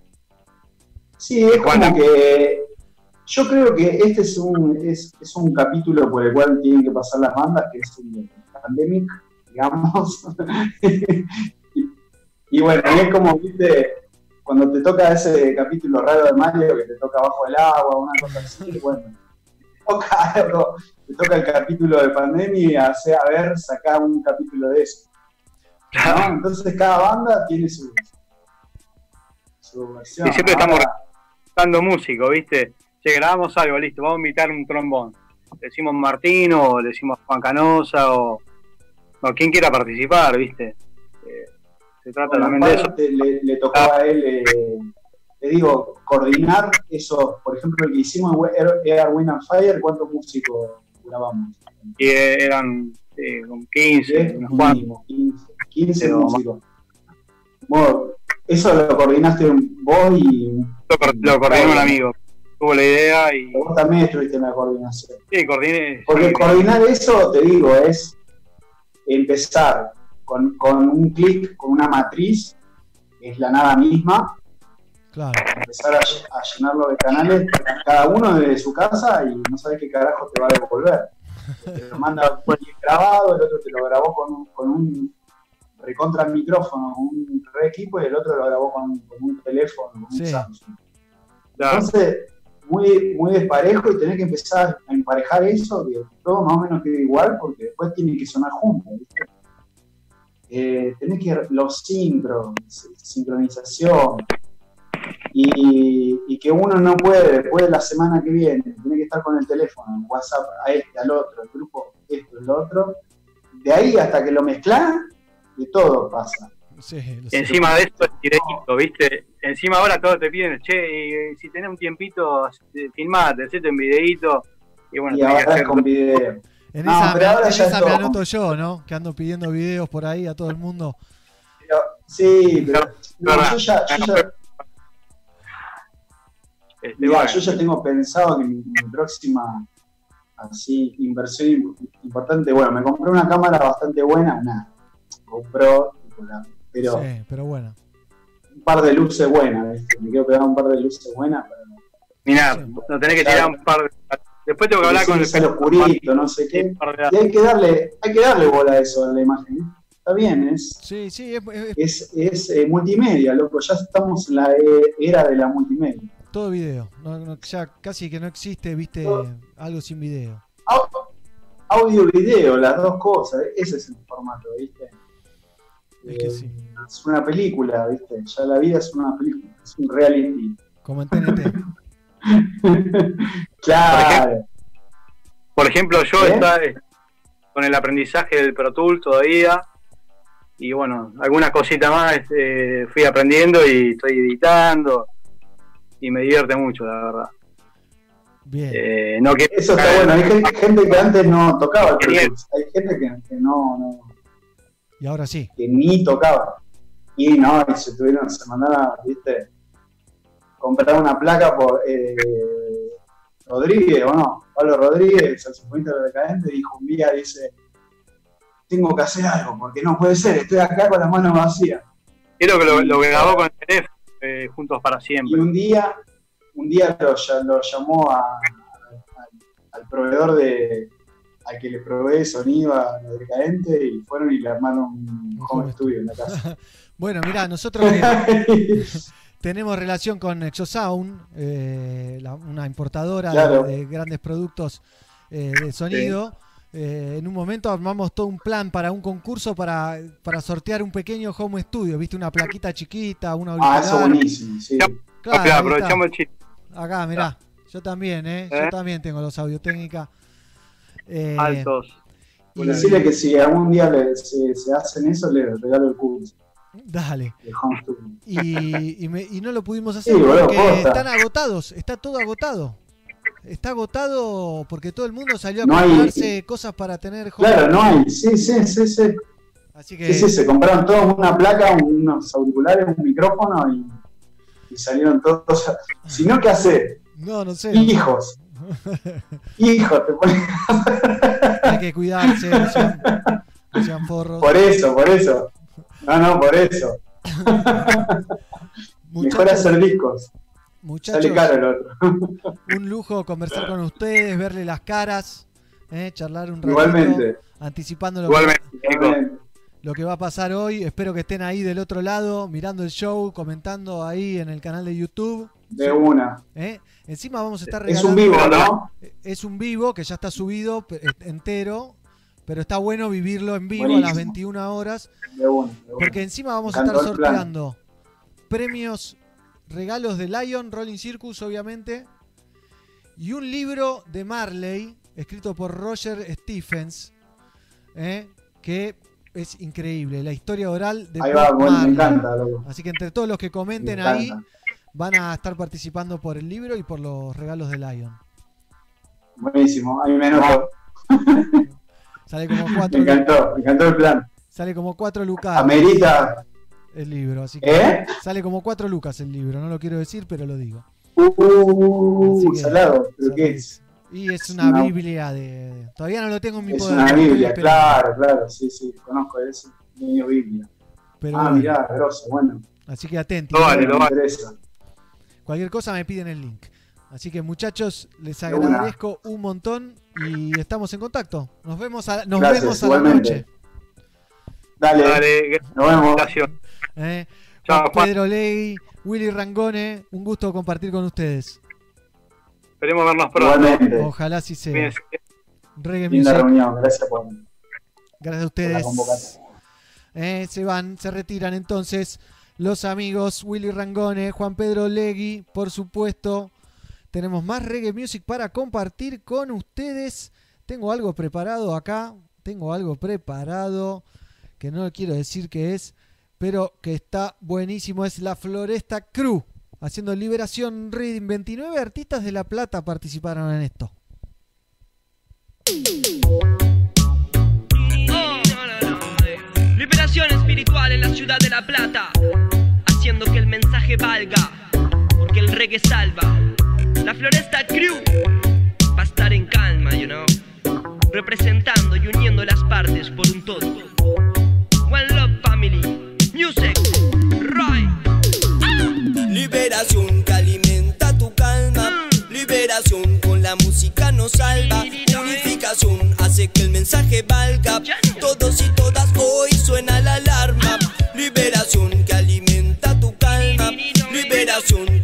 Sí, es Juan, como que. Yo creo que este es un, es, es un capítulo por el cual tienen que pasar las bandas, que es el pandemic, digamos. y, bueno, y es como, viste, cuando te toca ese capítulo raro de Mario, que te toca bajo el agua, una cosa así, bueno, te toca algo, te toca el capítulo de pandemia y hace, a ver, saca un capítulo de eso. ¿no? Entonces cada banda tiene su, su versión. Y siempre estamos dando músico, ¿viste? Che, grabamos algo, listo, vamos a invitar un trombón. Le decimos Martino, o le decimos Juan Canosa, o, o quien quiera participar, ¿viste? Eh, se trata Bueno, también de eso. le, le tocó a él, eh, te digo, coordinar eso. Por ejemplo, el que hicimos en Air, Wind and Fire, ¿cuántos músicos grabamos? Y eh, eran eh, como 15, unos cuantos. Mínimo, 15, 15 Pero- músicos. Eso lo coordinaste vos y Lo, cor- lo coordinó un amigo. Tuvo la idea y. vos también estuviste en la coordinación. Sí, coordiné. Porque coordinar eso, te digo, es empezar con, con un clic, con una matriz, que es la nada misma, Claro. empezar a, lle- a llenarlo de canales, cada uno desde su casa y no sabes qué carajo te va a devolver. Te lo manda bien grabado, el otro te lo grabó con un, con un recontra micrófono, un re equipo, y el otro lo grabó con, con un teléfono, con un. Samsung. Claro. Entonces, muy, muy desparejo y tenés que empezar a emparejar eso, que todo más o menos quede igual, porque después tiene que sonar. ¿viste? eh, tenés que los sincros, sincronización, y, y que uno no puede después de la semana que viene, tiene que estar con el teléfono, en WhatsApp, a este, al otro, el grupo, esto, el otro, de ahí hasta que lo mezclas, de todo pasa. Encima de esto, el videíto, ¿viste? Encima ahora todos te piden, che, y si tenés un tiempito, eh, filmate, hacete un videíto. Y bueno, Y tenés que ahora hacer con video. En No, esa, pero ahora en ya esa es me anoto yo, ¿no? Que ando pidiendo videos por ahí a todo el mundo. Sí, pero no, verdad. yo ya, yo ya, Este, mirá, bueno. yo ya tengo pensado que mi, mi próxima así inversión im- importante, bueno, me compré una cámara bastante buena, una GoPro, tipo la- pero Sí, pero bueno. un par de luces buenas, me quiero pegar un par de luces buenas para Mirá, no tenés que tirar un par de... Después tengo que hablar con el el oscurito, no sé qué. Y hay que darle, hay que darle bola a eso, a la imagen. ¿eh? Está bien, es, Sí, sí, es, es es, es, eh, multimedia, loco, ya estamos en la e- era de la multimedia. todo video. No, no, ya casi que no existe, viste, algo sin video. Audio y video, las dos cosas, ¿eh? ese es el formato, ¿viste? Es que Eh, sí. Es una película, ¿viste? Ya la vida es una película, es un reality. Como en TNT. Claro. Por ejemplo, yo ¿Eh? está eh, con el aprendizaje del Pro Tool todavía. Y bueno, algunas cositas más eh, fui aprendiendo y estoy editando. Y me divierte mucho, la verdad. Bien. Eh, no quiero Eso está bueno, hay gente, que antes no tocaba el Pro Tools, hay gente que, que no, no, Y ahora sí. que ni tocaba. Y no, y se tuvieron, se mandaron, ¿viste? Comprar una placa por eh, Rodríguez, ¿o no? Pablo Rodríguez, saxofonista de Decadente, dijo un día, dice, tengo que hacer algo, porque no puede ser, estoy acá con las manos vacías. Quiero que lo, lo que grabó con el teléfono, eh, Juntos para Y Siempre. un día, un día lo, llamó a- a- al proveedor de al que le provee sonido a los decadente y fueron y le armaron un home studio en la casa. Bueno, mira, nosotros tenemos relación con Exosound, eh, la- una importadora de- Claro. de, grandes productos eh, de sonido. eh, en un momento armamos todo un plan para un concurso para, para sortear un pequeño home studio, viste, una plaquita chiquita, una Ah, eso auricular. buenísimo, sí. Claro, aprovechamos el chiste. Acá, mirá, yo también, ¿eh? ¿Eh? Yo también tengo los audio técnica. Eh, Altos. y- Decirle que si algún día le- se, se hacen eso, le regalo el curso. Dale. El home studio. Y, y, me- y no lo pudimos hacer Sí, porque posta. están agotados, está todo agotado. Está agotado porque todo el mundo salió a No hay- comprarse cosas para tener home Claro, no hay, sí, sí, sí, sí. Así que Sí, sí, se compraron todos una placa, unos auriculares, un micrófono y, y salieron todos. Si no, ¿qué hacer? no, no sé. Hijos. Hijos, te ponen- Hay que cuidarse, no sean, no sean forros. Por eso, por eso. No, no, por eso. Mejor hacer discos. Muchachos, Sale caro el otro. un lujo conversar con ustedes, verle las caras, eh, charlar un ratito, Igualmente. anticipando lo Igualmente, que, Igualmente. lo que va a pasar hoy. Espero que estén ahí del otro lado, mirando el show, comentando ahí en el canal de YouTube. De una. ¿eh? Encima vamos a estar Es regalando. un vivo, ¿no? Es un vivo que ya está subido entero, pero está bueno vivirlo en vivo a las 21 horas. De una. de una. Porque encima vamos a estar sorteando premios, regalos de Lion, Rolling Circus, obviamente, y un libro de Marley, escrito por Roger Stephens, ¿eh? que es increíble, la historia oral de Ahí va, bueno, me encanta, loco. Así que entre todos los que comenten Me ahí. Van a estar participando por el libro y por los regalos de Lion. Buenísimo, a mí me noto. Sale como Me cuatro, encantó, me encantó el plan. sale como cuatro lucas. Amerita. el libro, así que ¿Eh? sale como cuatro lucas el libro, no lo quiero decir, pero lo digo. Uh, que- salado. ¿Pero qué es? Y es una una- Biblia de. Todavía no lo tengo en mi Es poder. una estoy Biblia, claro, claro, sí, sí, conozco eso. Medio Biblia. Pero ah, bueno. mirá, grosso, bueno. Así que atentos. Lo vale, Me lo vale. Cualquier cosa me piden el link. Así que muchachos, les agradezco un montón y estamos en contacto. Nos vemos a, nos Gracias, vemos a la noche. Dale, Dale, nos vemos. ¿eh? Chao. Pedro Ley, Willy Rangone, un gusto compartir con ustedes. Esperemos vernos pronto. Igualmente. Ojalá sí sea. Cuídense. Reggae Linda Music. reunión, gracias por, Gracias a la ustedes. convocatoria. Eh, se van, se retiran entonces los amigos Willy Rangone, Juan Pedro Legui, por supuesto. Tenemos más reggae music para compartir con ustedes. Tengo algo preparado acá, tengo algo preparado que no quiero decir qué es, pero que está buenísimo. Es la Floresta Crew haciendo Liberación Reading. 29 artistas de La Plata participaron en esto. Liberación espiritual en la ciudad de La Plata, haciendo que el mensaje valga, porque el reggae salva. La Floresta Crew va a estar en calma, you know, representando y uniendo las partes por un todo. One Love Family, Music, Right. Liberación que alimenta tu calma. Liberación con la música nos salva. Unificación hace que el mensaje valga. Todos y todas hoy suena la alarma. Liberación que.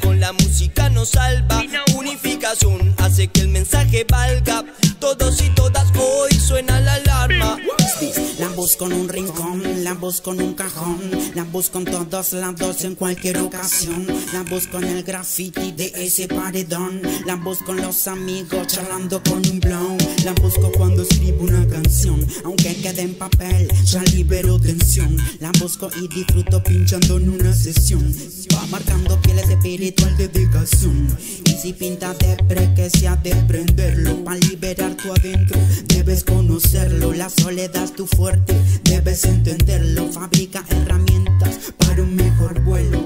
Con la música nos salva. Unificación hace que el mensaje valga. Todos y todas hoy suena la alarma. La busco en un rincón, la busco en un cajón, la busco en todos lados en cualquier ocasión, la busco en el graffiti de ese paredón, la busco en los amigos charlando con un blow, la busco cuando escribo una canción, aunque quede en papel, ya libero tensión, la busco y disfruto pinchando en una sesión, va marcando pieles de espiritual dedicación, y si pinta de pre que sea de prenderlo, para liberar tu adentro, debes conocerlo, la soledad es tu fuerte, debes entenderlo. Fabrica herramientas para un mejor vuelo.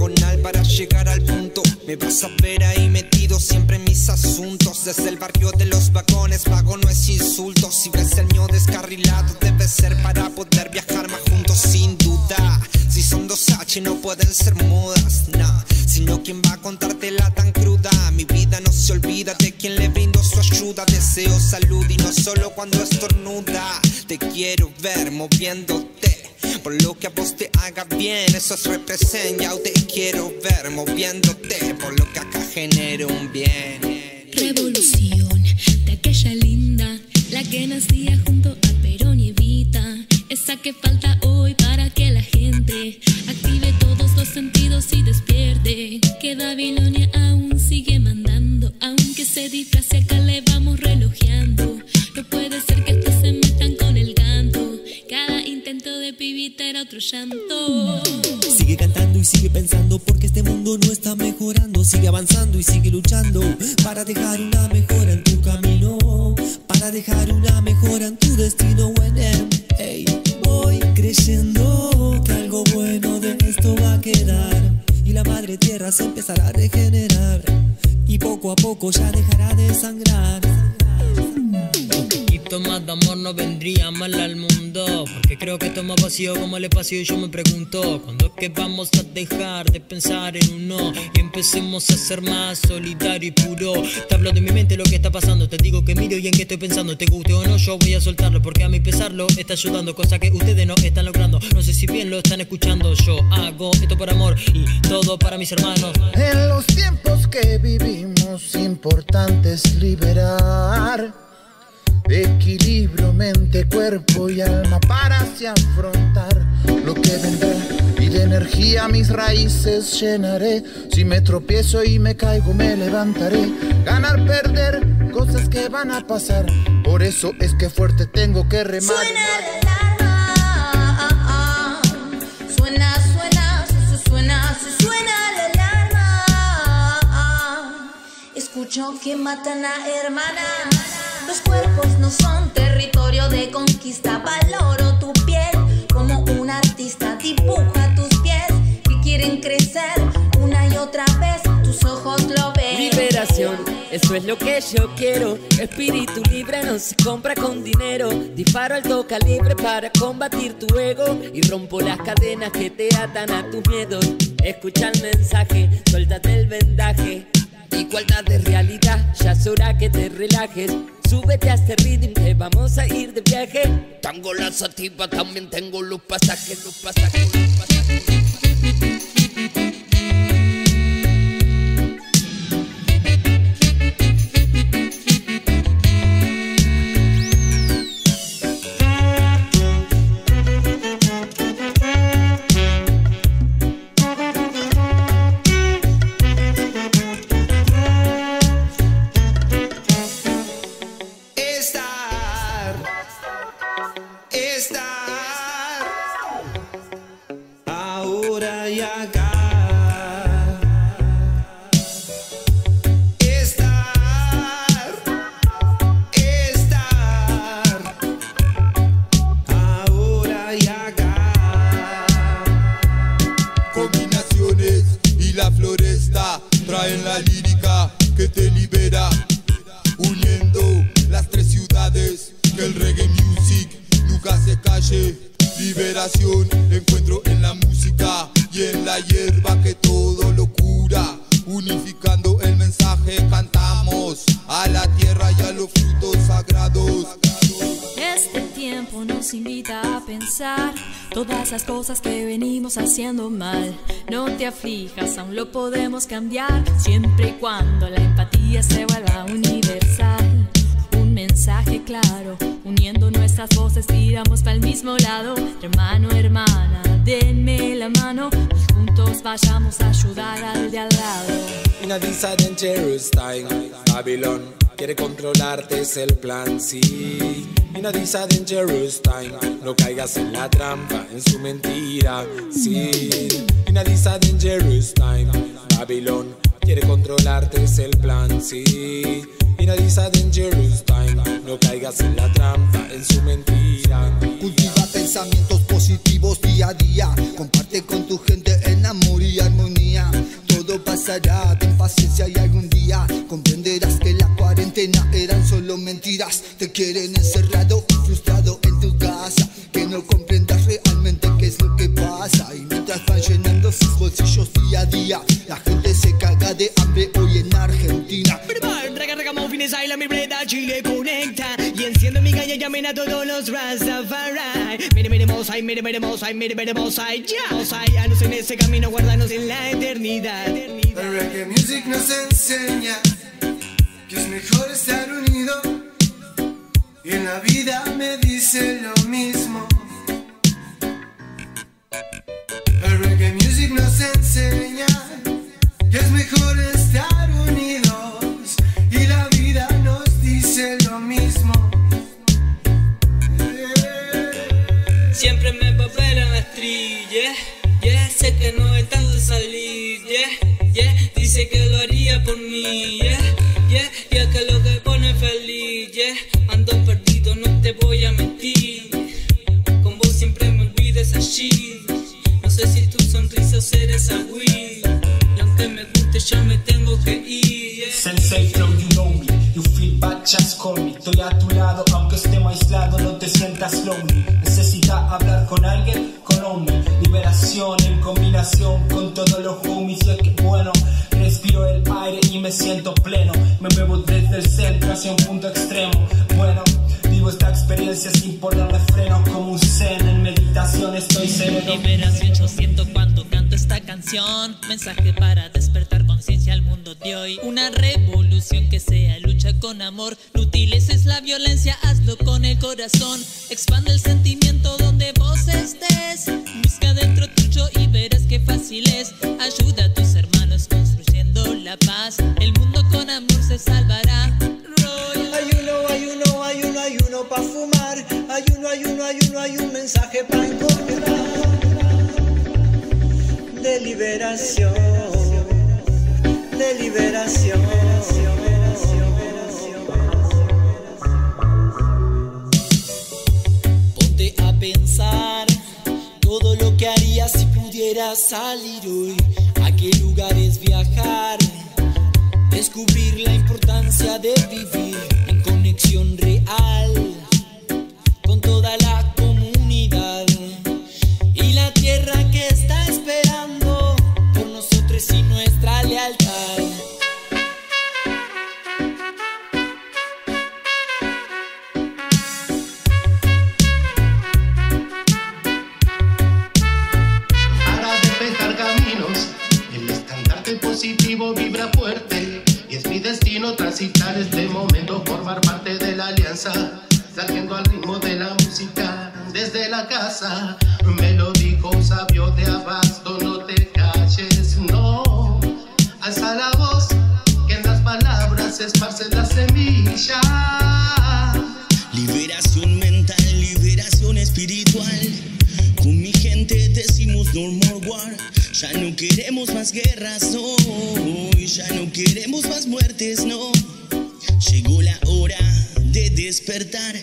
Diagonal para llegar al punto. Me vas a ver ahí metido siempre en mis asuntos. Desde el barrio de los vagones, vago no es insulto. Si ves el mío descarrilado, debe ser para poder viajar más juntos sin duda. Si son dos H, no pueden ser mudas, nah. Sino quien va a contártela tan cruda. Mi vida no se olvida de quien le brindo su ayuda. Deseo salud y no solo cuando estornuda. Te quiero ver moviéndote. Por lo que a vos te haga bien, eso es represent. Ya te quiero ver moviéndote. Por lo que acá genera un bien. Revolución de aquella linda, la que nacía junto a Perón y Evita, esa que falta hoy para que la gente active todos los sentidos y despierte. Que Babilonia aún sigue mandando, aunque se disfrace acá le vamos relojeando. No puede ser era otro llanto. Sigue cantando y sigue pensando porque este mundo no está mejorando. Sigue avanzando y sigue luchando para dejar una mejora en tu camino. Para dejar una mejora en tu destino. Bueno, ey, voy creyendo que algo bueno de esto va a quedar. Y la madre tierra se empezará a regenerar. Y poco a poco ya dejará de sangrar. Poquito más de amor no vendría mal al mundo. Porque creo que esto es más vacío como el espacio y yo me pregunto ¿Cuándo es que vamos a dejar de pensar en uno? Y empecemos a ser más solidario y puro. Te hablo de mi mente lo que está pasando. Te digo que miro y en qué estoy pensando. Te guste o no yo voy a soltarlo. Porque a mi pesarlo está ayudando Cosa que ustedes no están logrando. No sé si bien lo están escuchando Yo hago esto por amor y todo para mis hermanos. En los tiempos que vivimos, importante es liberar equilibrio, mente, cuerpo y alma para así afrontar lo que vendrá. Y de energía mis raíces llenaré. Si me tropiezo y me caigo, me levantaré. Ganar, perder, cosas que van a pasar. Por eso es que fuerte tengo que remar. Suena, suena, su- su- suena, su- suena la alarma. Escucho que matan a hermana. Los cuerpos no son territorio de conquista. Valoro tu piel como un artista. Dibuja tus pies que quieren crecer una y otra vez. Tus ojos lo ven. Liberación, eso es lo que yo quiero. Espíritu libre no se compra con dinero. Disparo alto calibre para combatir tu ego y rompo las cadenas que te atan a tus miedos. Escucha el mensaje, suéltate el vendaje. Igualdad de realidad, ya es hora que te relajes. Súbete a este ritmo que vamos a ir de viaje. Tengo la sativa, también tengo los pasajes, los pasajes, los pasajes. Liberación encuentro en la música y en la hierba que todo lo cura. Unificando el mensaje cantamos a la tierra y a los frutos sagrados. Este tiempo nos invita a pensar todas las cosas que venimos haciendo mal. No te aflijas, aún lo podemos cambiar, siempre y cuando la empatía se vuelva universal. Mensaje claro, uniendo nuestras voces, tiramos para el mismo lado. Hermano, hermana, denme la mano y juntos vayamos a ayudar al de al lado. In a dangerous time, Babylon quiere controlarte, es el plan, sí. In a dangerous time, no caigas en la trampa, en su mentira, sí. In a dangerous time, Babylon quiere controlarte, es el plan, sí. In a this a dangerous time, no caigas en la trampa, en su mentira. Cultiva pensamientos positivos día a día. Comparte con tu gente en amor y armonía. Todo pasará, ten paciencia y algún día comprenderás que la cuarentena eran solo mentiras. Te quieren encerrado, frustrado en tu casa. Que no comprendas realmente qué es lo que pasa. Y mientras van llenando sus bolsillos día a día, la gente se caga de hambre hoy en Argentina. Chile conecta Y enciendo mi calle, llamen a todos los Rastafari Mire, mire, Mosai, mire, mire, Mosai, mire, mire, Mosai Ya, Mosai, anos en ese camino, guardanos en la eternidad El reggae music nos enseña que es mejor estar unido. Y en la vida me dice lo mismo. El reggae music nos enseña que es mejor estar unidos. Y la vida nos dice lo mismo. Siempre me va a ver en la street, yeah, sé que no he tanto salir, yeah, dice que lo haría por mí, no sé si tu sonrisa o ser esa weed, y aunque me guste ya me tengo que ir, yeah. Sensei Flow, you know me. You feel bad, just call me. Estoy a tu lado, aunque estemos aislados, no te sientas lonely. Necesitas hablar con alguien, con hombre. Liberación en combinación con todos los homies. Que bueno, respiro el aire y me siento pleno. Me muevo desde el centro hacia un punto extremo. Bueno, vivo esta experiencia sin ponerle freno. Como un zen en meditación, estoy sereno. Liberación, yo siento cuando canto esta canción. Mensaje para despertar conciencia al mundo de hoy. Una revolución que sea lucha con amor. No utilices la violencia, hazlo con el corazón. Expande el sentimiento donde vos estés. Busca dentro tuyo y verás qué fácil es. Ayuda a tus hermanos construyendo la paz. El mundo con amor se salvará. Mensaje pa' encontrar De liberación De liberación Ponte a pensar todo lo que harías si pudieras salir hoy. ¿A qué lugares viajar? Descubrir la importancia de vivir en conexión real con toda la destino transitar este momento, formar parte de la alianza. Saliendo al ritmo de la música desde la casa. Me lo sabio de abasto, no te calles, no. Alza la voz, que en las palabras esparce la semilla. Liberación mental, liberación espiritual. Con mi gente decimos no more war. Ya no queremos más guerras, no. Ya no queremos más muertes, no. Llegó la hora de despertar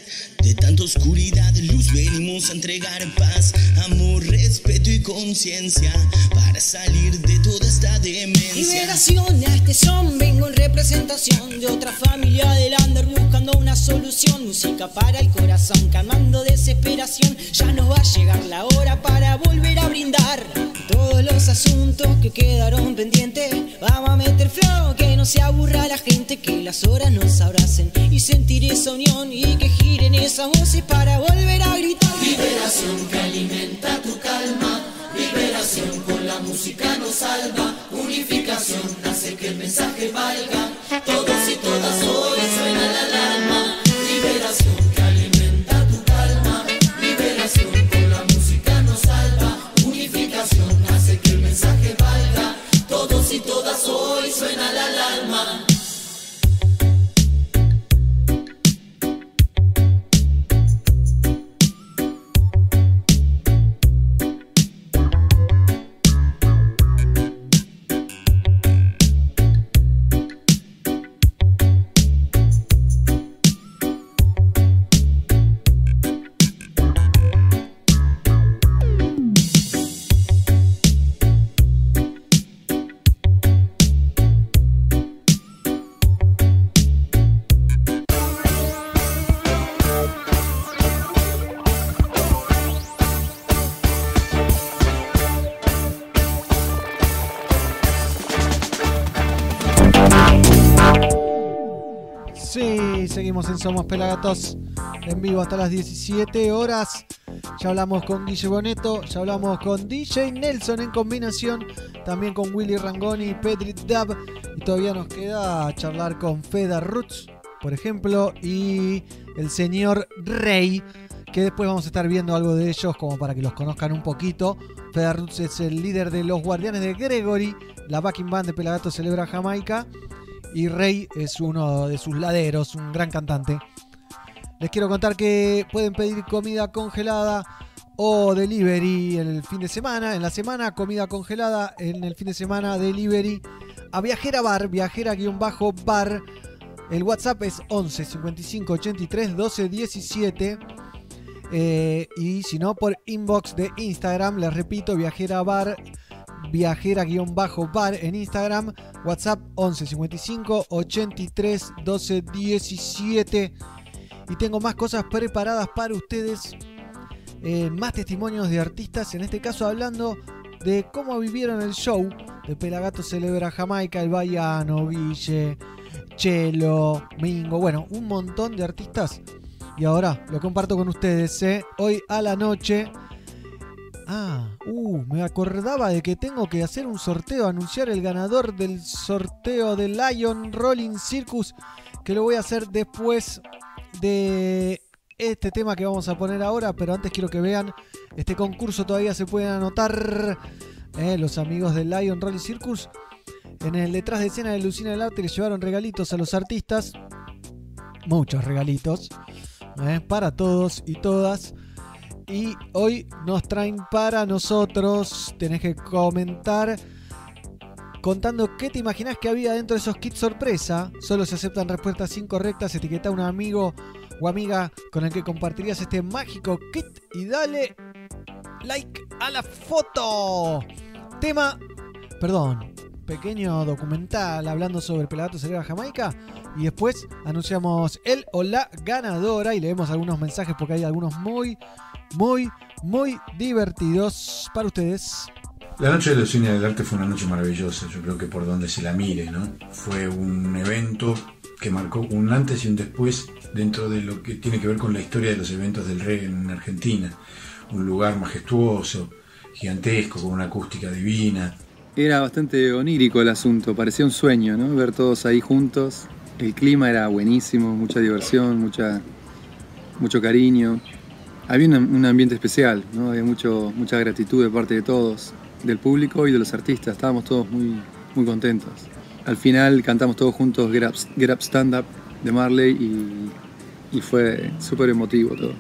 de tanta oscuridad, luz venimos a entregar paz, amor, respeto y conciencia para salir de toda esta demencia. Liberación a este son, vengo en representación de otra familia del under buscando una solución. Música para el corazón, calmando desesperación. Ya nos va a llegar la hora para volver a brindar todos los asuntos que quedaron pendientes. Vamos a meter flow, que no se aburra la gente, que las horas nos abracen y sentir esa unión y que giren esas voces para volver a gritar. Liberación que alimenta tu calma. Liberación con la música nos salva. Unificación hace que el mensaje valga. Todos y todas hoy suena la alarma. Liberación que alimenta tu calma. Liberación con la música nos salva. Unificación hace que el mensaje valga. Todos y todas hoy suena la alarma. Somos Pelagatos en vivo hasta las 17 horas. Ya hablamos con Guille Boneto, ya hablamos con DJ Nelson en combinación, también con Willy Rangoni y Petri Dab. Y todavía nos queda charlar con Feda Roots, por ejemplo, y el señor Rey, que después vamos a estar viendo algo de ellos como para que los conozcan un poquito. Feda Roots es el líder de los Guardianes de Gregory, la backing band de Pelagatos celebra Jamaica. Y Rey es uno de sus laderos, un gran cantante. Les quiero contar que pueden pedir comida congelada o delivery el fin de semana. En la semana, comida congelada. En el fin de semana, delivery a Viajera Bar, Viajera-Bar. El WhatsApp es 11 55 83 12 17. Eh, y si no, por inbox de Instagram, les repito, Viajera Bar viajera-bar en Instagram, WhatsApp 11 55 83 12 17. Y tengo más cosas preparadas para ustedes, eh, más testimonios de artistas, en este caso hablando de cómo vivieron el show de Pelagato Celebra Jamaica, El Baiano, Guille, Chelo, Mingo, bueno, un montón de artistas. Y ahora lo comparto con ustedes, ¿eh? hoy a la noche. Ah, uh, me acordaba de que tengo que hacer un sorteo, anunciar el ganador del sorteo de Lion Rolling Circus, que lo voy a hacer después de este tema que vamos a poner ahora, pero antes quiero que vean este concurso, todavía se pueden anotar eh, los amigos de Lion Rolling Circus. En el detrás de escena de Lucina del Arte le llevaron regalitos a los artistas, muchos regalitos, eh, para todos y todas. Y hoy nos traen para nosotros, tenés que comentar contando qué te imaginás que había dentro de esos kits sorpresa. Solo se aceptan respuestas incorrectas, etiqueta a un amigo o amiga con el que compartirías este mágico kit y dale like a la foto. Tema, perdón, pequeño documental hablando sobre el Pelagato Cerebra Jamaica. Y después anunciamos el o la ganadora y leemos algunos mensajes porque hay algunos muy, muy, muy divertidos para ustedes. La noche de los cines del arte fue una noche maravillosa, yo creo que por donde se la mire, ¿no? Fue un evento que marcó un antes y un después dentro de lo que tiene que ver con la historia de los eventos del reggae en Argentina. Un lugar majestuoso, gigantesco, con una acústica divina. Era bastante onírico el asunto, parecía un sueño, ¿no? Ver todos ahí juntos. El clima era buenísimo, mucha diversión, mucha, mucho cariño. Había un, ambiente especial, ¿no? Había mucho, mucha gratitud de parte de todos, del público y de los artistas. Estábamos todos muy, muy contentos. Al final cantamos todos juntos Get Up, Get Up Stand Up de Marley y, y fue súper emotivo todo.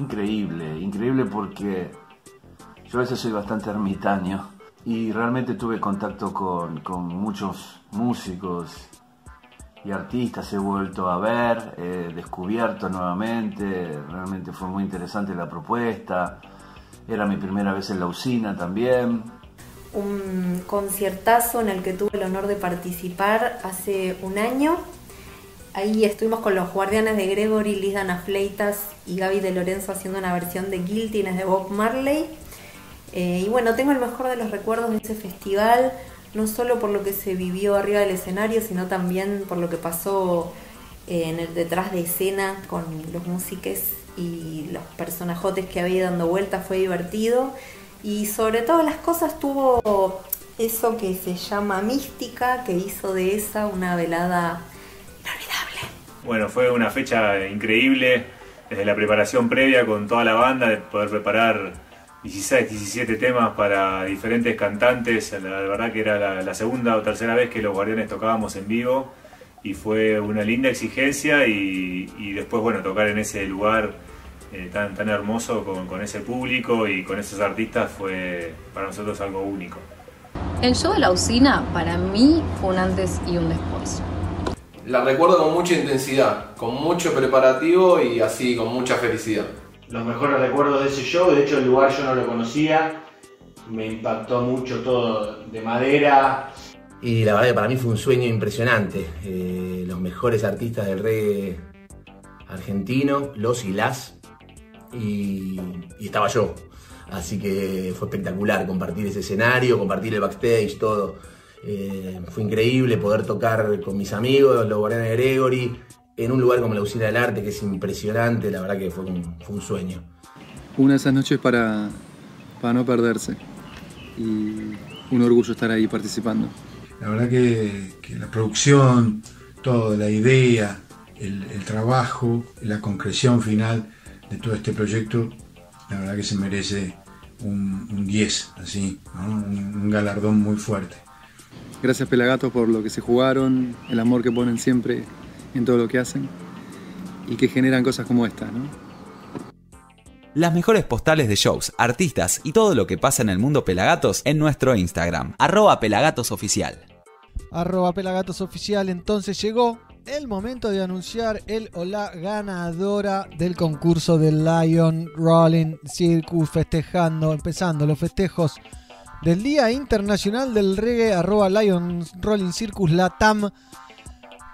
Increíble, increíble porque yo a veces soy bastante ermitaño y realmente tuve contacto con, muchos músicos y artistas he vuelto a ver, he descubierto nuevamente, realmente fue muy interesante la propuesta, era mi primera vez en la usina también. Un conciertazo en el que tuve el honor de participar hace un año. Ahí estuvimos con los guardianes de Gregory, Liz Dana Fleitas y Gaby de Lorenzo haciendo una versión de Guiltiness de Bob Marley. Eh, y bueno, tengo el mejor de los recuerdos de ese festival no solo por lo que se vivió arriba del escenario, sino también por lo que pasó eh, en el detrás de escena con los músicos y los personajotes que había dando vueltas, fue divertido. Y sobre todas las cosas tuvo eso que se llama mística, que hizo de esa una velada inolvidable. Bueno, fue una fecha increíble, desde la preparación previa con toda la banda, de poder preparar 16, 17 temas para diferentes cantantes. La, verdad que era la, segunda o tercera vez que los Guardianes tocábamos en vivo y fue una linda exigencia y, después, bueno, tocar en ese lugar eh, tan, tan hermoso con, con, ese público y con esos artistas fue para nosotros algo único. El show de la usina para mí fue un antes y un después. La recuerdo con mucha intensidad, con mucho preparativo y así con mucha felicidad los mejores recuerdos de ese show. De hecho, el lugar yo no lo conocía. Me impactó mucho todo de madera. Y la verdad que para mí fue un sueño impresionante. Eh, los mejores artistas del reggae argentino, los y las. Y, estaba yo. Así que fue espectacular compartir ese escenario, compartir el backstage, todo. Eh, fue increíble poder tocar con mis amigos, los Guardianes Gregory, en un lugar como la Usina del Arte, que es impresionante, la verdad que fue un, fue un sueño. Una de esas noches para, para no perderse y un orgullo estar ahí participando. La verdad que, la producción, todo, la idea, el, trabajo, la concreción final de todo este proyecto, la verdad que se merece un 10, así, un, un galardón muy fuerte. Gracias Pelagato por lo que se jugaron, el amor que ponen siempre en todo lo que hacen y que generan cosas como esta, ¿no? Las mejores postales de shows, artistas y todo lo que pasa en el mundo Pelagatos en nuestro Instagram, arroba pelagatosoficial. Arroba pelagatosoficial, entonces llegó el momento de anunciar el o la ganadora del concurso del Lion Rolling Circus, festejando, empezando los festejos del Día Internacional del Reggae, arroba Lion Rolling Circus Latam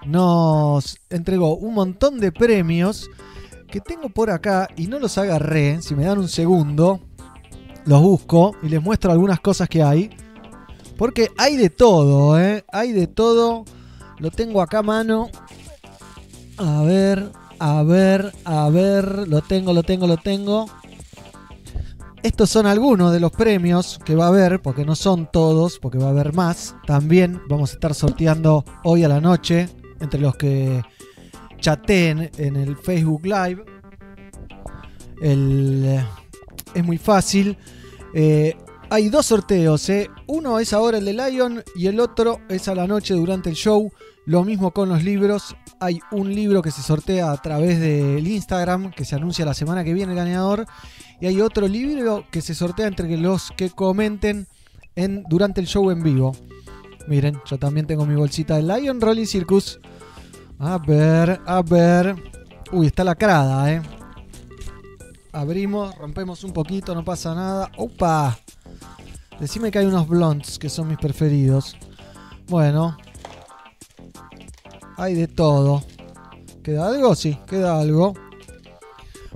nos entregó un montón de premios que tengo por acá y no los agarré. Si me dan un segundo, los busco y les muestro algunas cosas que hay. Porque hay de todo, ¿eh? Hay de todo. Lo tengo acá a mano. A ver, a ver, a ver. Lo tengo, lo tengo, lo tengo. Estos son algunos de los premios que va a haber, porque no son todos, porque va a haber más. También vamos a estar sorteando hoy a la noche entre los que chateen en el Facebook Live. es muy fácil. Eh, hay dos sorteos. Eh. Uno es ahora el de Lion y el otro es a la noche durante el show. Lo mismo con los libros. Hay un libro que se sortea a través del Instagram que se anuncia la semana que viene el ganador. Y hay otro libro que se sortea entre los que comenten en, durante el show en vivo. Miren, yo también tengo mi bolsita de Lion Rolling Circus. A ver, a ver. Uy, está lacrada, ¿eh? Abrimos, rompemos un poquito, no pasa nada. ¡Opa! Decime que hay unos blondes que son mis preferidos. Bueno. Hay de todo. ¿Queda algo? Sí, queda algo.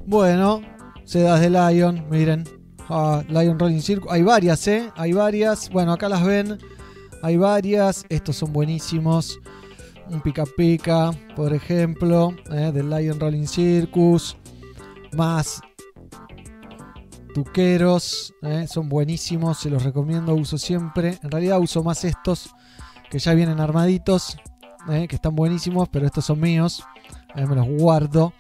Bueno. Sedas de Lion, miren. Ah, Lion Rolling Circus. Hay varias, ¿eh? Hay varias. Bueno, acá las ven. Hay varias. Estos son buenísimos. Un pica pica, por ejemplo. ¿eh? Del Lion Rolling Circus. Más tuqueros. ¿eh? Son buenísimos. Se los recomiendo. Uso siempre. En realidad uso más estos. Que ya vienen armaditos. ¿eh? Que están buenísimos. Pero estos son míos. me los guardo.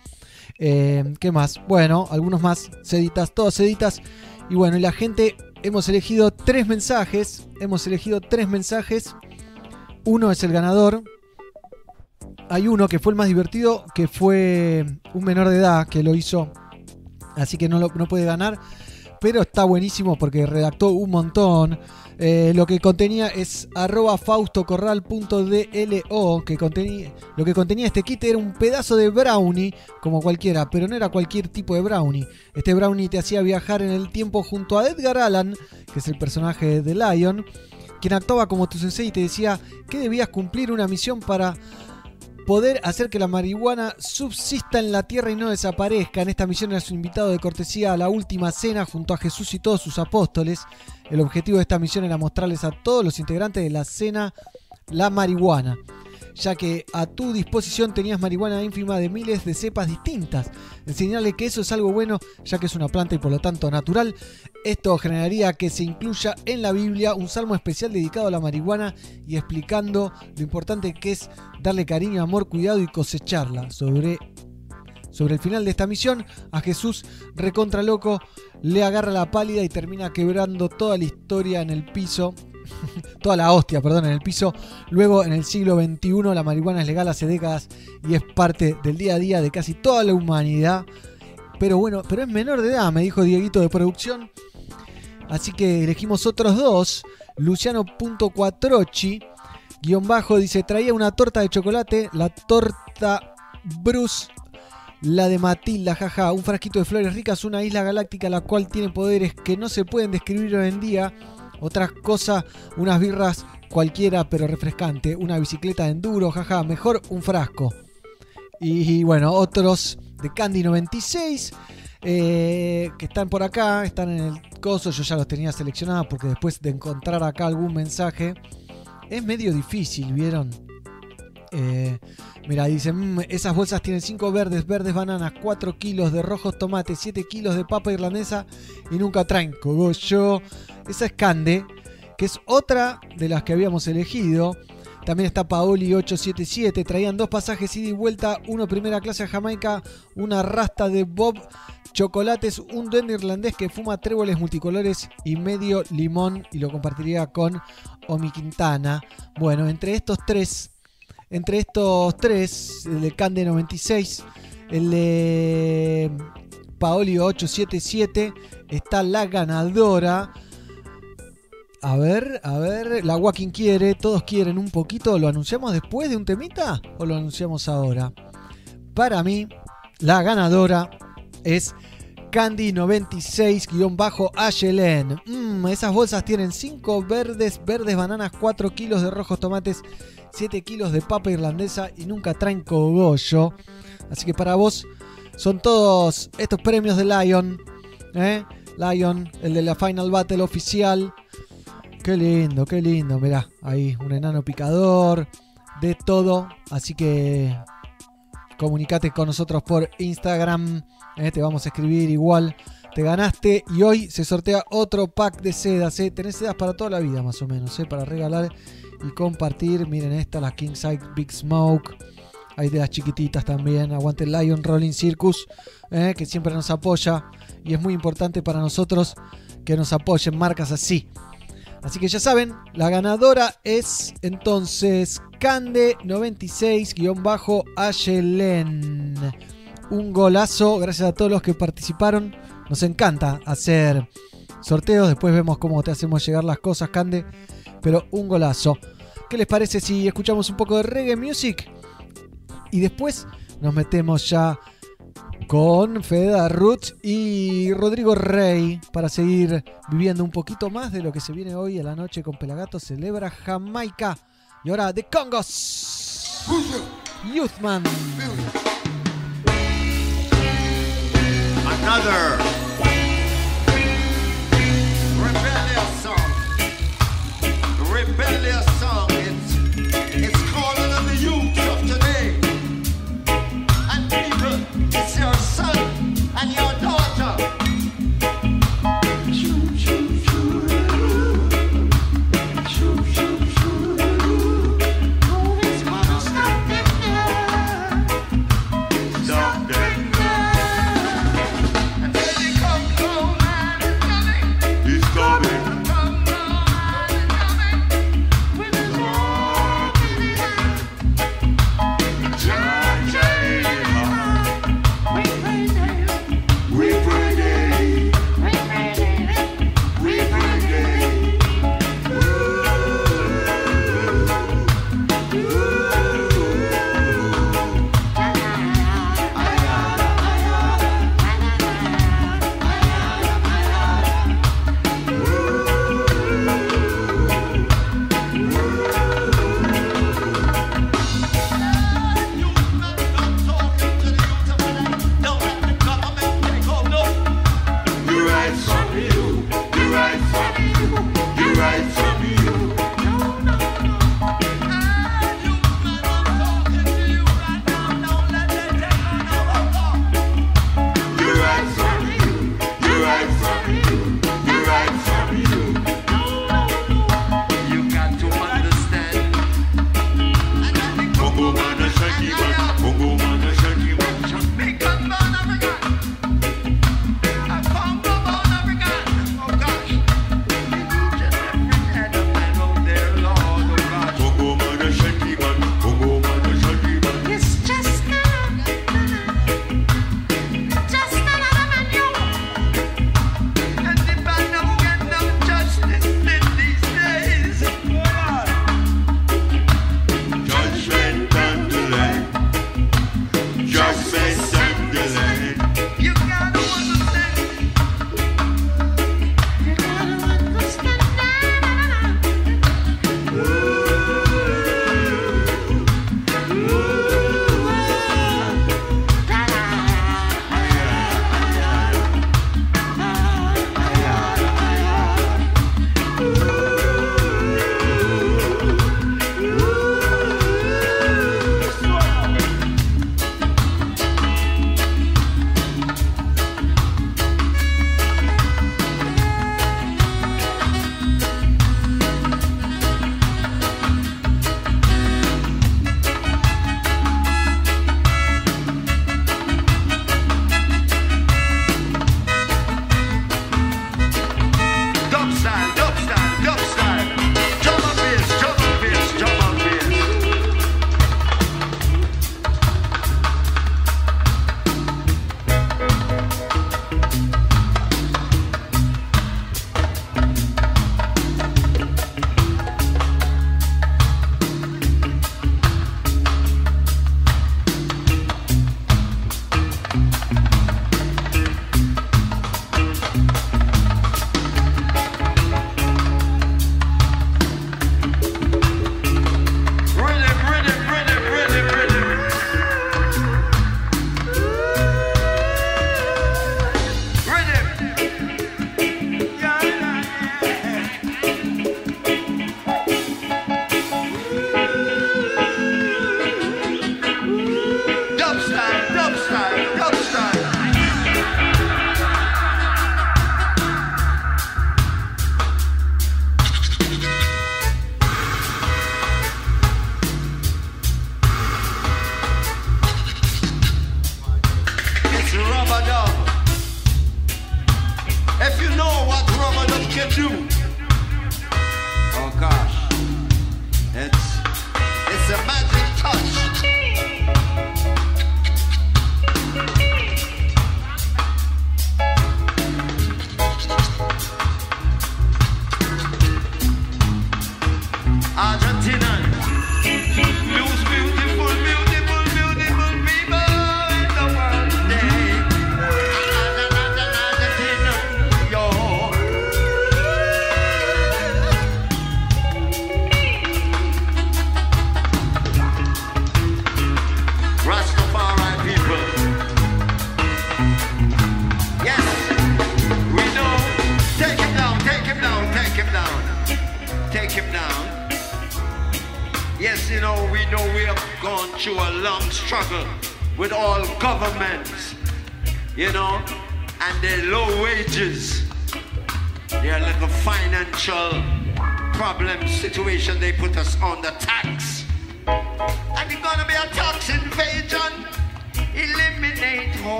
¿Qué más? Bueno, algunos más. Seditas. Todas seditas. Y bueno, y la gente hemos elegido tres mensajes. Hemos elegido tres mensajes. Uno es el ganador. Hay uno que fue el más divertido, que fue un menor de edad que lo hizo. Así que no, no puede ganar. Pero está buenísimo porque redactó un montón. Eh, lo que contenía es arroba faustocorral.dlo, que contenía, lo que contenía este kit era un pedazo de brownie, como cualquiera, pero no era cualquier tipo de brownie. Este brownie te hacía viajar en el tiempo junto a Edgar Allan, que es el personaje de Lion, quien actuaba como tu sensei y te decía que debías cumplir una misión para poder hacer que la marihuana subsista en la tierra y no desaparezca. En esta misión era su invitado de cortesía a la última cena junto a Jesús y todos sus apóstoles. El objetivo de esta misión era mostrarles a todos los integrantes de la cena la marihuana, ya que a tu disposición tenías marihuana ínfima de miles de cepas distintas. Enseñarle que eso es algo bueno, ya que es una planta y por lo tanto natural. Esto generaría que se incluya en la Biblia un salmo especial dedicado a la marihuana y explicando lo importante que es darle cariño, amor, cuidado y cosecharla. Sobre, sobre el final de esta misión, a Jesús, recontra loco, le agarra la pálida y termina quebrando toda la historia en el piso. toda la hostia, perdón, en el piso. Luego, en el siglo XXI, la marihuana es legal hace décadas y es parte del día a día de casi toda la humanidad. Pero bueno, pero es menor de edad, me dijo Dieguito de producción. Así que elegimos otros dos. Luciano.cuatrochi, guion bajo, dice, traía una torta de chocolate, la torta Bruce, la de Matilda, jaja, un frasquito de flores ricas, una isla galáctica la cual tiene poderes que no se pueden describir hoy en día. Otras cosas, unas birras cualquiera pero refrescante, una bicicleta de enduro, jaja, mejor un frasco. Y bueno, otros de Candy 96. eh, que están por acá, están en el coso, yo ya los tenía seleccionados porque después de encontrar acá algún mensaje es medio difícil, ¿vieron? Eh, mira, dicen, "Mm, esas bolsas tienen 5 verdes, verdes bananas, 4 kilos de rojos tomates, 7 kilos de papa irlandesa y nunca traen cogollo. Esa es Cande, que es otra de las que habíamos elegido. También está Paoli 877. Traían dos pasajes ida y vuelta. Uno primera clase a Jamaica. Una rasta de Bob. Chocolates. Un duende irlandés que fuma tréboles multicolores. Y medio limón. Y lo compartiría con Omi Quintana. Bueno, entre estos tres. Entre estos tres. El de Cande 96. El de Paoli 877. Está la ganadora. A ver, a ver, la Walking quiere, todos quieren un poquito. ¿Lo anunciamos después de un temita o lo anunciamos ahora? Para mí, la ganadora es Candy96-Ashelen. Mm, esas bolsas tienen 5 verdes, verdes bananas, 4 kilos de rojos tomates, 7 kilos de papa irlandesa y nunca traen cogollo. Así que para vos son todos estos premios de Lion. ¿eh? Lion, el de la Final Battle oficial. Qué lindo, qué lindo. Mirá, ahí un enano picador. De todo. Así que comunicate con nosotros por Instagram. Eh, te vamos a escribir igual. Te ganaste y hoy se sortea otro pack de sedas. eh. Tenés sedas para toda la vida más o menos. eh, para regalar y compartir. Miren esta, la King Size Big Smoke. Hay de las chiquititas también. Aguante el Lion Rolling Circus. eh, que siempre nos apoya. Y es muy importante para nosotros que nos apoyen marcas así. Así que ya saben, la ganadora es entonces Cande96-Ashelen. Un golazo, gracias a todos los que participaron. Nos encanta hacer sorteos, después vemos cómo te hacemos llegar las cosas, Cande. Pero un golazo. ¿Qué les parece si escuchamos un poco de reggae music? Y después nos metemos ya con Feda Roots y Rodrigo Rey para seguir viviendo un poquito más de lo que se viene hoy a la noche con Pelagato celebra Jamaica y ahora The Congos Youthman Another rebellious song. Rebellious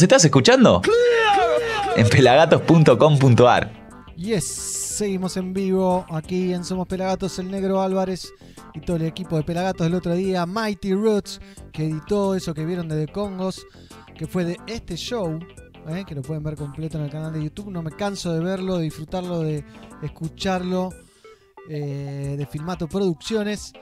¿Nos estás escuchando? En pelagatos.com.ar Yes, seguimos en vivo aquí en Somos Pelagatos, el negro Álvarez y todo el equipo de Pelagatos del otro día, Mighty Roots, que editó eso que vieron de The Congos, que fue de este show, ¿eh? que lo pueden ver completo en el canal de YouTube. No me canso de verlo, de disfrutarlo, de escucharlo, eh, de Filmato Producciones.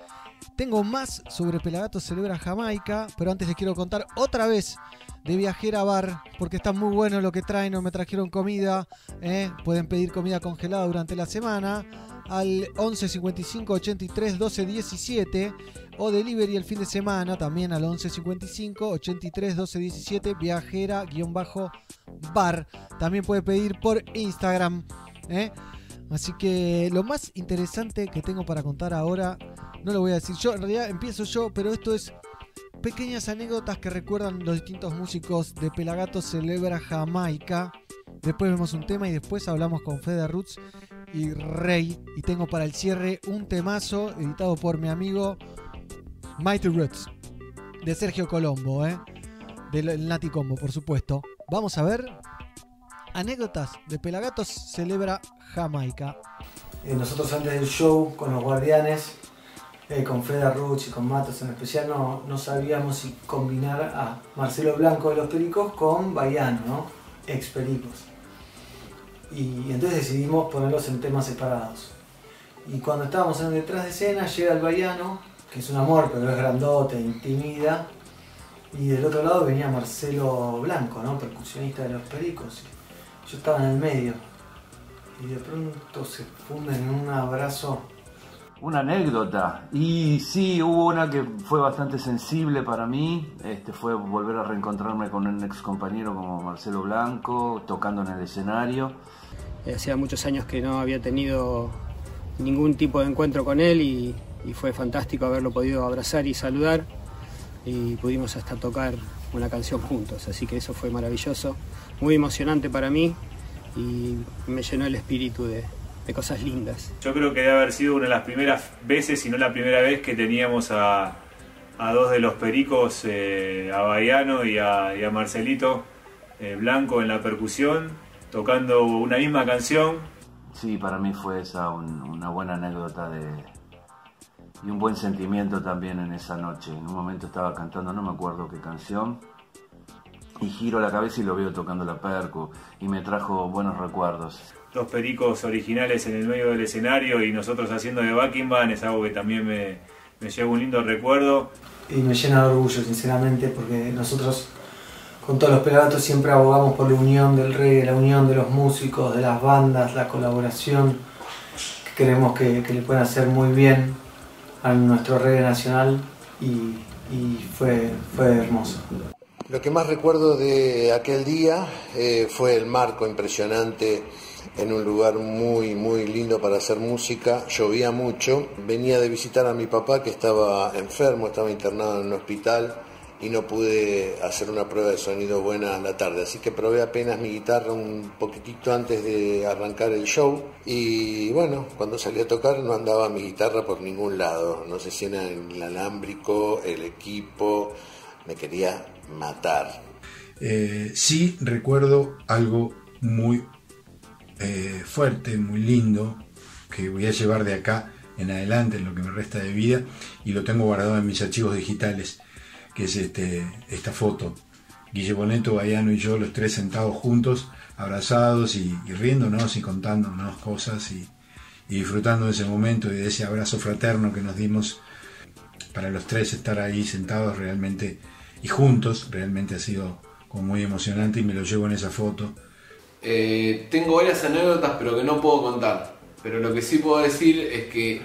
Tengo más sobre Pelagatos Celebra Jamaica, pero antes les quiero contar otra vez de Viajera Bar, porque está muy bueno lo que traen, no me trajeron comida, ¿eh? pueden pedir comida congelada durante la semana al 11 55 83 12 17 o delivery el fin de semana también al 11 55 83 12 17 viajera guion bajo bar también puede pedir por Instagram ¿eh? así que lo más interesante que tengo para contar ahora no lo voy a decir yo en realidad empiezo yo pero esto es pequeñas anécdotas que recuerdan los distintos músicos de Pelagato Celebra Jamaica. Después vemos un tema y después hablamos con Fede Roots y Rey. Y tengo para el cierre un temazo editado por mi amigo Mighty Roots de Sergio Colombo, ¿eh? del Nati Combo, por supuesto. Vamos a ver anécdotas de Pelagatos Celebra Jamaica. Eh, nosotros antes del show con los guardianes eh, con Freda Ruch y con Matos en especial, no, no sabíamos si combinar a Marcelo Blanco de los Pericos con Baiano, ¿no? ex Pericos. Y, entonces decidimos ponerlos en temas separados. Y cuando estábamos en detrás de escena, llega el Baiano, que es un amor, pero es grandote, intimida. Y del otro lado venía Marcelo Blanco, ¿no? percusionista de los Pericos. Yo estaba en el medio. Y de pronto se funden en un abrazo Una anécdota. Y sí, hubo una que fue bastante sensible para mí. Este fue volver a reencontrarme con un ex compañero como Marcelo Blanco, tocando en el escenario. Eh, Hacía muchos años que no había tenido ningún tipo de encuentro con él y, y fue fantástico haberlo podido abrazar y saludar y pudimos hasta tocar una canción juntos, así que eso fue maravilloso, muy emocionante para mí y me llenó el espíritu de, de cosas lindas. Yo creo que debe haber sido una de las primeras veces, si no la primera vez, que teníamos a, a dos de los pericos, eh, a Baiano y a, y a Marcelito eh, Blanco en la percusión, tocando una misma canción. Sí, para mí fue esa un- una buena anécdota de, y un buen sentimiento también en esa noche. En un momento estaba cantando, no me acuerdo qué canción, y giro la cabeza y lo veo tocando la percu, y me trajo buenos recuerdos. Los pericos originales en el medio del escenario y nosotros haciendo de backing band es algo que también me, me lleva un lindo recuerdo. y me llena de orgullo, sinceramente, porque nosotros con todos los pelagatos siempre abogamos por la unión del reggae, la unión de los músicos, de las bandas, la colaboración, que creemos que, que le pueden hacer muy bien a nuestro reggae nacional y, y fue, fue hermoso. Lo que más recuerdo de aquel día eh, fue el marco impresionante en un lugar muy, muy lindo para hacer música. Llovía mucho. Venía de visitar a mi papá que estaba enfermo, estaba internado en un hospital y no pude hacer una prueba de sonido buena a la tarde. Así que probé apenas mi guitarra un poquitito antes de arrancar el show y bueno, cuando salí a tocar no andaba mi guitarra por ningún lado. No sé si era el alámbrico, el equipo, me quería matar. Eh, sí recuerdo algo muy eh, fuerte, muy lindo, que voy a llevar de acá en adelante en lo que me resta de vida y lo tengo guardado en mis archivos digitales que es este, esta foto. Guille Boneto, Baiano y yo, los tres sentados juntos, abrazados y, riéndonos y contándonos cosas y, disfrutando de ese momento y de ese abrazo fraterno que nos dimos para los tres estar ahí sentados realmente y juntos, realmente ha sido muy emocionante y me lo llevo en esa foto. Eh, tengo varias anécdotas pero que no puedo contar, pero lo que sí puedo decir es que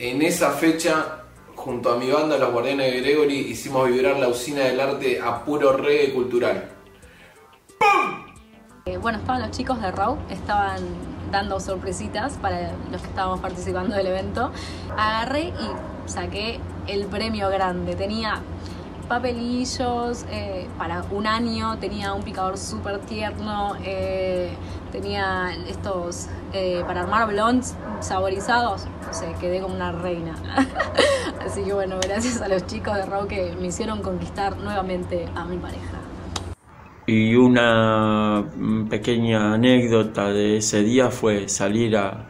en esa fecha junto a mi banda Los Guardianes de Gregory hicimos vibrar la usina del arte a puro reggae cultural. Eh, bueno, estaban los chicos de Raw, estaban dando sorpresitas para los que estábamos participando del evento. Agarré y saqué el premio grande. Tenía papelillos eh, para un año, tenía un picador súper tierno, eh, tenía estos para armar blondes saborizados. No sé, quedé como una reina. Así que bueno, gracias a los chicos de Raw que me hicieron conquistar nuevamente a mi pareja. Y una pequeña anécdota de ese día fue salir a,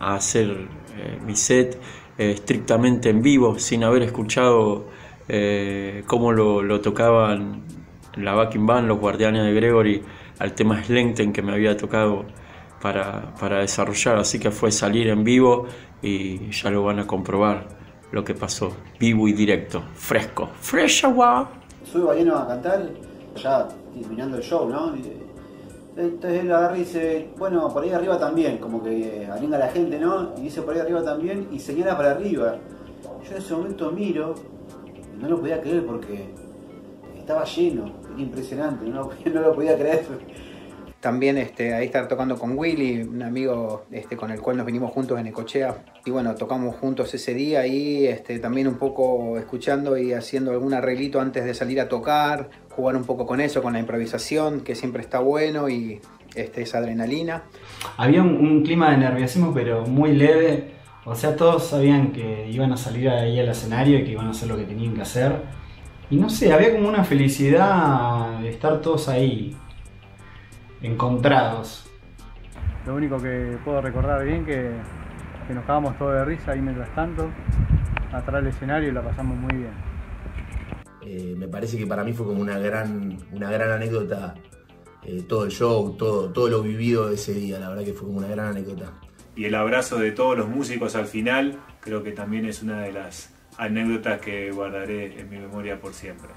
hacer eh, mi set eh, estrictamente en vivo, sin haber escuchado eh, cómo lo, tocaban la backing los guardianes de Gregory, al tema Slenten que me había tocado para, para desarrollar. Así que fue salir en vivo y ya lo van a comprobar lo que pasó, vivo y directo, fresco, fresh agua. Soy balleno a cantar, ya terminando el show, ¿no? Entonces él agarra y dice, bueno, por ahí arriba también, como que alinga a la gente, ¿no? Y dice por ahí arriba también y señala para arriba. Yo en ese momento miro no lo podía creer porque estaba lleno, era impresionante, no, no lo podía creer. También este, ahí estar tocando con Willy, un amigo este, con el cual nos vinimos juntos en Ecochea. Y bueno, tocamos juntos ese día y este, también un poco escuchando y haciendo algún arreglito antes de salir a tocar, jugar un poco con eso, con la improvisación, que siempre está bueno y este, esa adrenalina. Había un, clima de nerviosismo, pero muy leve. O sea, todos sabían que iban a salir ahí al escenario y que iban a hacer lo que tenían que hacer. Y no sé, había como una felicidad de estar todos ahí encontrados. Lo único que puedo recordar bien que, que nos cagamos todos de risa ahí mientras tanto, atrás del escenario y la pasamos muy bien. Eh, me parece que para mí fue como una gran, una gran anécdota eh, todo el show, todo, todo lo vivido ese día, la verdad que fue como una gran anécdota. Y el abrazo de todos los músicos al final, creo que también es una de las anécdotas que guardaré en mi memoria por siempre.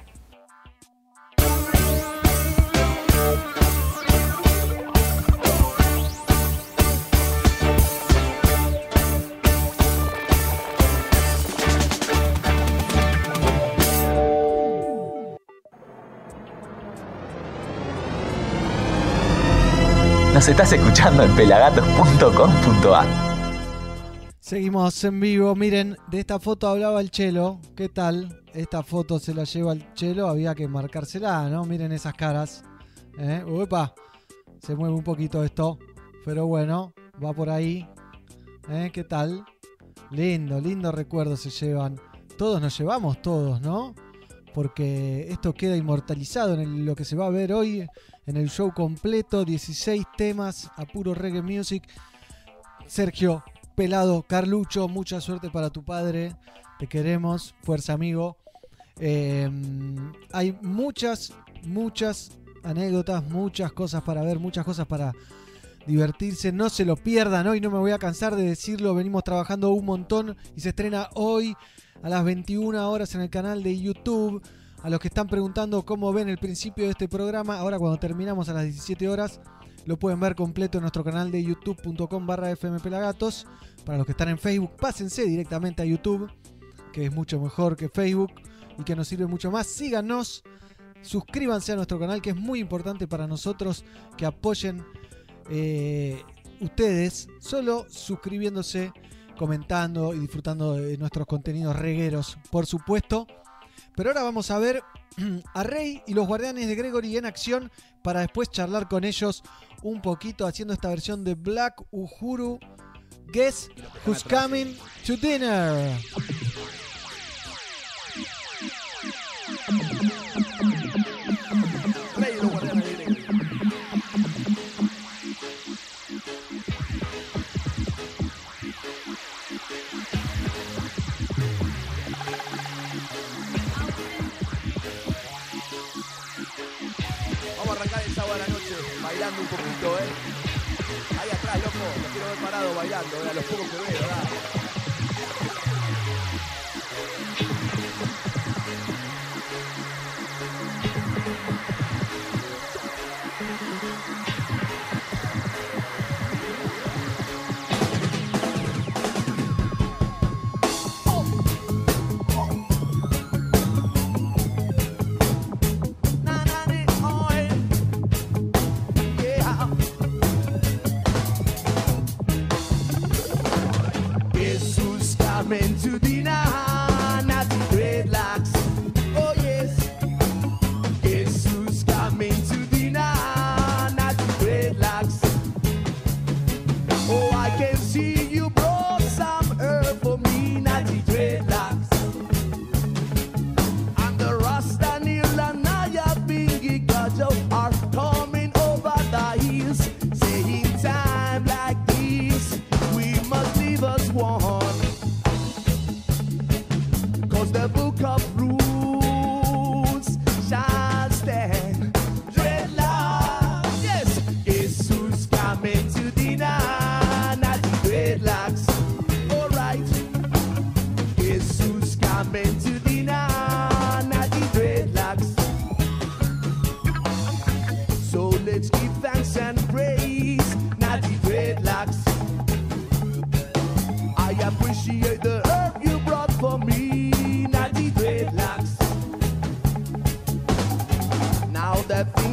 Nos estás escuchando en pelagatos.com.ar. Seguimos en vivo. Miren, de esta foto hablaba el chelo. ¿Qué tal? Esta foto se la lleva el chelo. Había que marcársela, ¿no? Miren esas caras. ¿Eh? Uepa. Se mueve un poquito esto. Pero bueno, va por ahí. ¿Eh? ¿Qué tal? Lindo, lindo recuerdo se llevan. Todos nos llevamos, todos, ¿no? Porque esto queda inmortalizado en lo que se va a ver hoy en el show completo, 16 temas a puro reggae music. Sergio, Pelado, Carlucho, mucha suerte para tu padre, te queremos, fuerza amigo. Em, hay muchas, muchas anécdotas, muchas cosas para ver, muchas cosas para divertirse. No se lo pierdan hoy, no me voy a cansar de decirlo. Venimos trabajando un montón y se estrena hoy a las 21 horas en el canal de YouTube. A los que están preguntando cómo ven el principio de este programa, ahora cuando terminamos a las 17 horas, lo pueden ver completo en nuestro canal de youtube.com barra fmpelagatos. Para los que están en Facebook, pásense directamente a YouTube, que es mucho mejor que Facebook y que nos sirve mucho más. Síganos, suscríbanse a nuestro canal, que es muy importante para nosotros que apoyen eh, ustedes, solo suscribiéndose, comentando y disfrutando de nuestros contenidos regueros, por supuesto. Pero ahora vamos a ver a Rey y los guardianes de Gregory en acción para después charlar con ellos un poquito haciendo esta versión de Black Uhuru. Guess who's coming to dinner. un poquito, ¿eh? Ahí atrás, loco, lo quiero ver parado bailando, a los pocos que veo, ¿verdad? meant to deny.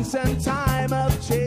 once in time of change.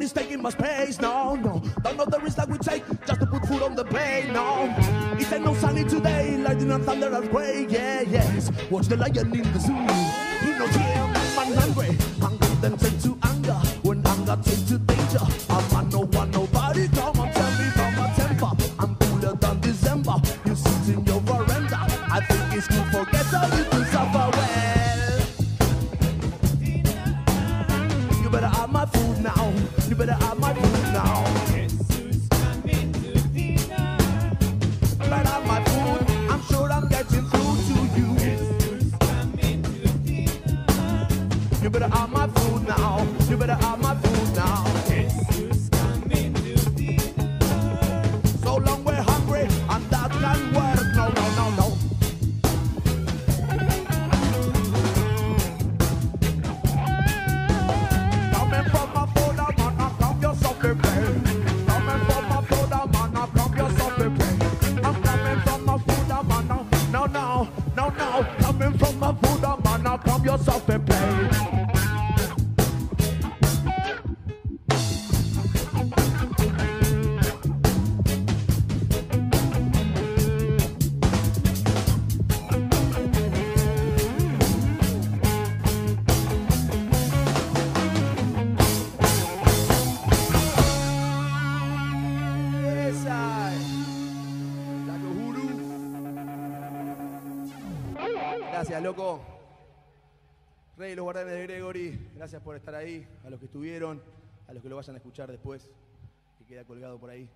He's taking my space. No, no. Don't know the risk that we take just to put food on the plate. No, it ain't no sunny today. Lightning and thunder and. Yeah, yes. Watch the lion in the zoo. Gracias por estar ahí. A los que estuvieron, a los que lo vayan a escuchar después, que queda colgado por ahí.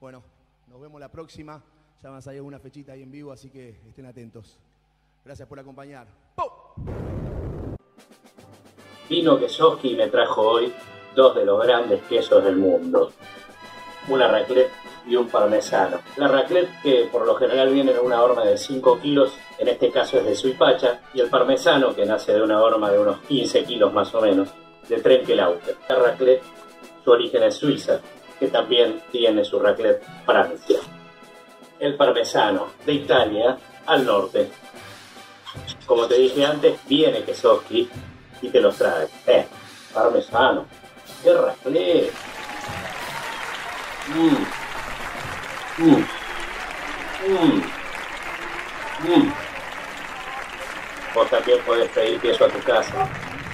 Bueno, nos vemos la próxima. Ya van a salir una fechita ahí en vivo, así que estén atentos. Gracias por acompañar. Vino Quesoski me trajo hoy dos de los grandes quesos del mundo. Una raclette y un parmesano. La raclette que por lo general viene en una horma de 5 kilos, en este caso es de Suipacha, y el parmesano que nace de una horma de unos 15 kilos más o menos, de Trenkelauter. La raclette, su origen es Suiza, que también tiene su raclette Francia. El parmesano, de Italia al norte. Como te dije antes, viene Kesoski y te los trae. Eh, parmesano. ¡Qué raclette! Mm. Mm. Mm. Mm. Vos también podés pedir queso a tu casa.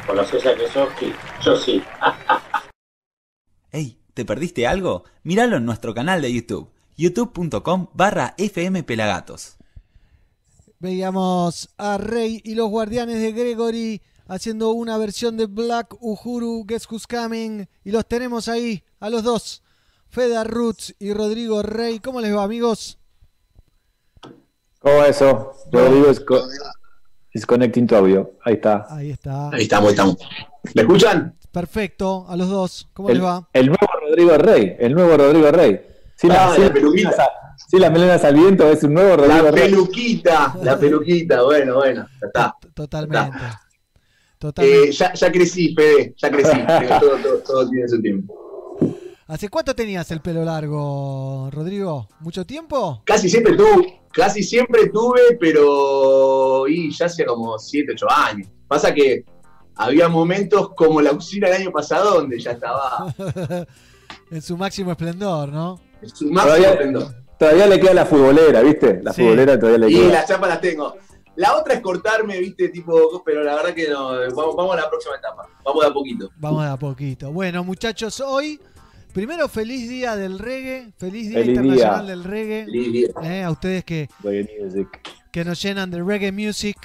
¿Conoces a Kesoski? Yo sí. Ey, ¿te perdiste algo? Míralo en nuestro canal de YouTube, youtube.com barra fmpelagatos. Veíamos a Rey y los guardianes de Gregory haciendo una versión de Black Uhuru, Guess Who's Coming. Y los tenemos ahí, a los dos. Feda Roots y Rodrigo Rey. ¿Cómo les va, amigos? ¿Cómo va eso? Rodrigo is, co- is connecting to audio. Ahí está. Ahí está. Ahí estamos, ahí estamos. ¿Me escuchan? Perfecto, a los dos. ¿Cómo El, les va? el nuevo Rodrigo Rey. El nuevo Rodrigo Rey. Sí, Ah, la peluquita. melenas a- sí, las melenas al viento es un nuevo Rodrigo La Rey. peluquita, la peluquita, bueno, bueno, ya está. Totalmente. Eh, ya, ya crecí, Fede, ya crecí. todo, todo, todo tiene su tiempo. ¿Hace cuánto tenías el pelo largo, Rodrigo? ¿Mucho tiempo? Casi siempre tuve, casi siempre tuve, pero y ya hacía como 7, 8 años. Pasa que había momentos como la usina el año pasado donde ya estaba en su máximo esplendor, ¿no? en su máximo Todavía, esplendor. todavía le queda la futbolera, ¿viste? La Sí. futbolera todavía le Y queda. las chapas las tengo. La otra es cortarme, viste, tipo, pero la verdad que no, vamos, vamos a la próxima etapa. Vamos de a poquito. Vamos de a poquito. Bueno, muchachos, hoy, primero feliz día del reggae, feliz día Feliz internacional día. del reggae. Feliz día. Eh, a ustedes que, que nos llenan de reggae music,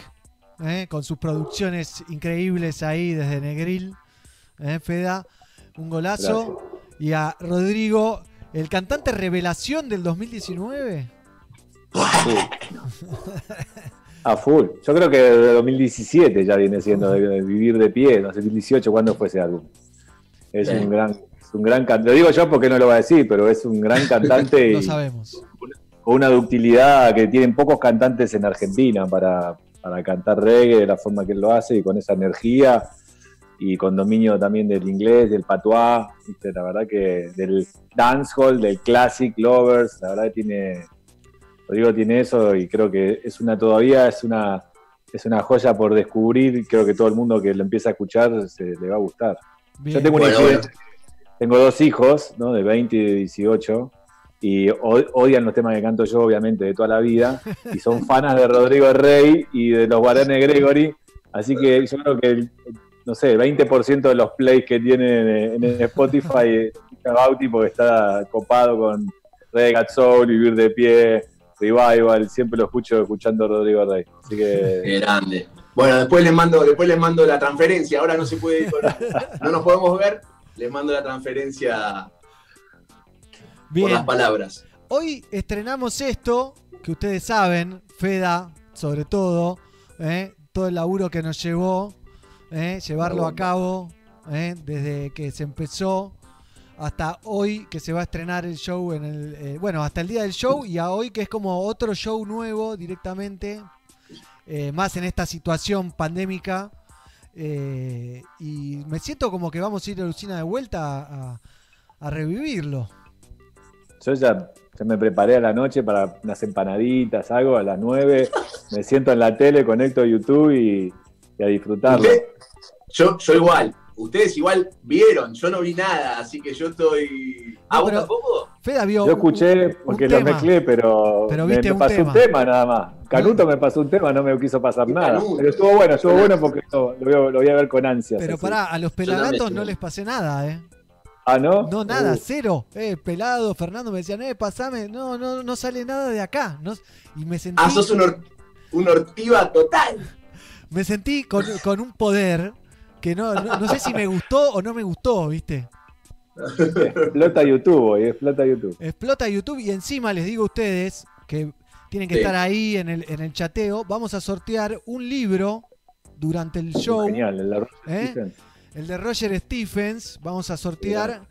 eh, con sus producciones increíbles ahí desde Negril. Eh, Feda, un golazo. Y a Rodrigo, el cantante revelación del 2019. A full. Yo creo que de 2017 ya viene siendo de, de Vivir de Pie. No sé, 2018, ¿cuándo fue ese álbum? Es Sí. un gran, es un gran cantante. Lo digo yo porque no lo va a decir, pero es un gran cantante Lo y sabemos. con una ductilidad que tienen pocos cantantes en Argentina para, para cantar reggae de la forma que él lo hace y con esa energía y con dominio también del inglés, del patois, ¿viste? la verdad que del dancehall, del classic lovers, la verdad que tiene, Rodrigo tiene eso y creo que es una todavía es una es una joya por descubrir, creo que todo el mundo que lo empieza a escuchar se le va a gustar. Bien. Yo tengo una Bueno, idea- bueno. Tengo dos hijos, ¿no? De 20 y de 18 y o- odian los temas que canto yo, obviamente, de toda la vida, y son fanas de Rodrigo Rey y de los Guaranes Gregory, así que yo creo que, el- no sé, el 20% de los plays que tienen en, en Spotify es Bauti porque está copado con Reggae Soul, Vivir de Pie, Revival, siempre lo escucho escuchando a Rodrigo Rey, así que... Qué grande. Bueno, después les mando, después les mando la transferencia. Ahora no se puede ir no nos podemos ver. Les mando la transferencia por Bien. las palabras. Hoy estrenamos esto, que ustedes saben, Feda, sobre todo, ¿eh? todo el laburo que nos llevó, ¿eh? llevarlo a cabo, ¿eh? desde que se empezó hasta hoy que se va a estrenar el show en el eh, bueno hasta el día del show y a hoy que es como otro show nuevo directamente eh, más en esta situación pandémica eh, y me siento como que vamos a ir a Lucina de vuelta a, a revivirlo Yo ya, ya me preparé a la noche para unas empanaditas, algo a las 9. Me siento en la tele, conecto YouTube y, y a disfrutarlo. Yo, yo igual. Ustedes igual vieron. Yo no vi nada, así que yo estoy. ¿Ah, vos tampoco? Feda vio Yo escuché porque lo mezclé, pero, Pero me, viste me un pasó tema. un tema nada más. Canuto me pasó un tema, no me quiso pasar nada. Canuto. Pero estuvo bueno, estuvo bueno porque lo, lo voy a- lo voy a ver con ansias. Pero así. pará, a los pelagatos no les pasé nada, ¿eh? Ah, ¿no? No, nada, Uh, cero. Eh, pelado, Fernando me decían, eh, pasame. No, no, no sale nada de acá. No, y me sentí. Ah, sos un, or- un ortiva total. Me sentí con, con un poder que no, no, no sé si me gustó o no me gustó, ¿viste? Explota YouTube, hoy, explota YouTube. Explota YouTube y encima les digo a ustedes que tienen que Sí. estar ahí en el, en el chateo. Vamos a sortear un libro durante el show. Genial, el de Roger ¿eh? Stephens. El de Roger Stephens. Vamos a sortear.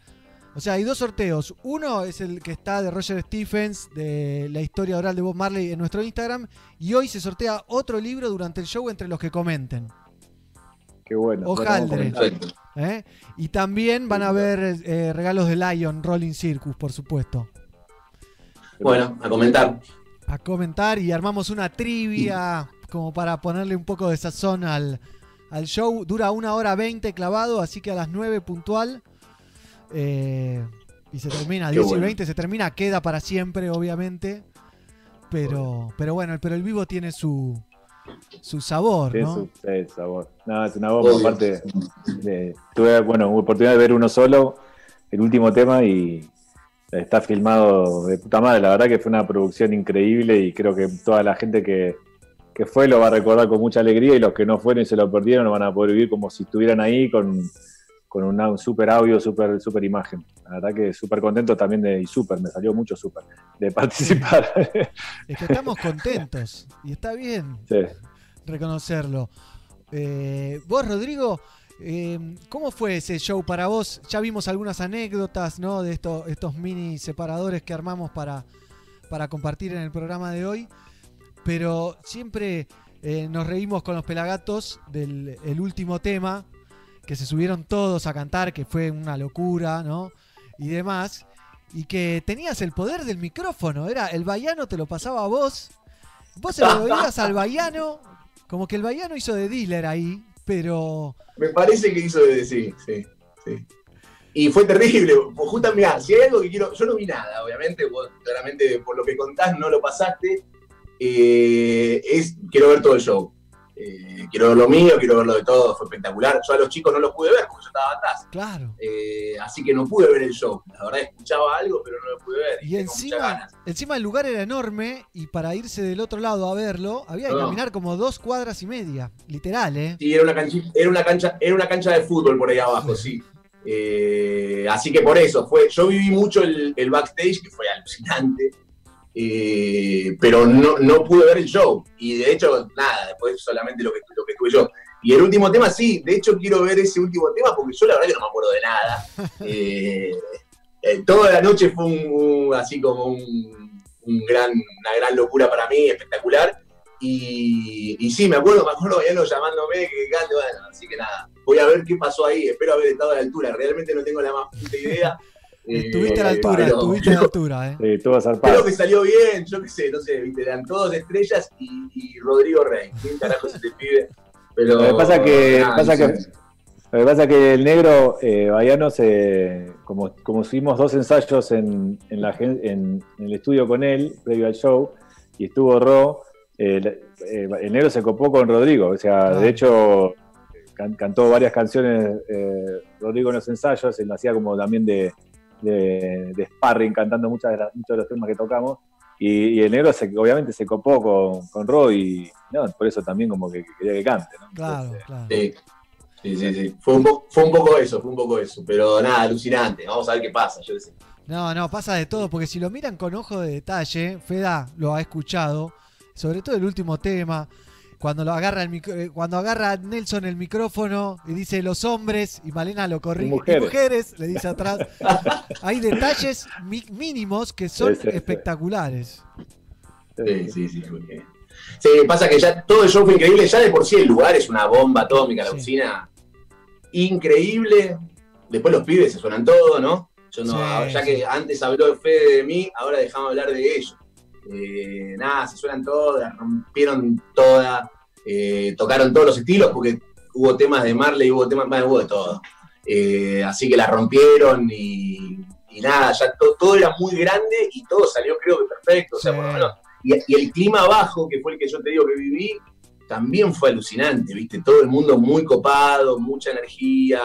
O sea, hay dos sorteos. Uno es el que está de Roger Stephens, de la historia oral de Bob Marley en nuestro Instagram. Y hoy se sortea otro libro durante el show entre los que comenten. Qué bueno. Hojaldre. ¿eh? Y también van a haber eh, regalos de Lion Rolling Circus, por supuesto. Bueno, a comentar. A comentar y armamos una trivia como para ponerle un poco de sazón al, al show. Dura una hora 20 clavado, así que a las 9 puntual. Eh, y se termina, Qué 10 y bueno. 20 se termina, queda para siempre, obviamente. Pero, pero bueno, pero el vivo tiene su, su sabor, Sí, ¿no? su- sí, sabor. No, es una bomba. Obvio. Aparte, de- tuve bueno, oportunidad de ver uno solo, el último tema, y está filmado de puta madre. La verdad que fue una producción increíble y creo que toda la gente que, que fue lo va a recordar con mucha alegría y los que no fueron y se lo perdieron lo van a poder vivir como si estuvieran ahí con, con un super audio, super, super imagen. La verdad que súper contento también de, y súper, me salió mucho súper, de participar. Es que estamos contentos y está bien Sí. reconocerlo. Eh, vos, Rodrigo, eh, ¿cómo fue ese show para vos? Ya vimos algunas anécdotas ¿no? de estos, estos mini separadores que armamos para, para compartir en el programa de hoy, pero siempre eh, nos reímos con los pelagatos del el último tema, que se subieron todos a cantar, que fue una locura, ¿no? Y demás. Y que tenías el poder del micrófono, era el baiano te lo pasaba a vos, vos se lo veías al baiano, como que el baiano hizo de dealer ahí, pero Me parece que hizo de sí, sí, sí. Y fue terrible. Justo, mirá, si hay algo que quiero. Yo no vi nada, obviamente. Vos, claramente, por lo que contás, no lo pasaste. Eh, quiero ver todo el show. Eh, quiero ver lo mío, quiero ver lo de todo. Fue espectacular. Yo a los chicos no los pude ver porque yo estaba atrás. Claro. Eh, así que no pude ver el show. La verdad, escuchaba algo, pero no lo pude ver. Y muchas encima, encima el lugar era enorme y para irse del otro lado a verlo había que No. caminar como dos cuadras y media, literal, ¿eh? Sí, era una, canchi- era una cancha, era una cancha de fútbol por ahí abajo, sí. Eh, así que por eso fue. Yo viví mucho el, el backstage, que fue alucinante. Eh, pero no, no pude ver el show. Y de hecho, nada, después solamente lo que, lo que tuve yo. Y el último tema, sí, de hecho quiero ver ese último tema porque yo la verdad que no me acuerdo de nada. Eh, eh, toda la noche fue un, un- así como un, un gran, una gran locura para mí, espectacular. Y, y sí, me acuerdo, me acuerdo Mariano llamándome que bueno, así que nada, voy a ver qué pasó ahí, espero haber estado a la altura, realmente no tengo la más puta idea. Estuviste a la Eh, altura, estuviste a la altura, ¿eh? Sí. Creo que salió bien, yo qué sé, no sé, viste, eran todos estrellas y, y Rodrigo Rey. ¿Quién carajo se te pide? Pero, Lo que pasa que, nada, pasa no que, sé. lo que pasa que el negro eh, Baiano se, como, como hicimos dos ensayos en, en, la, gen- en- en el estudio con él, previo al show, y estuvo Ro, eh, eh, el negro se copó con Rodrigo, o sea, Ah. de hecho can- cantó varias canciones eh, Rodrigo en los ensayos, él hacía como también de, de, de sparring cantando muchas de las- muchos de los temas que tocamos. Y, y el negro se- obviamente se copó con, con Ro y no, por eso también como que, que quería que cante. ¿no? Claro, claro. Sí, sí, sí. sí. Fue, un fue un poco eso, fue un poco eso. Pero nada, alucinante. Vamos a ver qué pasa, yo sé. No, no, pasa de todo, porque si lo miran con ojo de detalle, Feda lo ha escuchado, sobre todo el último tema, cuando lo agarra el micro- eh, cuando agarra Nelson el micrófono y dice los hombres y Malena lo corrige, mujeres. le dice atrás. Hay detalles mi- mínimos que son Sí, sí, sí. espectaculares. Sí, sí, sí. Sí, pasa que ya todo el show fue increíble. Ya de por sí el lugar es una bomba atómica, la usina. Increíble. Después los pibes se suenan todo, ¿no? Yo no, Sí, ya sí. que antes habló Fede de mí, ahora dejamos hablar de ellos. Eh, nada, se suenan todas, rompieron todas, eh, tocaron todos los estilos, porque hubo temas de Marley, hubo temas, hubo de todo. Eh, así que la rompieron y, y nada, ya to- todo era muy grande y todo salió creo que perfecto. O sea, por lo menos y, y el clima abajo, que fue el que yo te digo que viví, también fue alucinante, ¿viste? Todo el mundo muy copado, mucha energía.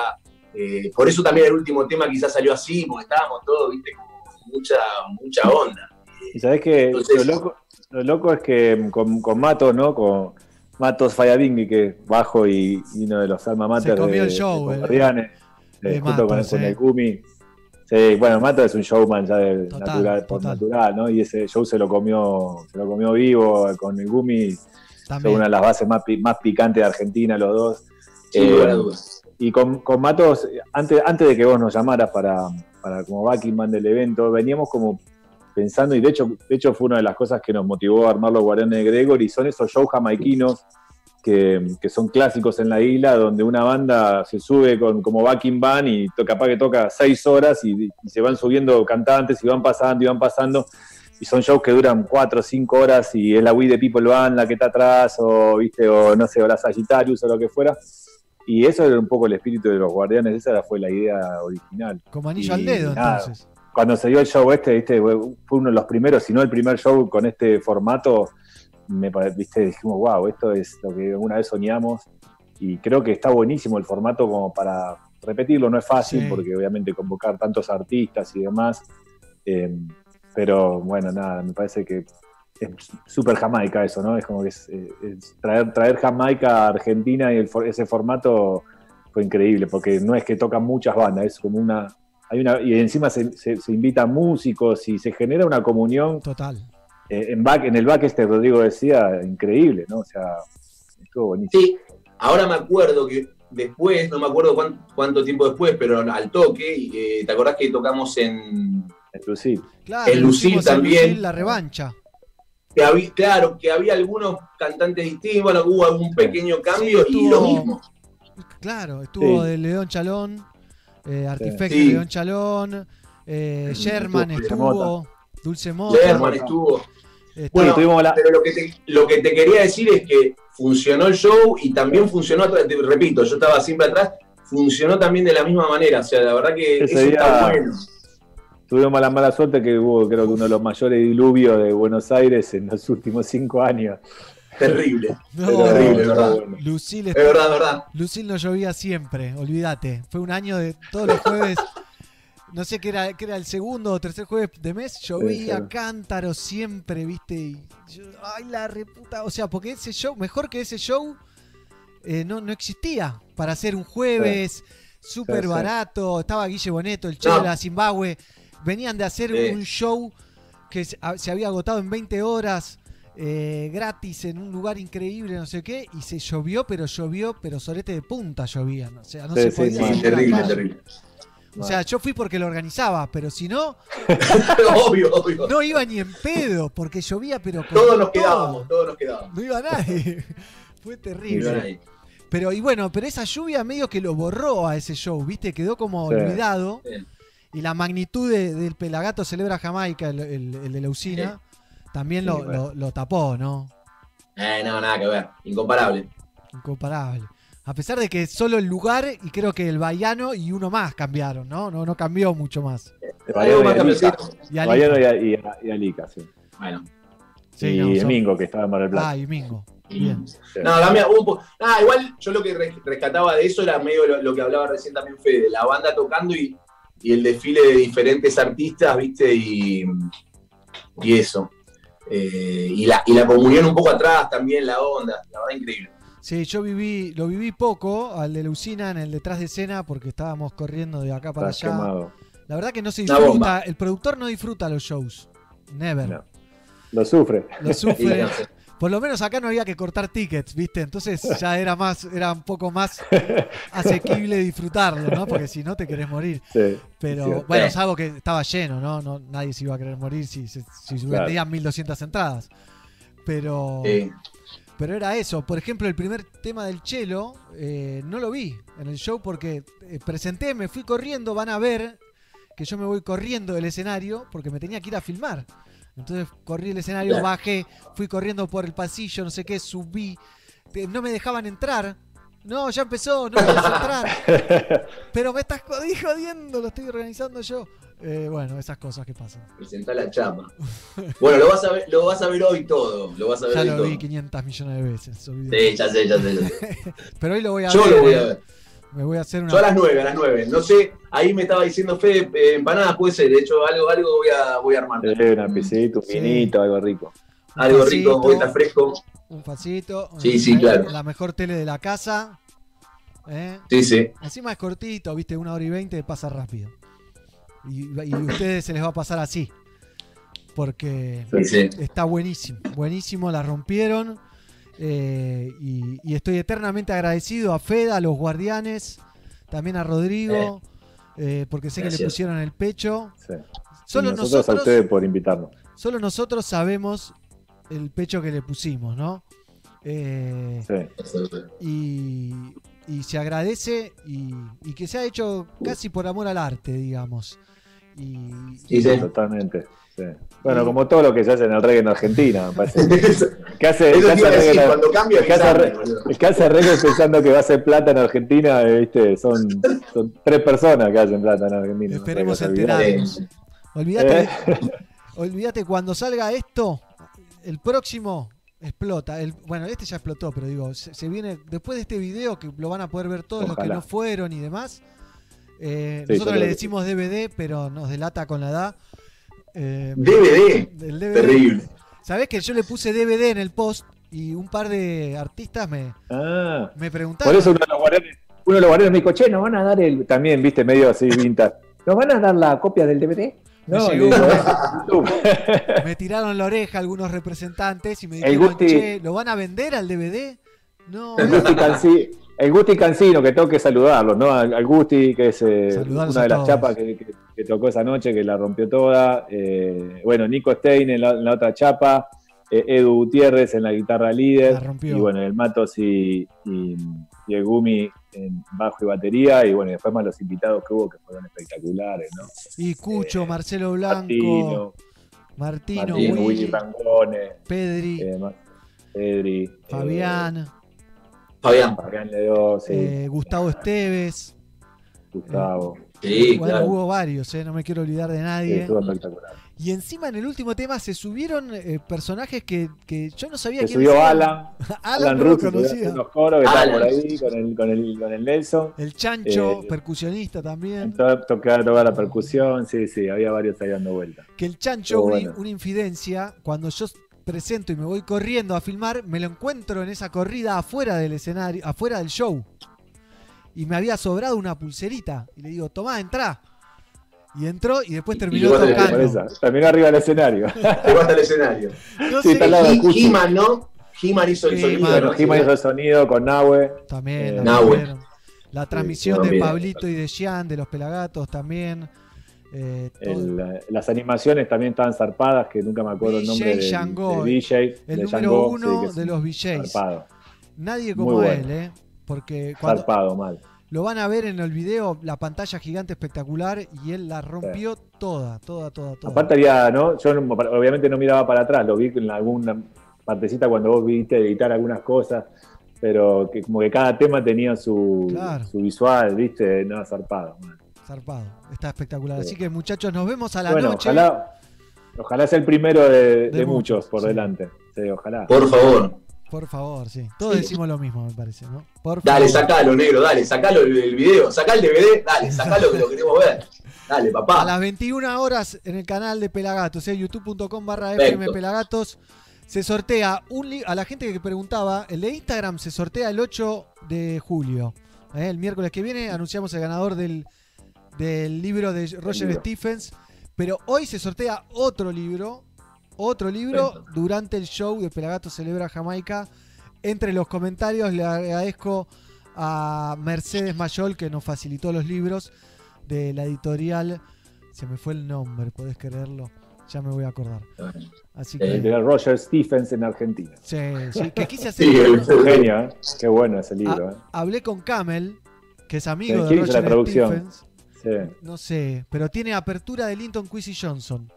eh, por eso también el último tema quizás salió así, porque estábamos todos, ¿viste? Con mucha, mucha onda. Y sabés que Entonces- lo loco, lo loco es que con, con Matos, ¿no? Con Matos Fayabingui, que es bajo y, y uno de los alma mater Se comió de, el show, de eh. Guardianes, De eh, junto con, Matos, con eh. el Gumi. Sí, bueno, Matos es un showman ya de Total, natural, por total. natural, ¿no? Y ese show se lo comió, se lo comió vivo con el Gumi. Son una de las bases más, pi- más picantes de Argentina, los dos. Eh, y con, con Matos, antes, antes de que vos nos llamaras para, para como backing man del evento, veníamos como pensando, y de hecho, de hecho fue una de las cosas que nos motivó a armar los Guardianes de Gregory, son esos shows jamaiquinos que, que son clásicos en la isla, donde una banda se sube con, como backing band y to- capaz que toca seis horas y, y se van subiendo cantantes y van pasando y van pasando. Y son shows que duran cuatro o cinco horas y es la We the People Band la que está atrás, o viste, o no sé, o la Sagittarius o lo que fuera. Y eso era un poco el espíritu de los guardianes, esa era- fue la idea original. Como anillo Y al dedo, nada, entonces. Cuando se dio el show este, viste, fue uno de los primeros, si no el primer show con este formato, me viste, dijimos, wow, esto es lo que alguna vez soñamos. Y creo que está buenísimo el formato como para repetirlo, no es fácil, Sí. porque obviamente convocar tantos artistas y demás. eh, pero bueno, nada, me parece que es súper Jamaica eso, ¿no? Es como que es, eh, es traer, traer Jamaica a Argentina y el ese formato fue increíble, porque no es que tocan muchas bandas, es como una. Hay una y encima se, se, se invitan músicos y se genera una comunión. Total. eh, en, back, en el back este Rodrigo decía, increíble, ¿no? O sea, estuvo buenísimo. Sí, ahora me acuerdo que después, no me acuerdo cuán- cuánto, tiempo después, pero al toque, eh, ¿te acordás que tocamos en, En Lucil. Claro, en Lucil en también? Lucil la revancha. Que había, claro, que había algunos cantantes distintos, bueno, hubo algún pequeño cambio y estuvo- lo mismo. Claro, estuvo Sí. de León Chalón, eh, Artifex Sí. de León Chalón, eh, Sherman Dulce estuvo, Mota. Dulce Mota. Lerman estuvo. Bueno, tuvimos la- pero lo que, te, lo que te quería decir es que funcionó el show y también funcionó, atrás, te repito, yo estaba siempre atrás, funcionó también de la misma manera, o sea, la verdad que Ese eso está día- bueno. Tuvimos la mala suerte que hubo, creo que uno de los mayores diluvios de Buenos Aires en los últimos cinco años. Terrible. No, terrible, verdad. Lucil Es verdad, verdad. Lucil no llovía siempre, olvídate. Fue un año de todos los jueves, no sé qué era, qué era el segundo o tercer jueves de mes, llovía Sí, sí. cántaro siempre, viste. Y yo, ay, la reputa. O sea, porque ese show, mejor que ese show, eh, no, no existía para hacer un jueves súper Sí, sí. barato. Estaba Guille Boneto, el Che de la Zimbabue. Venían de hacer Sí. un show que se había agotado en 20 horas. Eh, gratis en un lugar increíble, no sé qué, y se llovió, pero llovió, pero sorete de punta llovían. O sea, no Sí, se sí, podía sí, la terrible, terrible. O sea, yo fui porque lo organizaba, pero si no, obvio, obvio. no iba ni en pedo, porque llovía, pero con Todos nos todo. quedábamos, todos nos quedábamos. No iba nadie. Fue No terrible. iba. Pero, y bueno, pero esa lluvia medio que lo borró a ese show, ¿viste? Quedó como Sí. olvidado. Sí. Y la magnitud de- del Pelagato Celebra Jamaica, el, el- el de la usina, también lo, bueno. lo- lo tapó, ¿no? Eh, no, nada que ver, incomparable. Incomparable. A pesar de que solo el lugar y creo que el Baiano y uno más cambiaron, ¿no? No, no cambió mucho más. Y Alica. cambiosito. Y Alica. Bayano y, y Alica, sí. Bueno. Sí, y no, son- Mingo, que estaba en Mar del Plata. Ah, y Mingo. Bien. Sí. No, también hubo un po- Ah, igual yo lo que re- rescataba de eso era medio lo, lo que hablaba recién también Fede, la banda tocando y, y el desfile de diferentes artistas, ¿viste? Y, y eso. Eh, y, la, y la comunión un poco atrás también, la onda, la verdad increíble. Sí, yo viví, lo viví poco al de la usina en el detrás de escena porque estábamos corriendo de acá para Estás allá. quemado. La verdad que no se disfruta, el productor no disfruta los shows. Never. No. Lo sufre. Lo sufre. Por lo menos acá no había que cortar tickets, ¿viste? Entonces ya era más, era un poco más asequible disfrutarlo, ¿no? Porque si no te querés morir. Sí, Pero bueno, Sí. es algo que estaba lleno, ¿no? no nadie se iba a querer morir si, si, si Claro. vendían 1200 entradas. Pero, Sí. pero era eso. Por ejemplo, el primer tema del chelo eh, no lo vi en el show porque eh, presenté, me fui corriendo, van a ver que yo me voy corriendo del escenario porque me tenía que ir a filmar. Entonces corrí el escenario, Claro. bajé, fui corriendo por el pasillo, no sé qué, subí. Eh, No me dejaban entrar. No, ya empezó, no puedes entrar. Pero me estás jodi- jodiendo, lo estoy organizando yo. Eh, bueno, esas cosas que pasan. Presentá la chapa. Bueno, lo vas a ver, lo vas a ver hoy todo. Lo vas a ver Ya hoy lo todo. vi 500 millones de veces. Sí, ya sé, ya sé. ya sé. Pero hoy lo voy a Yo ver. lo voy eh. a ver. Me voy a hacer una. Yo a las 9, a las 9. No sé, ahí me estaba diciendo Fede, eh, empanadas puede ser. De hecho, algo, algo voy a, voy a armar. Eh, una piscita, un Sí. vinito, algo rico. algo rico, facito. porque está fresco. Un facito. Sí, sí, claro. La mejor tele de la casa. ¿eh? Sí, sí. Encima es cortito, viste, una hora y veinte pasa rápido. Y, y a ustedes se les va a pasar así. Porque Sí, sí. está buenísimo. Buenísimo, la rompieron. Eh, y, y estoy eternamente agradecido a Feda, a los guardianes, también a Rodrigo, eh, porque sé que le pusieron el pecho. Sí. Solo Y nosotros, nosotros, a ustedes por invitarnos. solo nosotros sabemos el pecho que le pusimos, ¿no? Eh, y, y se agradece y, y que se ha hecho casi por amor al arte, digamos. Y, Totalmente. Sí. Bueno, como todo lo que se hace en el reggae en Argentina, me parece. que hace, Eso decir, reggae- cuando cambia, el que hace re- el que hace reggae pensando que va a hacer plata en Argentina, eh, ¿viste? Son, son tres personas que hacen plata en Argentina. Esperemos qué enterarnos. Olvídate, Eh. olvídate cuando salga esto, el próximo explota. El, bueno, este ya explotó, pero digo, se, se viene después de este video que lo van a poder ver todos los que no fueron y demás. eh, Sí, nosotros le que decimos DVD, pero nos delata con la edad. Eh, DVD. del DVD. Terrible. ¿Sabés que yo le puse DVD en el post y un par de artistas me, Ah, me preguntaron? por eso uno de los guardianes, uno de los guardianes me dijo, che, nos van a dar el, también, viste, medio así vintage. ¿Nos van a dar la copia del DVD? Me No, llegó- YouTube. me tiraron la oreja algunos representantes y me dijeron, che, ¿lo van a vender al DVD? No, El Gusti, el Gusti Cancino, que tengo que saludarlo, ¿no? Al, al Gusti, que es eh, una de las chapas que, que- que tocó esa noche, que la rompió toda. Eh, bueno, Nico Stein en la, en la otra chapa. eh, Edu Gutiérrez en la guitarra líder. La rompió. Y bueno, el Matos y, y, y el Gumi en bajo y batería. Y bueno, y después más los invitados que hubo que fueron espectaculares, ¿no? y Cucho, Marcelo Blanco, Martino, Martino, Willy, Willy Rangone, Pedri, Pedri, Fabián, Fabián. Fabián Ledo, sí, eh, Gustavo Esteves. Gustavo. bueno, hubo varios, eh, no me quiero olvidar de Sí, nadie. estuvo espectacular. y encima en el último tema se subieron eh, personajes que, que yo no sabía Se quiénes subió eran. Alan, Alan Alan Ruth, unos coros que estaba Alan. por ahí con el, con el, con el Nelson. El Chancho, Eh, percusionista también. To- Tocaba, tocaba la percusión, sí, sí, había varios ahí dando vueltas. Que el Chancho, una, bueno. una infidencia, cuando yo presento y me voy corriendo a filmar, me lo encuentro en esa corrida afuera del escenario, afuera del show. Y me había sobrado una pulserita. Y le digo, tomá, entrá. Y entró y después terminó de- tocando. Terminó arriba del escenario. Llegó hasta el escenario. No Sí, sé. He-Man, ¿no? He-Man hizo el He-Man. sonido. Jima hizo el sonido con Nahue. También, Eh, la, Nahue. pusieron. La transmisión de. Pablito y de Jean, de los Pelagatos también. Eh, El, eh, las animaciones también estaban zarpadas, que nunca me acuerdo el nombre del, del DJ. el de número uno sí, de los VJs. Zarpado, Nadie como bueno. él, ¿eh? Porque cuando zarpado, mal. lo van a ver en el video, la pantalla gigante espectacular y él la rompió toda, toda, toda, toda. Aparte había, ¿no? Yo obviamente no miraba para atrás, lo vi en alguna partecita cuando vos viste editar algunas cosas, pero que como que cada tema tenía su, Claro. su visual, ¿viste? No, zarpado. man. Zarpado, está espectacular. Sí. Así que muchachos, nos vemos a la Bueno, noche. ojalá, ojalá sea el primero de, De de muchos muchos, por sí. delante. Sí, ojalá. Por favor. Por favor, sí. Todos decimos lo mismo, me parece, ¿no? Por Dale, favor. sacalo, negro, dale, sacalo el, el video, sacá el DVD, dale, sacalo que lo queremos ver. Dale, A papá. las 21 horas en el canal de Pelagatos, ¿eh? youtube.com barra. FM Pelagatos, se sortea un a la gente que preguntaba, el de Instagram se sortea el 8 de julio. ¿eh? El miércoles que viene anunciamos el ganador del, del libro de Roger libro. Stephens, pero hoy se sortea otro libro, otro libro Perfecto. durante el show de Pelagatos Celebra Jamaica. Entre los comentarios le agradezco a Mercedes Mayol que nos facilitó los libros de la editorial. Se me fue el nombre, podés creerlo. Ya me voy a acordar. Así El que. de Roger Stephens en Argentina. Sí, sí, que quise hacer. Sí, el- Un genio, ¿eh? Qué bueno ese libro, ¿eh? Hablé con Camel, que es amigo de ¿quién hizo la Roger traducción? Stephens. Sí. No sé, pero tiene apertura de Linton Quincy Johnson.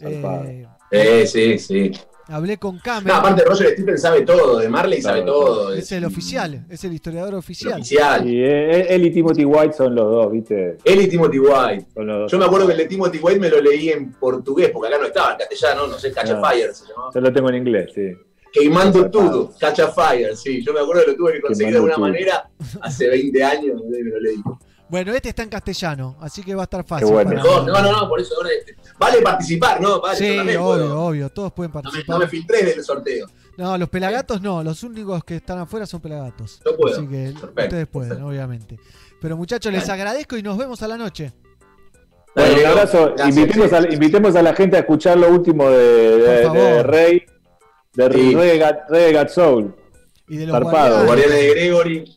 Eh, Eh, sí, sí. hablé con Camel. No, aparte Roger Stephen sabe todo, de Marley sabe Todo, todo. es el oficial, es el historiador el oficial. oficial. Y él, él y Timothy White son los dos, ¿viste? Él y Timothy White. Son los dos. Yo me acuerdo que el de Timothy White me lo leí en portugués, porque acá no estaba en castellano, no sé, Catch a Ah. Fire se llamaba. Yo lo tengo en inglés, sí. Queimando todo, Catch a Fire, sí. Yo me acuerdo que lo tuve que conseguir de alguna manera hace 20 años, no me lo leí. Bueno, este está en castellano, así que va a estar fácil. Qué bueno. para- No, no, no, no, por eso ahora este, vale participar, ¿no? Vale, Sí, obvio, puedo. obvio, todos pueden No me, participar. no me filtré del sorteo. No, los pelagatos no, los únicos que están afuera son pelagatos. Yo puedo. Así que Perfecto, ustedes pueden, obviamente. Pero muchachos, les agradezco y nos vemos a la noche. Bueno, un abrazo. Gracias, invitemos, a, invitemos a la gente a escuchar lo último de, de- de. Rey, de Sí. Soul. Y de los. Guardianes de Gregory.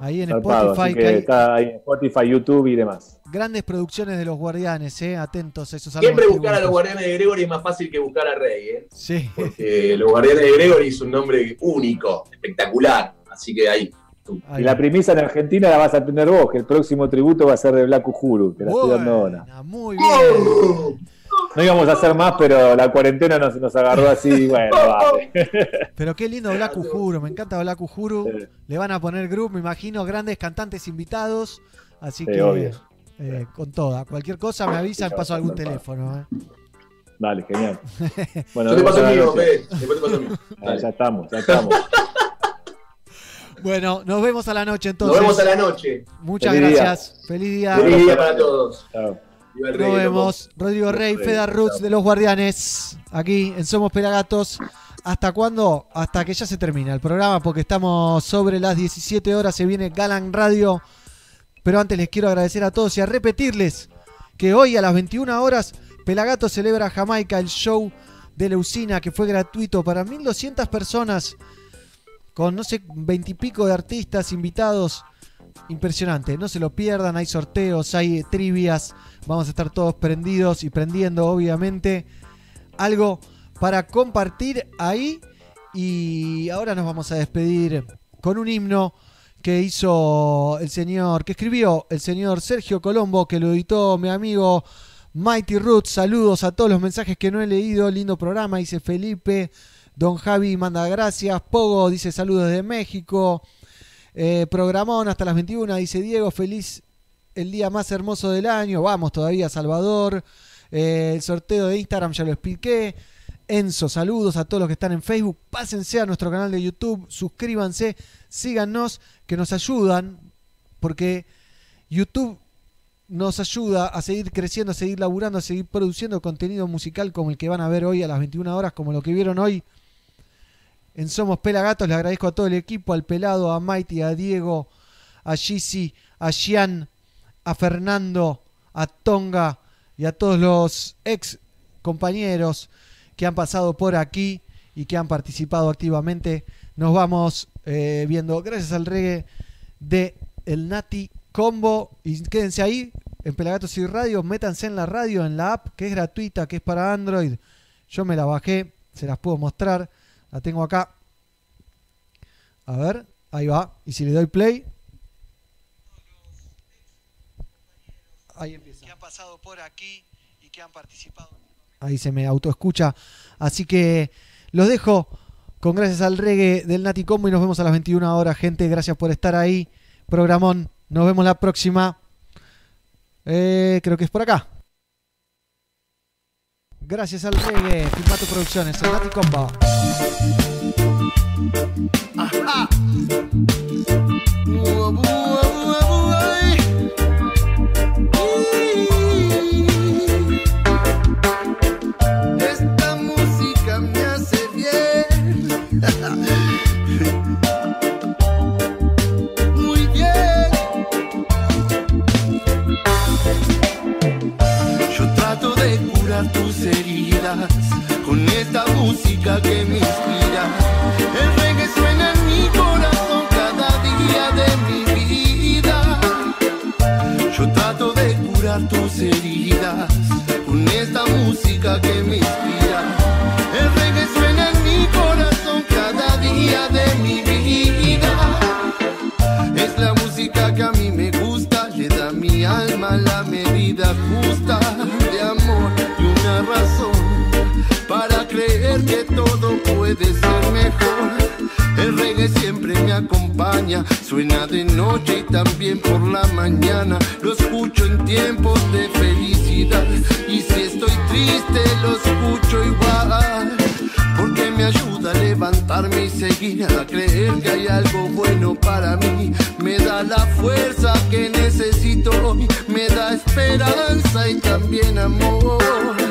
Ahí en Zarpado, Spotify, que que hay está ahí en Spotify, YouTube y demás. grandes producciones de los guardianes, eh, atentos a esos Siempre buscar a los. Guardianes de Gregory es más fácil que buscar a Rey, ¿eh? Sí. Porque los Guardianes de Gregory es un nombre único, espectacular. Así que ahí. Ahí. Y la premisa en Argentina la vas a tener vos, que el próximo tributo va a ser de Black Uhuru, que la estoy dando ahora. Muy bien. No íbamos a hacer más, pero la cuarentena nos, nos agarró así, bueno, vale. Pero qué lindo Black Uhuru, me encanta Black Uhuru. Le van a poner grupo, me imagino, grandes cantantes invitados. Así Sí, que obvio. eh, con toda. Cualquier cosa me avisan, paso algún teléfono. eh. Dale, genial. Yo te paso mío. Después te paso el mío. Ah, ya estamos, ya estamos. Bueno, nos vemos a la noche entonces. Nos vemos a la noche. Muchas Feliz día. gracias. Feliz día. Feliz día para todos. Chao. Nos vemos. Rodrigo Rey, Feda Roots de los Guardianes. Aquí en Somos Pelagatos. ¿Hasta cuándo? Hasta que ya se termina el programa, porque estamos sobre las 17 horas. Se viene Galan Radio. Pero antes les quiero agradecer a todos y a repetirles que hoy a las 21 horas Pelagato celebra Jamaica el show de Leucina que fue gratuito para 1200 personas con no sé, 20 y pico de artistas invitados. Impresionante, no se lo pierdan, hay sorteos, hay trivias, vamos a estar todos prendidos y prendiendo obviamente algo para compartir ahí y ahora nos vamos a despedir con un himno que hizo el señor, que escribió el señor Sergio Colombo, que lo editó mi amigo Mighty Roots. Saludos a todos los mensajes que no he leído. Lindo programa, dice Felipe. Don Javi manda gracias. Pogo dice saludos de México. Eh, programón hasta las 21, dice Diego. Feliz el día más hermoso del año. Vamos todavía, Salvador. Eh, el sorteo de Instagram ya lo expliqué. Enzo, saludos a todos los que están en Facebook. Pásense a nuestro canal de YouTube, suscríbanse, síganos, que nos ayudan, porque YouTube nos ayuda a seguir creciendo, a seguir laburando, a seguir produciendo contenido musical como el que van a ver hoy a las 21 horas, como lo que vieron hoy en Somos Pelagatos. Le agradezco a todo el equipo, al Pelado, a Mighty, a Diego, a Gisi, a Gian, a Fernando, a Tonga y a todos los ex compañeros que han pasado por aquí y que han participado activamente. Nos vamos eh, viendo, gracias al reggae de El Nati Combo. Y quédense ahí en Pelagatos y Radio. Métanse en la radio, en la app, que es gratuita, que es para Android. Yo me la bajé, se las puedo mostrar. La tengo acá. A ver, ahí va. Y si le doy play. Ahí empieza. Que han pasado por aquí y que han participado. Ahí se me autoescucha. Así que los dejo con gracias al reggae del Nati Combo y nos vemos a las 21 horas, gente. Gracias por estar ahí. Programón. Nos vemos la próxima. Eh, creo que es por acá. Gracias al reggae, Filmato Producciones, el Nati Combo. Ajá. Música que me inspira. El reggae suena en mi corazón cada día de mi vida. Yo trato de curar tus heridas con esta música que me inspira. Todo puede ser mejor. El reggae siempre me acompaña, suena de noche y también por la mañana. Lo escucho en tiempos de felicidad y si estoy triste lo escucho igual. Porque me ayuda a levantarme y seguir a creer que hay algo bueno para mí. Me da la fuerza que necesito hoy, me da esperanza y también amor.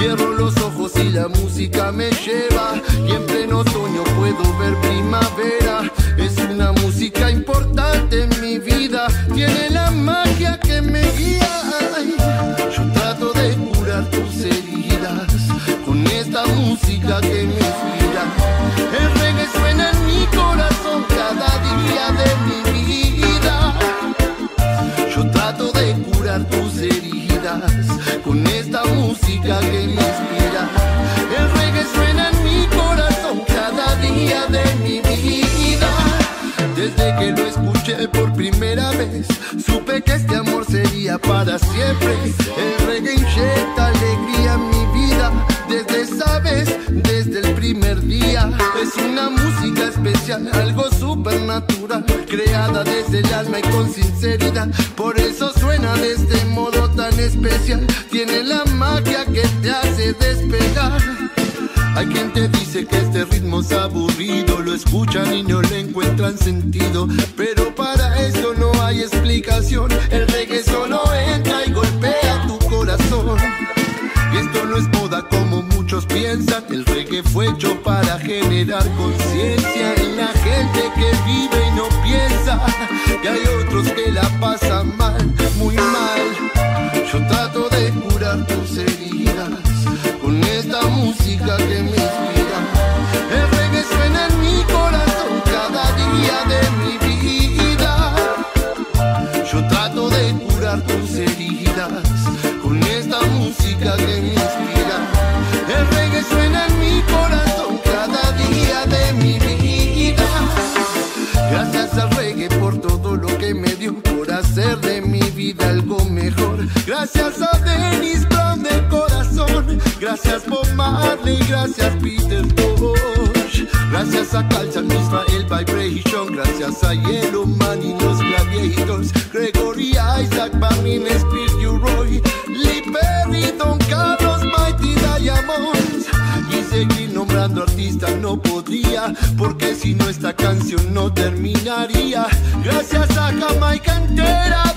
Cierro los ojos y la música me lleva y en pleno otoño puedo ver primavera. Es una música importante en mi vida, tiene la magia que me guía. Yo trato de curar tus heridas con esta música que me inspira. Música que me inspira. El reggae suena en mi corazón cada día de mi vida. Desde que lo escuché por primera vez, supe que este amor sería para siempre. El reggae inyecta alegría en mi vida. Desde esa vez, desde el primer día, es una música especial, algo supernatural, creada desde el alma y con sinceridad. Por eso suena de modo tan especial. Tiene la magia que te hace despegar. Hay quien te dice que este ritmo es aburrido, lo escuchan y no le encuentran sentido, pero para eso no hay explicación. El reggae solo entra y golpea tu corazón. Y esto no es moda como muchos piensan, el reggae fue hecho para generar conciencia en la gente que vive y no piensa que hay otros que la pasan mal, muy mal. Gracias Bob Marley, gracias Peter Tosh. Gracias a Calzan Israel Vibration, gracias a Yellow Man y los Gladiators, Gregory Isaac, Barney Spears, U. Roy, Lee Perry, Don Carlos, Mighty Diamonds. Y seguir nombrando artistas no podría, porque si no esta canción no terminaría. Gracias a Jamaica entera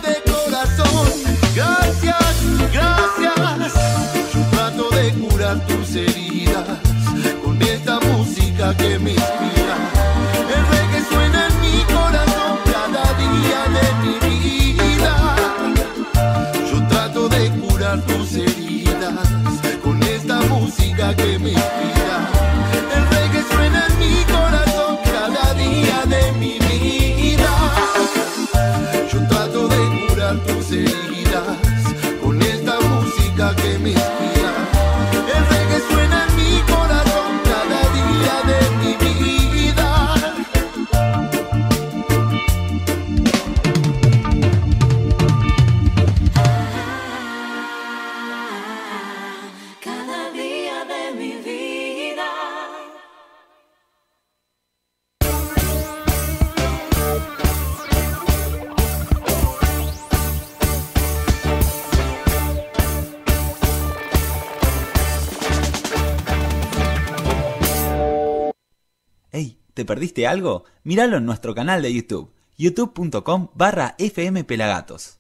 perdiste algo? Míralo en nuestro canal de YouTube, youtube.com barra fmpelagatos.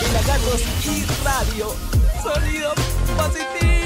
Pelagatos y radio. Sonido positivo.